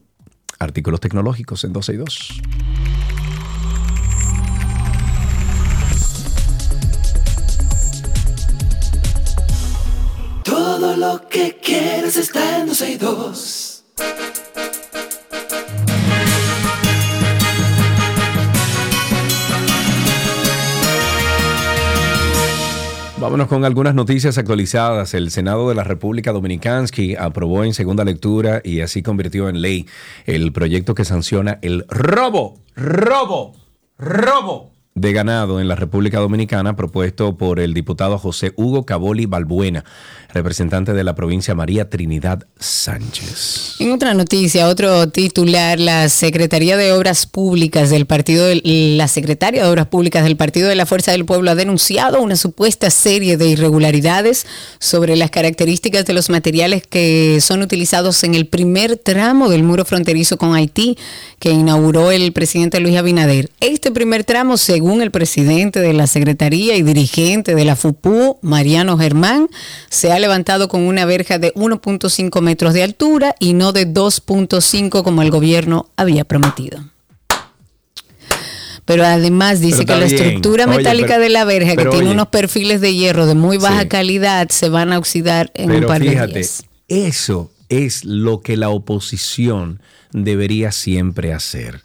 artículos tecnológicos en 12 y 2. Todo lo que quieres está en 12 y 2. Vámonos con algunas noticias actualizadas. El Senado de la República Dominicana aprobó en segunda lectura y así convirtió en ley el proyecto que sanciona el robo, robo, robo de ganado en la República Dominicana propuesto por el diputado José Hugo Caboli Balbuena, representante de la provincia María Trinidad Sánchez. En otra noticia, otro titular, la Secretaría de Obras Públicas del Partido, del- la Secretaria de Obras Públicas del Partido de la Fuerza del Pueblo ha denunciado una supuesta serie de irregularidades sobre las características de los materiales que son utilizados en el primer tramo del muro fronterizo con Haití que inauguró el presidente Luis Abinader. Este primer tramo, según según el presidente de la Secretaría y dirigente de la FUPU, Mariano Germán, se ha levantado con una verja de 1.5 metros de altura y no de 2.5 como el gobierno había prometido. Pero además dice Pero que la bien. estructura Oye, metálica pero- de la verja, que tiene oye. unos perfiles de hierro de muy baja Sí. calidad, se van a oxidar en un par de días. eso es lo que la oposición debería siempre hacer.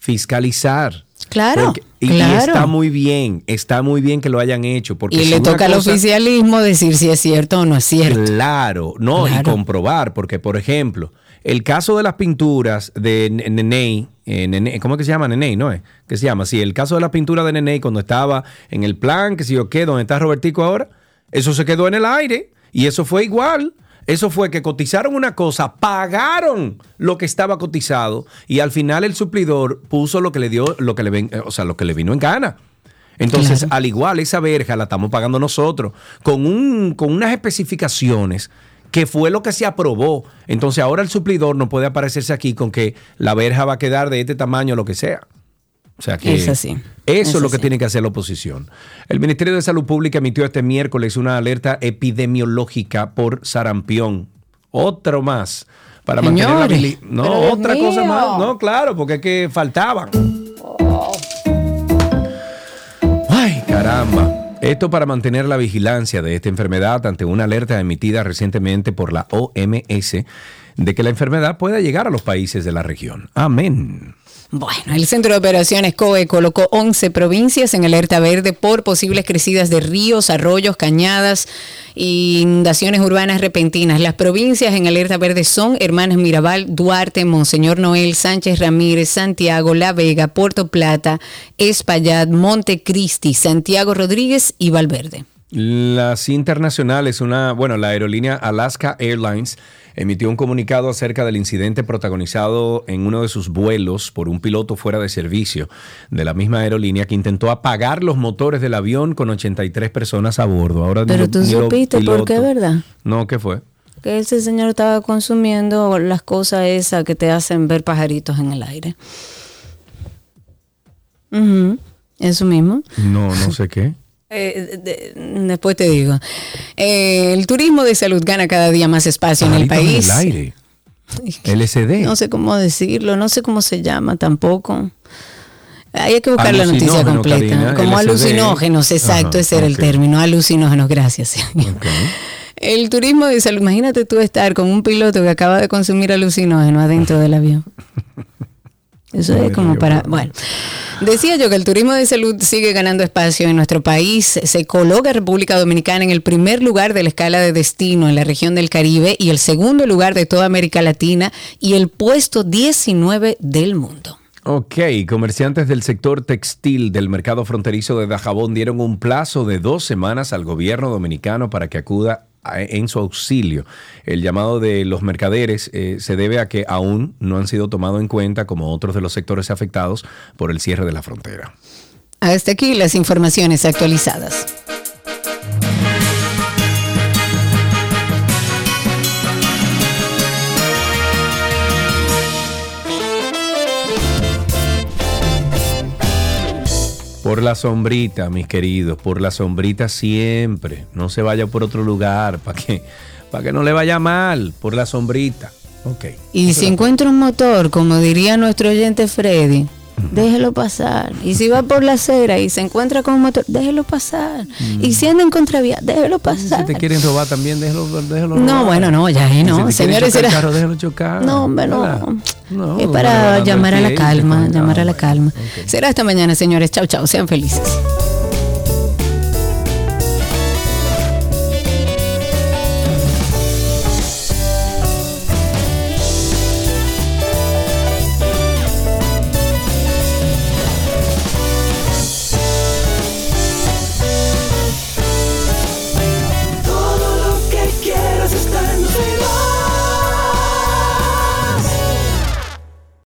Fiscalizar. Claro, Porque- y, está muy bien, está muy bien que lo hayan hecho. Porque Y si le toca al oficialismo decir si es cierto o no es cierto. Claro, no, y comprobar, porque por ejemplo, el caso de las pinturas de N- Neney, eh, Nene- ¿cómo es que se llama Neney? ¿No es? ¿Qué se llama? Sí, el caso de la pintura de Neney cuando estaba en el plan, que si yo qué, donde está Robertico ahora, eso se quedó en el aire y eso fue igual. Eso fue que cotizaron una cosa, pagaron lo que estaba cotizado y al final el suplidor puso lo que le dio, lo que le ven, eh, o sea, lo que le vino en gana. Entonces, al igual, esa verja la estamos pagando nosotros con, un, con unas especificaciones que fue lo que se aprobó. Entonces, ahora el suplidor no puede aparecerse aquí con que la verja va a quedar de este tamaño, lo que sea. O sea que Es así. Eso Es es lo que tiene que hacer la oposición. El Ministerio de Salud Pública emitió este miércoles una alerta epidemiológica por sarampión. Otro más. Para mantener la No, pero Dios otra cosa mío. más. No, claro, porque es que faltaban. Ay, caramba. Esto para mantener la vigilancia de esta enfermedad ante una alerta emitida recientemente por la OMS de que la enfermedad pueda llegar a los países de la región. Amén. Bueno, el Centro de Operaciones COE colocó 11 provincias en alerta verde por posibles crecidas de ríos, arroyos, cañadas e inundaciones urbanas repentinas. Las provincias en alerta verde son Hermanas Mirabal, Duarte, Monseñor Noel, Sánchez Ramírez, Santiago, La Vega, Puerto Plata, Espaillat, Montecristi, Santiago Rodríguez y Valverde. Las internacionales, una, bueno, la aerolínea Alaska Airlines emitió un comunicado acerca del incidente protagonizado en uno de sus vuelos por un piloto fuera de servicio de la misma aerolínea que intentó apagar los motores del avión con 83 personas a bordo. Ahora Pero tú ni supiste por qué, ¿verdad? No, ¿qué fue? Que ese señor estaba consumiendo las cosas esas que te hacen ver pajaritos en el aire. Ujú, Eso mismo. No, no sé qué. Eh, de- después te digo. Eh, el turismo de salud gana cada día más espacio en el país. el aire. LSD. No sé cómo decirlo, no sé cómo se llama tampoco. Hay que buscar la noticia completa. Karina, como LSD. alucinógenos, exacto, Ajá, ese era el ok. término, alucinógenos, gracias. El turismo de salud, imagínate tú estar con un piloto que acaba de consumir alucinógeno adentro del avión. Eso es como para, bueno, decía yo que el turismo de salud sigue ganando espacio en nuestro país. Se coloca República Dominicana en el primer lugar de la escala de destino en la región del Caribe y el segundo lugar de toda América Latina y el puesto 19 del mundo. Ok, comerciantes del sector textil del mercado fronterizo de Dajabón dieron un plazo de dos semanas al gobierno dominicano para que acuda a- en su auxilio. El llamado de los mercaderes eh, se debe a que aún no han sido tomados en cuenta como otros de los sectores afectados por el cierre de la frontera. Hasta aquí las informaciones actualizadas. Por la sombrita, mis queridos, por la sombrita siempre. No se vaya por otro lugar para que, para que no le vaya mal, por la sombrita. Ok. Y si encuentra un motor, como diría nuestro oyente Freddy, déjelo pasar. Y si va por la acera y se encuentra con un motor, déjelo pasar. Y si anda en contravía, déjelo Si pasar. te quieren robar también, déjalo, déjalo No, bueno, no, ya, Y no. si Señores, chocar el era- carro, déjalo chocar. No, hombre, no. No, es para no, llamar a la calma, llamar a la calma. Será hasta mañana, señores. Chao, chao. Sean felices.